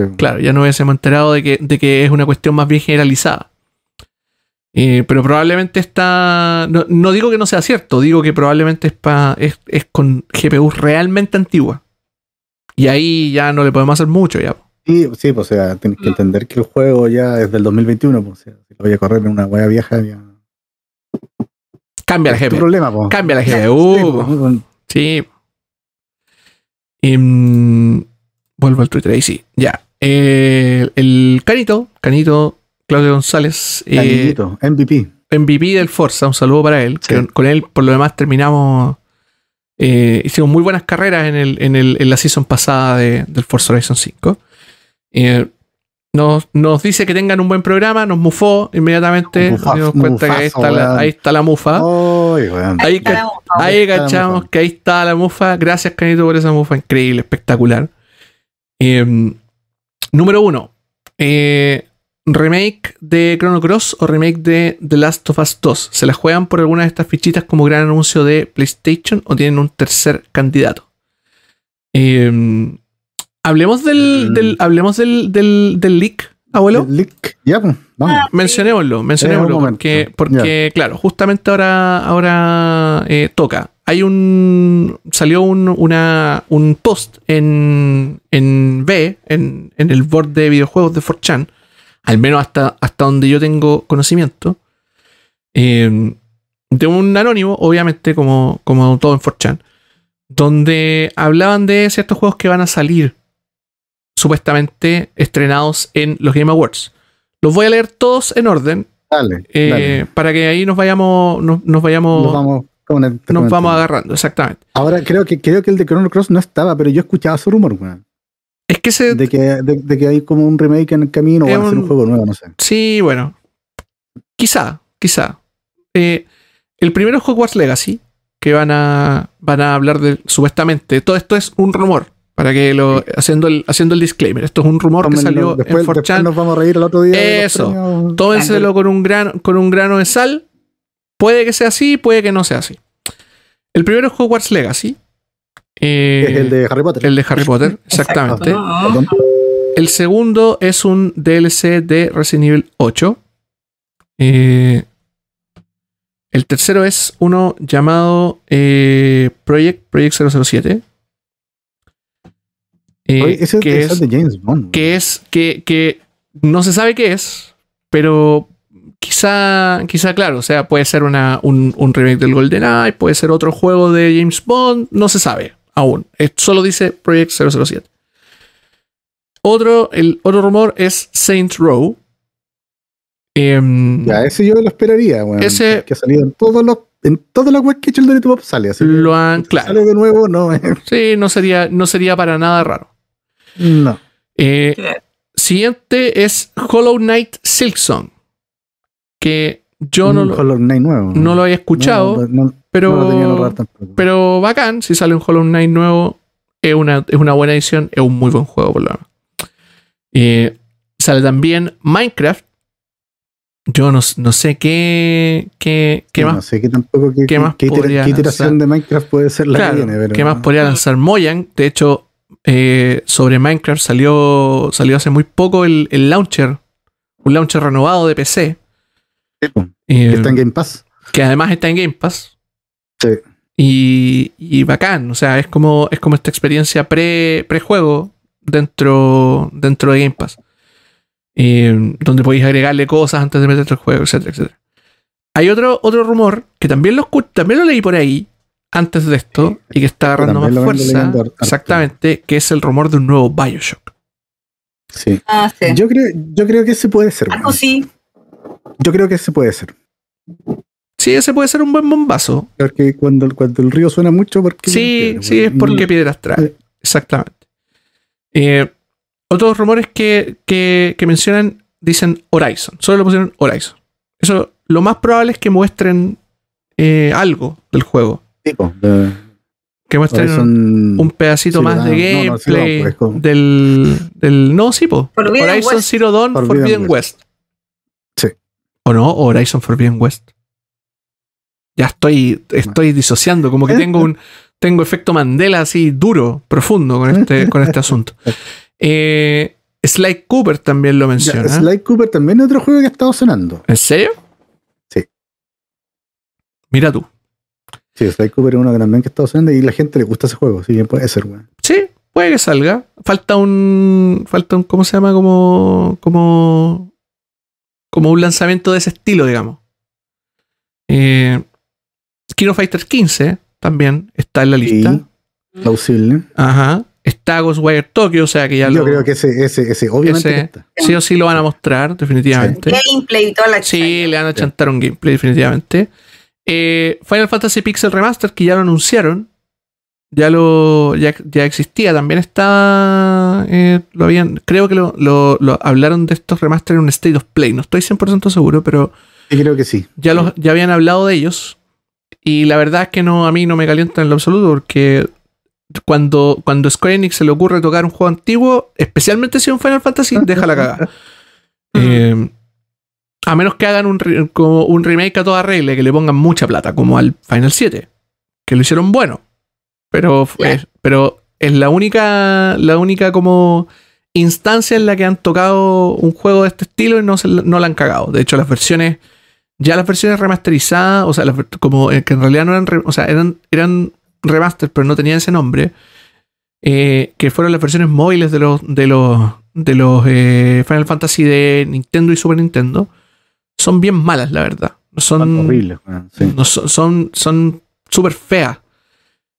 sabido. Claro, ya no hubiésemos enterado de que, de que es una cuestión más bien generalizada. Eh, pero probablemente está. No, no digo que no sea cierto, digo que probablemente es, pa- es, es con GPUs realmente antiguas. Y ahí ya no le podemos hacer mucho ya. Sí, sí, pues, o sea, tienes que entender que el juego ya es del 2021, pues, o sea, si lo voy a correr en una wea vieja, ya. Cambia la GPU. problema, pues. Cambia la Sí, GPU. pues, Sí. Em, vuelvo al Twitter, ahí sí. Ya. Eh, el Canito, Canito Claudio González. eh, MVP. MVP del Forza, un saludo para él. Sí. que con él, por lo demás, terminamos. eh, hicimos muy buenas carreras en, el, en, el- en la season pasada de- del Forza Horizon 5. Eh, nos, nos dice que tengan un buen programa, nos mufó inmediatamente. Nos dimos cuenta que ahí está, la, ahí está la mufa. Ahí ca-. Ahí cachamos mufa. que ahí está la mufa. Gracias, Canito, por esa mufa increíble, espectacular. Eh, número uno. eh, remake de Chrono Cross o remake de The Last of Us 2. ¿Se la juegan por alguna de estas fichitas como gran anuncio de PlayStation o tienen un tercer candidato? Eh, hablemos del, Mm. del- hablemos del, del, del leak, abuelo. Ya, pues, vamos. Ah, Mencionémoslo, mencionémoslo, Eh, porque, porque claro, justamente ahora, ahora eh, toca. Hay un. Salió un, una, un post en, en B, en, en el board de videojuegos de 4chan, al menos hasta, hasta donde yo tengo conocimiento, eh, de un anónimo, obviamente, como, como todo en 4chan, donde hablaban de ciertos juegos que van a salir supuestamente estrenados en los Game Awards. Los voy a leer todos en orden Dale. eh, dale. para que ahí nos vayamos, nos, nos vayamos, Nos vamos, nos vamos agarrando, exactamente. Ahora creo que creo que el de Chrono Cross no estaba, pero yo escuchaba su rumor, weón. Es que se, De que, de, de que hay como un remake en el camino o van a hacer un- juego nuevo, no sé. sí, bueno, quizá, quizá. Eh, el primero es Hogwarts Legacy, que van a, van a hablar de, supuestamente, todo esto es un rumor, para que lo, haciendo el, haciendo el disclaimer, esto es un rumor que Tómenlo, salió después, en 4chan, después nos vamos a reír el otro día. Eso. tómenselo con un, grano, con un grano de sal. Puede que sea así, puede que no sea así. El primero es Hogwarts Legacy. Eh, Es el de Harry Potter. el de Harry Potter, exactamente. El segundo es un DLC de Resident Evil 8. Eh, el tercero es uno llamado eh, Project, Project 007. Eh, Oye, ese, que es es de James Bond. que es que, que no se sabe qué es, pero quizá, quizá, claro, o sea, puede ser una, un, un remake del GoldenEye, puede ser otro juego de James Bond, no se sabe aún. Solo dice Project 007. Otro, el otro rumor es Saints Row. Em, Ya, ese yo lo esperaría, weón. Ese- Que ha salido en todos los. En todas las webs que Dorito Pop sale así. lo han, claro. Sale de nuevo, no. eh, Sí, no sería, no sería para nada raro. no. Eh, siguiente es Hollow Knight Silksong. Que yo no Un lo, Hollow Knight nuevo. no lo había escuchado, No, no, no, pero, no pero bacán. Si sale un Hollow Knight nuevo, es una, es una buena edición, es un muy buen juego, por lo menos. Eh, sale también Minecraft. Yo no, no sé qué, qué, qué Sí, más No sé qué tampoco. Qué, más qué podría iteración de Minecraft puede ser la Claro, que viene. Pero, ¿Qué más podría lanzar Mojang? De hecho, eh, sobre Minecraft salió, salió hace muy poco el, el launcher, un launcher renovado de PC, Sí, eh, que está en Game Pass. que además está en Game Pass. Sí. Y, y bacán, o sea, es como, es como esta experiencia pre, pre-juego dentro, dentro de Game Pass. Eh, donde podéis agregarle cosas antes de meterte al juego, etcétera, etcétera. Hay otro, otro rumor que también lo, también lo leí por ahí antes de esto y que está agarrando más fuerza. Exactamente, que es el rumor de un nuevo Bioshock. Sí. Ah, sí. Yo creo, yo creo que ese puede ser. Algo weón. sí. Yo creo que ese puede ser. Sí, ese puede ser un buen bombazo. Porque cuando, cuando el río suena mucho, porque Sí, sí, es porque piedras trae. Exactamente. Eh, otros rumores que, que, que mencionan dicen Horizon. Solo le pusieron Horizon. Eso, lo más probable es que muestren eh, algo del juego. Tipo, de- Que muestren Horizon- un pedacito Zero más de. No, no, gameplay Dawn, pues, del, del. No, sí, po. Forbidden Horizon West. Zero Dawn Forbidden, Forbidden West. Sí. ¿O no? ¿O Horizon Forbidden West. Ya estoy, estoy disociando, como que tengo un tengo efecto Mandela así duro, profundo con este, con este asunto. Eh, Sly Cooper también lo Ya, menciona. Sly Cooper también es otro juego que ha estado sonando. ¿En serio? Sí. Mira tú. Sí, Sly Cooper es uno que también que ha estado sonando y la gente le gusta ese juego. Sí, puede ser, weón. Sí, puede que salga. Falta un. Falta un. ¿Cómo se llama? Como. Como. Como un lanzamiento de ese estilo, digamos. Eh, Kino Fighter 15 también está en la lista. Sí. Plausible. Ajá. Está Ghostwire Tokyo, o sea que ya Yo lo. creo que ese, ese, ese obviamente ese- que está. sí o sí lo van a mostrar, definitivamente. Gameplay y toda la Sí, le van a chantar un gameplay, definitivamente. Eh, Final Fantasy Pixel Remaster, que ya lo anunciaron. Ya lo. Ya, ya existía. También está. eh, lo habían. Creo que lo, lo- lo hablaron de estos remaster en un State of Play. No estoy 100% seguro, pero Sí, creo que sí. ya, los, ya habían hablado de ellos. Y la verdad es que no, a mí no me calienta en lo absoluto, porque cuando, cuando Square Enix se le ocurre tocar un juego antiguo, especialmente si es un Final Fantasy, deja la cagada. Eh, a menos que hagan un, como un remake a toda regla, y que le pongan mucha plata, como al Final 7, que lo hicieron bueno. Pero, fue- Ya. pero es la única, la única como instancia en la que han tocado un juego de este estilo y no, se, no la han cagado. De hecho, las versiones, ya las versiones remasterizadas, o sea, las como eh, que en realidad no eran, re- o sea, eran, eran remaster, pero no tenían ese nombre, eh, que fueron las versiones móviles de los, de los, de los eh, Final Fantasy de Nintendo y Super Nintendo, son bien malas, la verdad. Son, horrible. weón, sí. no son, son, súper feas.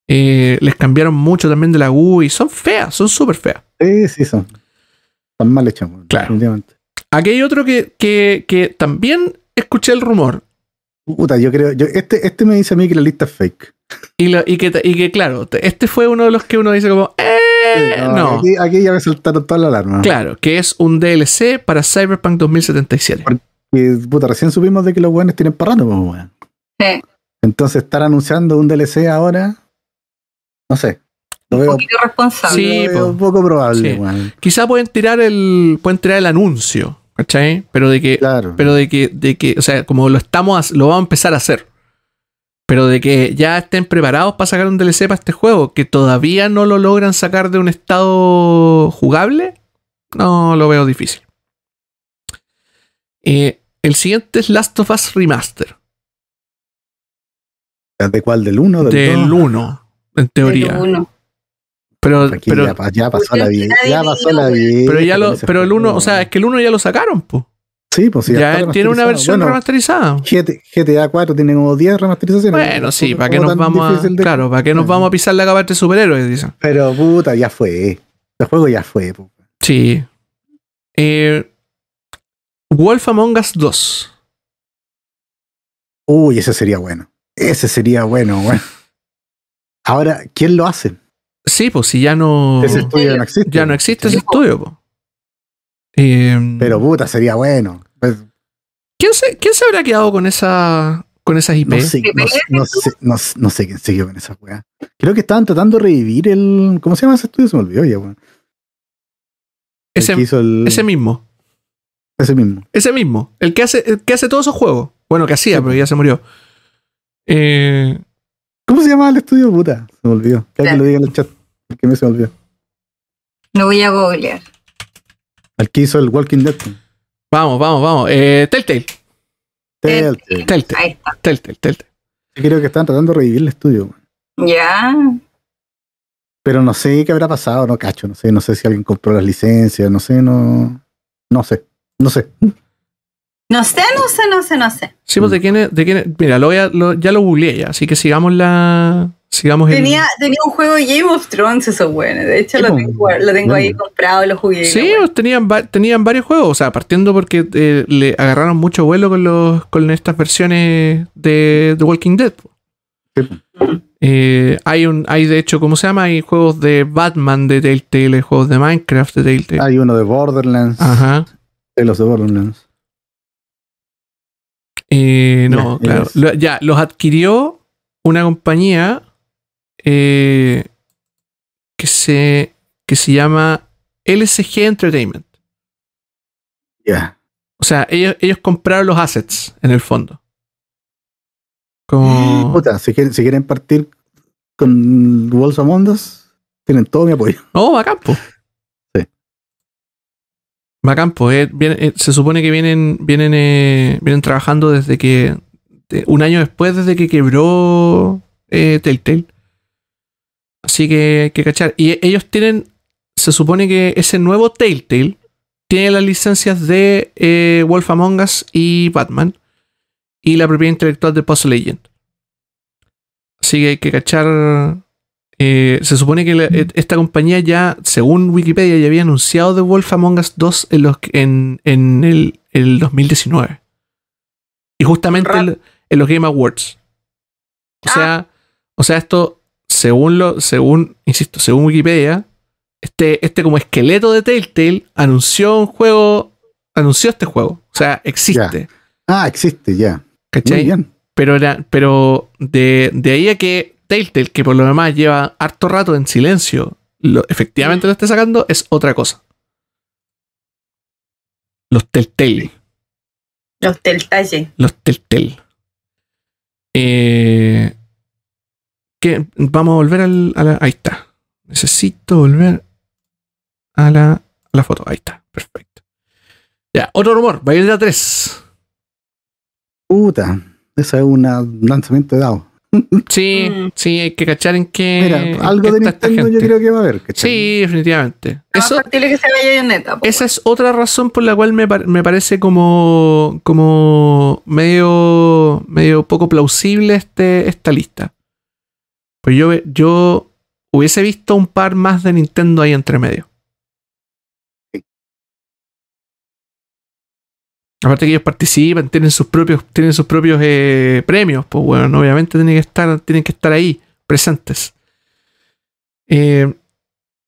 Eh, les cambiaron mucho también de la U y son feas, son súper feas. Sí, sí, son. Están mal hechas, Claro. definitivamente. Aquí hay otro que, que, que también escuché el rumor. Puta, yo creo. Yo, este, este me dice a mí que la lista es fake. Y, lo- y, que, y que, claro, te- este fue uno de los que uno dice como, eh, Sí, no. Aquí, aquí ya me saltaron todas las alarmas. Claro, que es un DLC para Cyberpunk 2077. Y, puta, recién supimos de que los weones tienen parrando, pues, weón. Sí. Entonces, estar anunciando un DLC ahora. No sé. Lo Un veo, poquito irresponsable. Sí, lo veo po. un poco probable, Sí. weón. Quizá pueden tirar el. pueden tirar el anuncio, ¿cachai? Pero de que. Claro. Pero de que, de que, o sea, como lo estamos, lo vamos a empezar a hacer. Pero de que ya estén preparados para sacar un DLC para este juego, que todavía no lo logran sacar de un estado jugable, no lo veo difícil. Eh, el siguiente es Last of Us Remaster, ¿De cuál? ¿Del 1 del del 2? 1, en teoría. Pero uno. Pero, pero, ya, pa- ya pasó la vida. Ya pasó la vida. pero ya lo, pero el juego, 1, o sea, es que el 1 ya lo sacaron, po. Sí, pues sí, ya tiene una versión Bueno, remasterizada. GT GTA 4 tiene como 10 remasterizaciones. Bueno, sí, ¿para qué nos vamos a. de- Claro, ¿para qué nos vamos a pisar la capa de superhéroes? Dicen. Pero puta, ya fue. El juego ya fue. po. Sí. Eh, Wolf Among Us 2. Uy, ese sería bueno. Ese sería bueno, bueno. Ahora, ¿quién lo hace? Sí, pues si ya no. Ese estudio no existe. Ya no existe ese po. estudio, po. Eh, Pero puta, sería bueno. Pues, ¿quién, se, ¿Quién se habrá quedado con esa con esas IP? no, sé, ¿Qué no, sé, no, no sé quién siguió con esa weá. Creo que estaban tratando de revivir el. ¿Cómo se llama ese estudio? Se me olvidó ya, weón. Ese, el- mismo. ese mismo. Ese mismo. El que hace, el que hace todos esos juegos. Bueno, que hacía, Sí, pero po. ya se murió. Eh, ¿Cómo se llamaba el estudio? Puta, se me olvidó. Que alguien lo diga en el chat. Que me se me olvidó. Lo voy a googlear. El que hizo el Walking Dead. vamos, vamos, vamos. Eh, Telltale. Telltale. Telltale. Ahí está. Telltale, Telltale. Yo creo que estaban tratando de revivir el estudio. Ya. Pero no sé qué habrá pasado, no cacho, no sé, no sé si alguien compró las licencias, no sé, no, no sé, no sé. No sé, no sé, no sé, no sé. Sí, pues de quién es, de quién es- Mira, lo voy a- lo- ya lo googleé ya, así que sigamos la. Sigamos el- Tenía, tenía un juego de Game of Thrones, eso bueno. De hecho, lo tengo, lo tengo ahí comprado, lo jugué. Sí, bueno. tenían, va- tenían varios juegos, o sea, partiendo porque eh, le agarraron mucho vuelo con los con estas versiones de The Walking Dead. Sí. Eh, hay un, hay de hecho, ¿cómo se llama? Hay juegos de Batman de Telltale, hay juegos de Minecraft de Telltale. Hay uno de Borderlands, Ajá. de los de Borderlands. Eh, no, claro. es- Lo- ya, los adquirió una compañía eh, que se que se llama LSG Entertainment. Ya. O sea, ellos, ellos compraron los assets en el fondo. Como. Puta, si quieren, si quieren partir con Walls Among Us, tienen todo mi apoyo. Oh, bacán, po. Sí. Bacán, po. Eh, viene- eh, se supone que vienen, vienen, eh, vienen trabajando desde que. un año después desde que quebró eh, Telltale. Así que hay que cachar. Y e- ellos tienen. Se supone que ese nuevo Telltale tiene las licencias de eh, Wolf Among Us y Batman. Y la propiedad intelectual de Puzzle Legend. Así que hay que cachar. eh, se supone que la- et- esta compañía ya, según Wikipedia, ya había anunciado The Wolf Among Us 2 en, los, en, en el, el 2019. Y justamente en los Game Awards. O Ah. sea, o sea, esto, según lo, según, insisto, según Wikipedia, este, este como esqueleto de Telltale anunció un juego, anunció este juego. O sea, existe. Ah, existe ya. Muy ¿Cachai? bien. Pero, era, pero de, de ahí a que Telltale, que por lo demás lleva harto rato en silencio, lo, efectivamente lo esté sacando, es otra cosa. Los Telltale. Los del talle. Los Telltale. Eh, que vamos a volver al, a la. Ahí está. Necesito volver a la, a la foto. Ahí está. Perfecto. Ya, otro rumor. Bayonetta 3. Puta, ese es una- un lanzamiento de dados. Sí, Mm. sí, hay que cachar en qué. Mira, algo qué de Nintendo yo gente. creo que va a haber. ¿cachai? Sí, definitivamente. Eso, factible que sea esa es otra razón por la cual me, par- me parece como, como medio, medio poco plausible este, esta lista. Pues yo, yo hubiese visto un par más de Nintendo ahí entre medio. Aparte que ellos participan, tienen sus propios, tienen sus propios eh, premios, pues bueno, obviamente tienen que estar, tienen que estar ahí, presentes. Eh,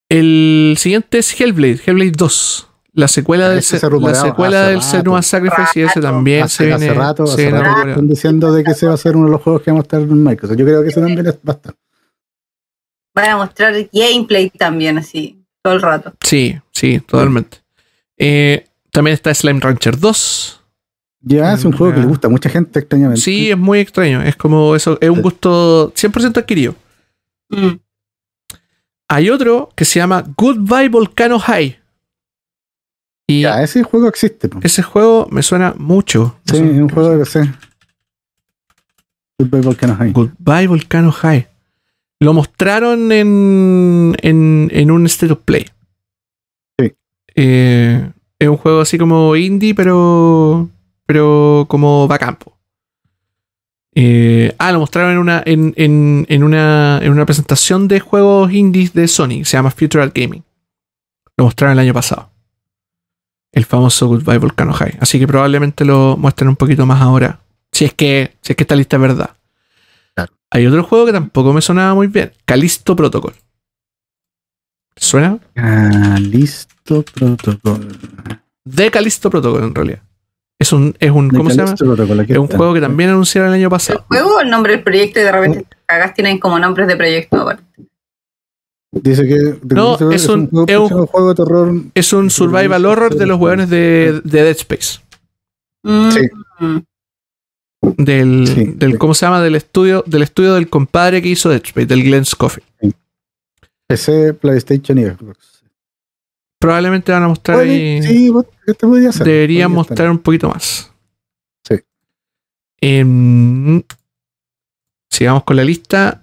el siguiente es Hellblade, Hellblade 2. La secuela del, se- se la secuela del. Senua Sacrifice y ese también se viene. hace rato, se hace viene rato están diciendo de que ese va a ser uno de los juegos que vamos a estar en Microsoft. Yo creo que ese también va a estar. Van a mostrar gameplay también, así, todo el rato. Sí, sí, totalmente. Eh, también está Slime Rancher 2. Ya es un juego que le gusta a mucha gente extrañamente. Sí, es muy extraño. Es como eso, es un gusto 100% adquirido. Mm. Hay otro que se llama Goodbye Volcano High. Y Ya, ese juego existe. po. ese juego me suena mucho. Sí, es un juego de PC. Goodbye Volcano High. Goodbye Volcano High. Lo mostraron en, en, en un State of Play. Sí. Eh, Es un juego así como indie, pero. Pero como va campo. Eh, ah, lo mostraron en una, en, en, en una, en una presentación de juegos indies de Sony. Se llama Futural Gaming. Lo mostraron el año pasado. El famoso Goodbye Volcano High. Así que probablemente lo muestren un poquito más ahora. Si es que, si es que esta lista es verdad. Claro. Hay otro juego que tampoco me sonaba muy bien. Calisto Protocol. ¿Suena? Ah, listo, protocolo. De Calisto Protocol, en realidad. Es un, es un, ¿cómo se llama? Aquí Es un está. juego que también anunciaron el año ¿El pasado. juego o el nombre del proyecto y de repente te cagas tienen como nombres de proyecto aparte? Dice que No, que es un- juego, es un- juego de terror. Es un survival horror de los hueones de, de Dead Space. Mm, Sí. Del, Sí, del sí. ¿cómo se llama? Del estudio, del estudio del compadre que hizo Dead Space, del Glenn Scofield. PC, PlayStation y Xbox. Probablemente van a mostrar Puede- ahí. sí, vos- este podría ser. deberían podría mostrar estar. un poquito más. Sí. Em, sigamos con la lista.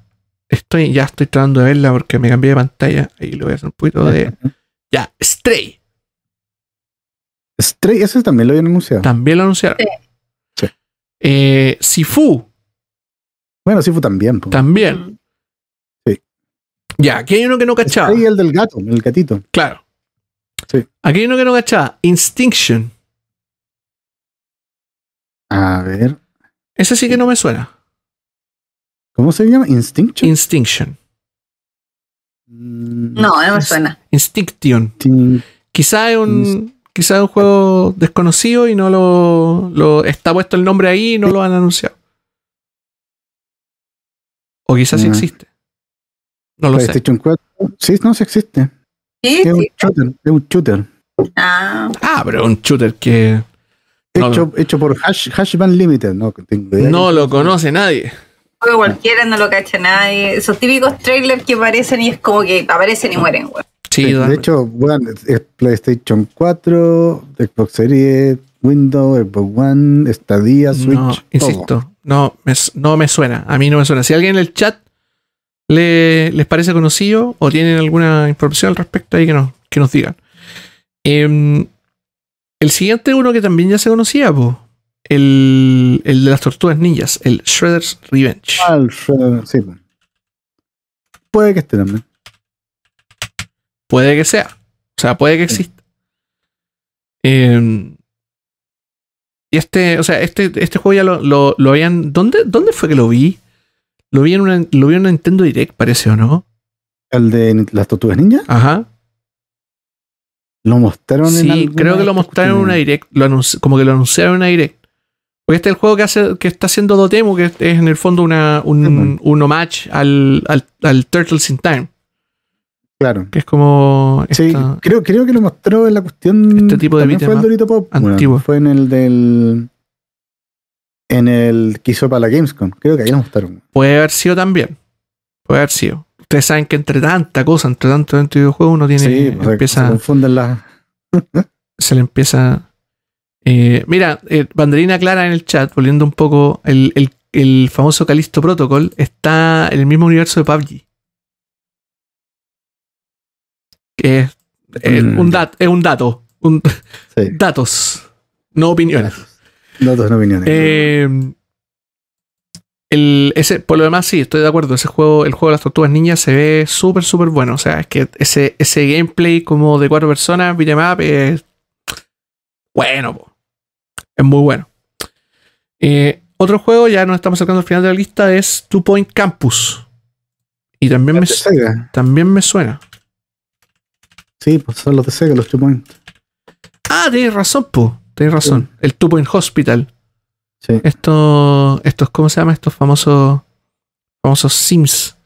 Estoy, ya estoy tratando de verla porque me cambié de pantalla. Ahí lo voy a hacer un poquito de. Ya, Stray. Stray, ese también lo habían anunciado. También lo anunciaron. Sí. Sí. Eh, Sifu. Bueno, sí fue también. po. También. Mm. Ya, aquí hay uno que no cachaba. Stray, el del gato, el gatito. Claro. Sí. Aquí hay uno que no cachaba. Instinction. A ver, Ese sí que no me suena. ¿Cómo se llama? Instinction. Instinction. Mm, No, no me suena. Instinction. Instin- Quizá es un. Quizá es un juego desconocido y no lo, lo- Está puesto el nombre ahí y no lo han anunciado. O quizás sí Ah. existe. No lo sé. PlayStation 4. Sí, no, sí existe. Sí, Es un shooter. Es un shooter. Ah, Ah, pero un shooter que No, hecho, hecho por Hash, Hashband Limited. No, que tengo idea. no lo conoce nadie. Juego cualquiera, no lo cacha nadie. Esos típicos trailers que aparecen y es como que aparecen y mueren, güey. Sí, de hecho, bueno, es PlayStation 4, Xbox Series, Windows, Xbox One, Stadia, Switch. no, todo. insisto, no me, no me suena. A mí no me suena. Si alguien en el chat le, les parece conocido o tienen alguna información al respecto, ahí que nos, que nos digan. Em, el siguiente uno que también ya se conocía, po, el, el de las tortugas ninjas, el Shredder's Revenge. Ah, el Shredder, sí. Puede que esté también. Puede que sea. O sea, puede que exista. Em, y este, o sea, este, este juego ya lo, lo, lo habían. ¿dónde, ¿Dónde fue que lo vi? Lo vi en una, lo vi en una Nintendo Direct, parece, ¿o no? El de las tortugas ninja. Ajá. Lo mostraron en Sí, creo que lo mostraron en una. Direct. Lo como que lo anunciaron en una Direct. Porque este es el juego que hace, que está haciendo Dotemu, que es en el fondo una, un, bueno. un homage al, al, al Turtles in Time. Claro. Que es como. Sí, creo, creo que lo mostró en la cuestión. Este tipo de beat'em fue el Dorito Pop. bueno, antiguo. fue en el del. En el que hizo para la Gamescom. Creo que ahí lo mostraron. Puede haber sido también. Puede haber sido. Ustedes saben que entre tanta cosa, entre tanto dentro de videojuegos, uno tiene. Sí, pues, se empieza, confunden las. se le empieza. Eh, mira, eh, banderina clara en el chat, volviendo un poco. El, el- el famoso Calisto Protocol está en el mismo universo de PUBG. Que es, es Mm, un, dat, es un dato. un- Sí. datos, no opiniones. Datos, no opiniones. Eh, el, ese, por lo demás, sí, estoy de acuerdo. Ese juego, el juego de las tortugas niñas se ve súper, súper bueno. O sea, es que ese, ese gameplay como de cuatro personas, beat'em up, es bueno, po. es muy bueno. Eh, otro juego, ya nos estamos acercando al final de la lista, es Two Point Campus. Y también me, Sega. también me suena. Sí, pues son los de Sega, los Two Point. Ah, tienes razón, po. Tienes razón. El Two Point Hospital. Sí. Estos, estos, ¿cómo se llama? Estos famosos, famosos Sims.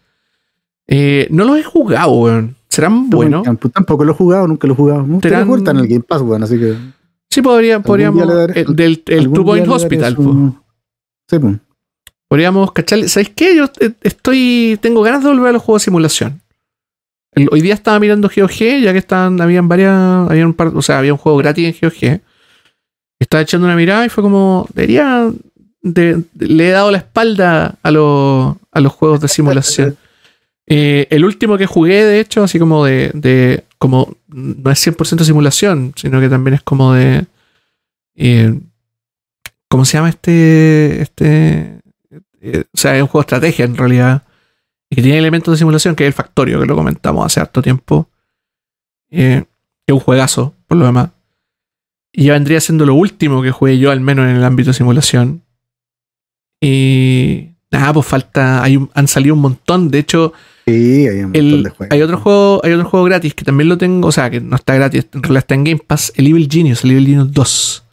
Eh, no los he jugado, weón. ¿Serán buenos? Tampoco lo he jugado, nunca lo he jugado. Jugar, está en el Game Pass, weón, así que. Sí, podría, podríamos. daré- el del el Two Point Hospital, su-. Sí, pues. Podríamos cacharle. ¿Sabéis qué? Yo eh, estoy. Tengo ganas de volver a los juegos de simulación. El- hoy día estaba mirando GOG, ya que estaban, habían varias. Había un par, o sea, había un juego gratis en GOG. Estaba echando una mirada y fue como. Debería. de- de- le he dado la espalda a, los a los juegos de simulación. Eh, el último que jugué, de hecho, así como de, de como, no es 100% simulación, sino que también es como de... eh, ¿Cómo se llama este? Este. eh, o sea, es un juego de estrategia en realidad. Y que tiene elementos de simulación, que es el Factorio, que lo comentamos hace harto tiempo. Eh, es un juegazo, por lo demás. Y ya vendría siendo lo último que jugué yo, al menos en el ámbito de simulación. Y. Nada, pues falta. Hay un- han salido un montón. De hecho, Sí, hay un montón el- de juegos. hay otro juego, hay otro juego gratis que también lo tengo. O sea, que no está gratis, en realidad está en Game Pass, el Evil Genius, el Evil Genius 2.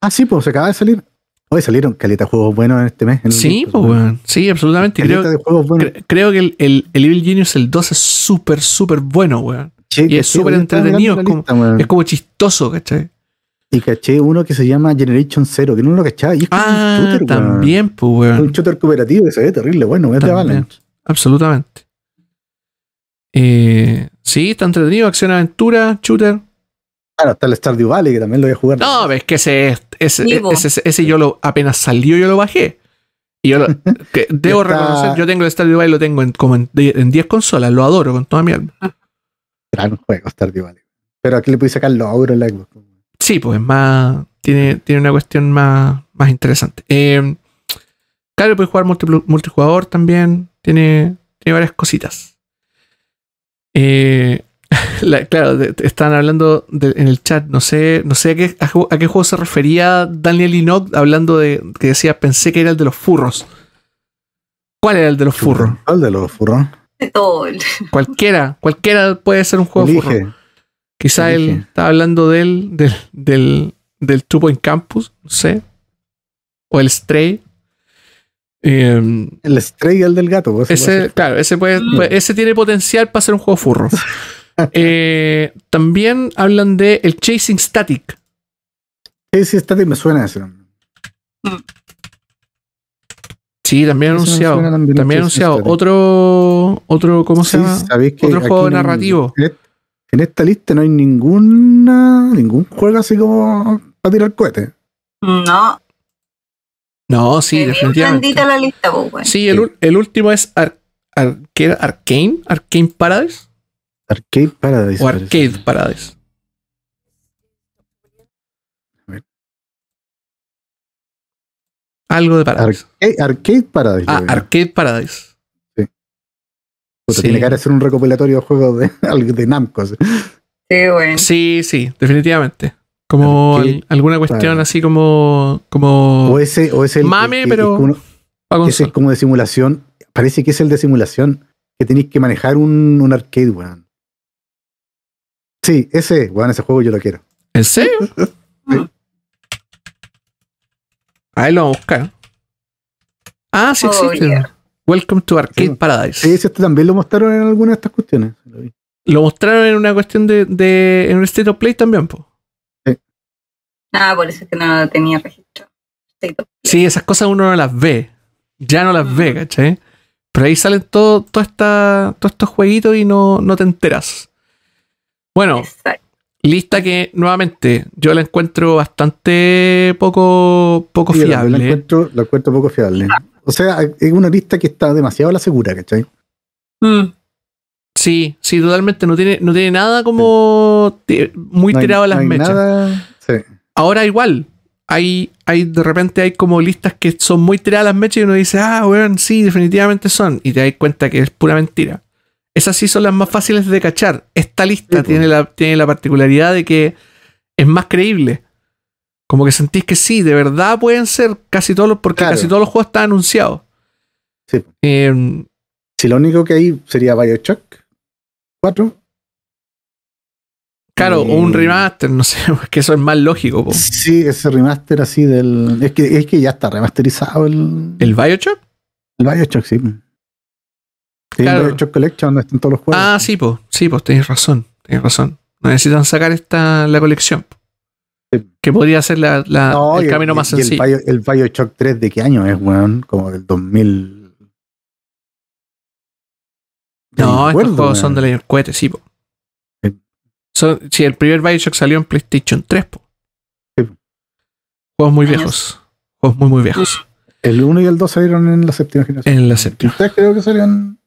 Ah, sí, pues se acaba de salir. Hoy salieron caleta de juegos buenos en este mes. en Sí, pues, weón. weón. Sí, absolutamente. Creo, de juegos buenos. cre- creo que el, el, el Evil Genius, el 2, es súper, súper bueno, weón. Che, y es súper entretenido, es como- lista. Es como chistoso, ¿cachai? Y caché uno que se llama Generation Zero, que no lo cachaba. Y es Ah, un shooter, weón. también, pues, Es weón. un shooter cooperativo que se ve terrible, bueno, es de. Avalanche. Absolutamente. Eh, sí, está entretenido, acción-aventura, shooter. Claro, está el Stardew Valley, que también lo voy a jugar. No, es que ese, ese, ese, ese- ese yo lo apenas salió, yo lo bajé. Y yo lo, que debo Está- reconocer, yo tengo el Stardew Valley, lo tengo en, como en, die- en 10 consolas, lo adoro con toda mi alma. Gran juego, Stardew Valley. Pero aquí le puedes sacar logro en la Xbox. Sí, pues es más. Tiene, tiene una cuestión más, más interesante. Eh, claro, puedes jugar multijugador también. Tiene, tiene varias cositas. Eh, la- claro, de- de- estaban hablando de- en el chat. No sé, no sé a qué, a, qué juego se refería Daniel Inoc hablando de que decía, pensé que era el de los furros. ¿Cuál era el de los furros? ¿Cuál de los furros? De todo. Cualquiera, cualquiera puede ser un juego furro. Quizá él Elige. estaba hablando de él, del, del, del Two Point Campus, no sé. O el Stray. Eh, El Stray y el del gato. pues, ese ese, claro, ese, puede, Mm. puede- ese tiene potencial para ser un juego furro. Eh, también hablan de el Chasing Static. Sí, está, me suena ese nombre. Sí, también Ese anunciado. También, Chasing anunciado. Static. Otro, otro, ¿cómo se Sí, llama? Otro juego narrativo. En, en esta lista no hay ninguna ningún juego así como para tirar cohetes. No, No, sí, es bien definitivamente. blandita la lista, pues, weón. Sí, el, ul- el último es Ar- Ar- ¿qué era? Arcane. Arcane Paradise. Arcade Paradise. O parece. Arcade Paradise. A ver. Algo de Paradise. Arcade, Arcade Paradise. ah. Arcade Paradise. Sí. Tiene de ser un recopilatorio de juegos de, de Namco. Sí. Sí, sí, definitivamente. Como al- alguna cuestión así como. como O ese, o ese Mame, el que- pero el que ese es como de simulación. Parece que es el de simulación. Que tenéis que manejar un, un arcade, weón. Sí, ese, weón, ese juego yo lo quiero. ¿En serio? Ahí lo vamos a buscar. Ah, sí Oh, existe. yeah. Welcome to Arcade Sí. Paradise. Sí, ese este también lo mostraron en alguna de estas cuestiones. Lo mostraron en una cuestión de, de- en un State of Play también, po. Ah, por eso es que no tenía registro. Sí, Sí, esas cosas uno no las ve. Ya no las ve, Mm. ¿cachai? Pero ahí salen todo, todo esta, todos estos jueguitos y no, no te enteras. Bueno, Exacto. lista que nuevamente yo la encuentro bastante poco, poco Sí, fiable. encuentro, lo encuentro poco fiable. O sea, es una lista que está demasiado a la segura, ¿cachai? Mm. Sí, sí, totalmente. No tiene, no tiene nada como muy No hay- tirado a las no hay mechas. nada- sí. Ahora igual, hay, hay de repente hay como listas que son muy tiradas a las mechas y uno dice, ah, weón, sí, definitivamente son. Y te das cuenta que es pura mentira. Esas sí son las más fáciles de cachar. Esta lista Sí, po. tiene, la, tiene la particularidad de que es más creíble. Como que sentís que sí, de verdad pueden ser casi todos los, porque Claro. casi todos los juegos están anunciados. Sí. Eh, Si lo único que hay sería Bioshock 4. claro, o un Eh. remaster, no sé, que eso es más lógico. po. Sí, ese remaster así del. Es que, es que ya está remasterizado el, ¿El Bioshock? el Bioshock, sí. Sí, Claro. el Bioshock Collection donde están todos los juegos. Ah, sí, pues, sí, pues tenéis razón, tenéis razón. Necesitan sacar esta la colección. po. Que podría ser la, la- No, el camino más y sencillo. El, Bio- el Bioshock 3 de qué año es, weón? Como del 2000. no, me estos acuerdo, juegos son weón. del año cohete, sí, po. Sí. Son, sí, el primer Bioshock salió en PlayStation 3, po. Sí. Mm. Juegos muy viejos. Juegos muy, muy viejos. El 1 y el 2 salieron en la séptima generación. En la séptima. Ustedes creo que salieron.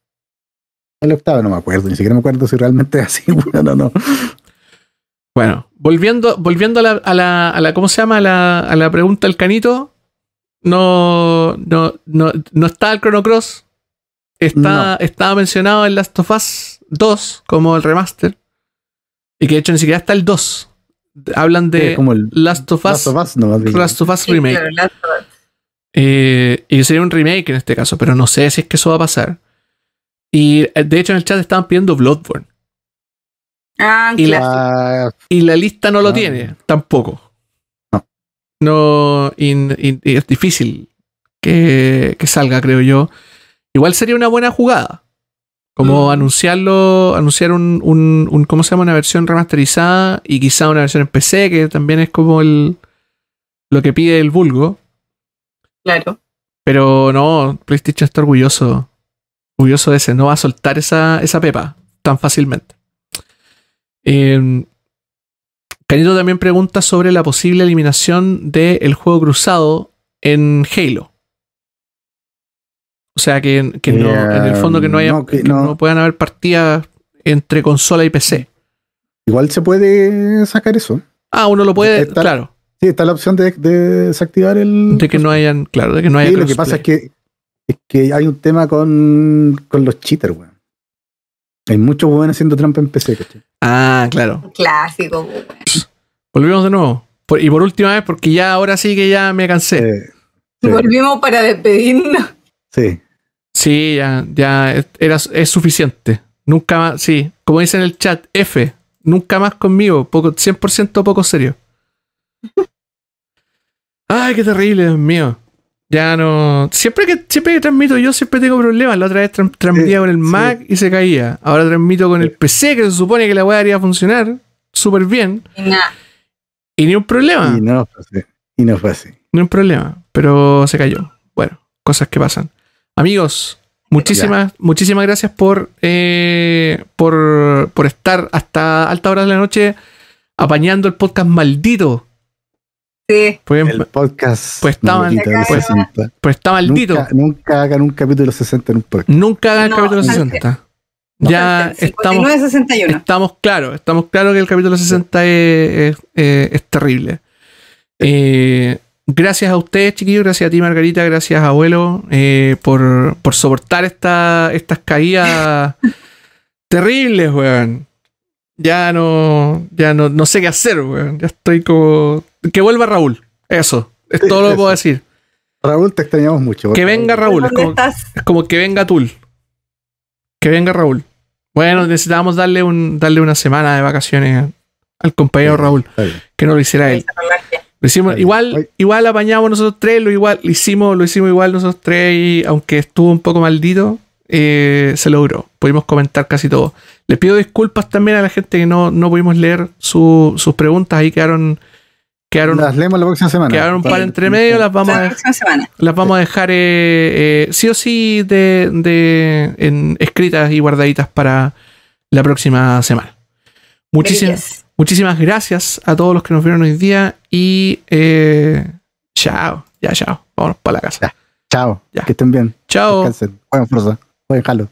El octavo no me acuerdo, ni siquiera me acuerdo si realmente es así. Bueno, no. Bueno, volviendo, volviendo a la, a la, a la- ¿cómo se llama? A la, a la pregunta del canito. No, no, no, no está el Chrono Cross. Está, Estaba mencionado en Last of Us 2 como el remaster. Y que de hecho ni siquiera está el 2. Hablan de Es como el Last of Us, Last of Us, no, más bien. Last of Us Sí, Remake. claro, Last of Us. Eh, y que sería un remake en este caso, pero no sé si es que eso va a pasar. Y eh, de hecho en el chat estaban pidiendo Bloodborne. Ah, Y la- Y la lista no lo Ah. tiene, tampoco. No. No, y, y- y es difícil que, que salga, creo yo. Igual sería una buena jugada. Como Mm. anunciarlo, anunciar un, un, un- ¿cómo se llama? Una versión remasterizada y quizá una versión en PC, que también es como el lo que pide el vulgo. claro. Pero no, PlayStation está orgulloso. Orgulloso de ese. No va a soltar esa, esa pepa tan fácilmente. Eh, Canito también pregunta sobre la posible eliminación del juego cruzado en Halo. O sea, que, que no, Eh, en el fondo que no haya no, que no. no puedan haber partidas entre consola y PC. igual se puede sacar eso. Ah, uno lo puede, Está- claro, Sí, está la opción de, de desactivar el. de que no hayan, claro, de que no haya Sí, lo que pasa es que, es que hay un tema con, con los cheaters, weón. Hay muchos weones haciendo trampa en PC, ¿cachai? Ah, claro. Clásico. weón. Volvemos de nuevo. Por- y por última vez, porque ya ahora sí que ya me cansé. Sí, Volvimos para despedirnos. sí. Sí, ya, ya es- era, es suficiente. Nunca más, sí. Como dice en el chat, F, nunca más conmigo. Poco, 100% poco serio. Ay, qué terrible, Dios mío. Ya no. Siempre que, siempre que transmito yo, siempre tengo problemas. La otra vez tran- transmitía Sí, con el sí. Mac y se caía. Ahora transmito con el PC, que se supone que la weá haría funcionar súper bien. Y nada. Y ni un problema. Y no fue así. Y no fue así. No hay problema, pero se cayó. Bueno, cosas que pasan. Amigos, muchísimas, muchísimas gracias por, eh, por, por estar hasta alta hora de la noche apañando el podcast maldito. Sí. Pues, El podcast. Pues estaban- maldito pues- 60. pues está maldito. Nunca, nunca hagan un capítulo 60 en un podcast. Nunca hagan el No, capítulo no, 60. Ya estamos, 59-61. estamos claros, estamos claros que el capítulo 60 es, es- es- es terrible. Eh, gracias a ustedes, chiquillos, gracias a ti, Margarita, gracias, abuelo, eh, por, por soportar esta, estas caídas terribles, weón. Ya no, ya no, no sé qué hacer, weón. Ya estoy como... Que vuelva Raúl. Eso. Es todo lo que puedo decir. Raúl, te extrañamos mucho. Que venga Raúl. Es ¿Dónde como, estás? es como que venga Tul. Que venga Raúl. Bueno, necesitábamos darle un darle una semana de vacaciones al compañero Sí, Raúl, que no lo hiciera él. Lo hicimos igual, igual apañamos nosotros tres, lo igual, lo hicimos, lo hicimos igual nosotros tres y aunque estuvo un poco maldito, eh, se logró. Pudimos comentar casi todo. Les pido disculpas también a la gente que no, no pudimos leer su- sus preguntas, ahí quedaron, quedaron, Las leemos la próxima semana. quedaron un par entre medio, las vamos La a las vamos a dejar eh, eh, sí o sí de, de- en, escritas y guardaditas para la próxima semana. Muchísimas, muchísimas gracias a todos los que nos vieron hoy día y eh, chao, ya chao, vámonos para la casa. Chao. Ya. Que estén bien. Chao. Descansen. Forza. Jueguen Halo.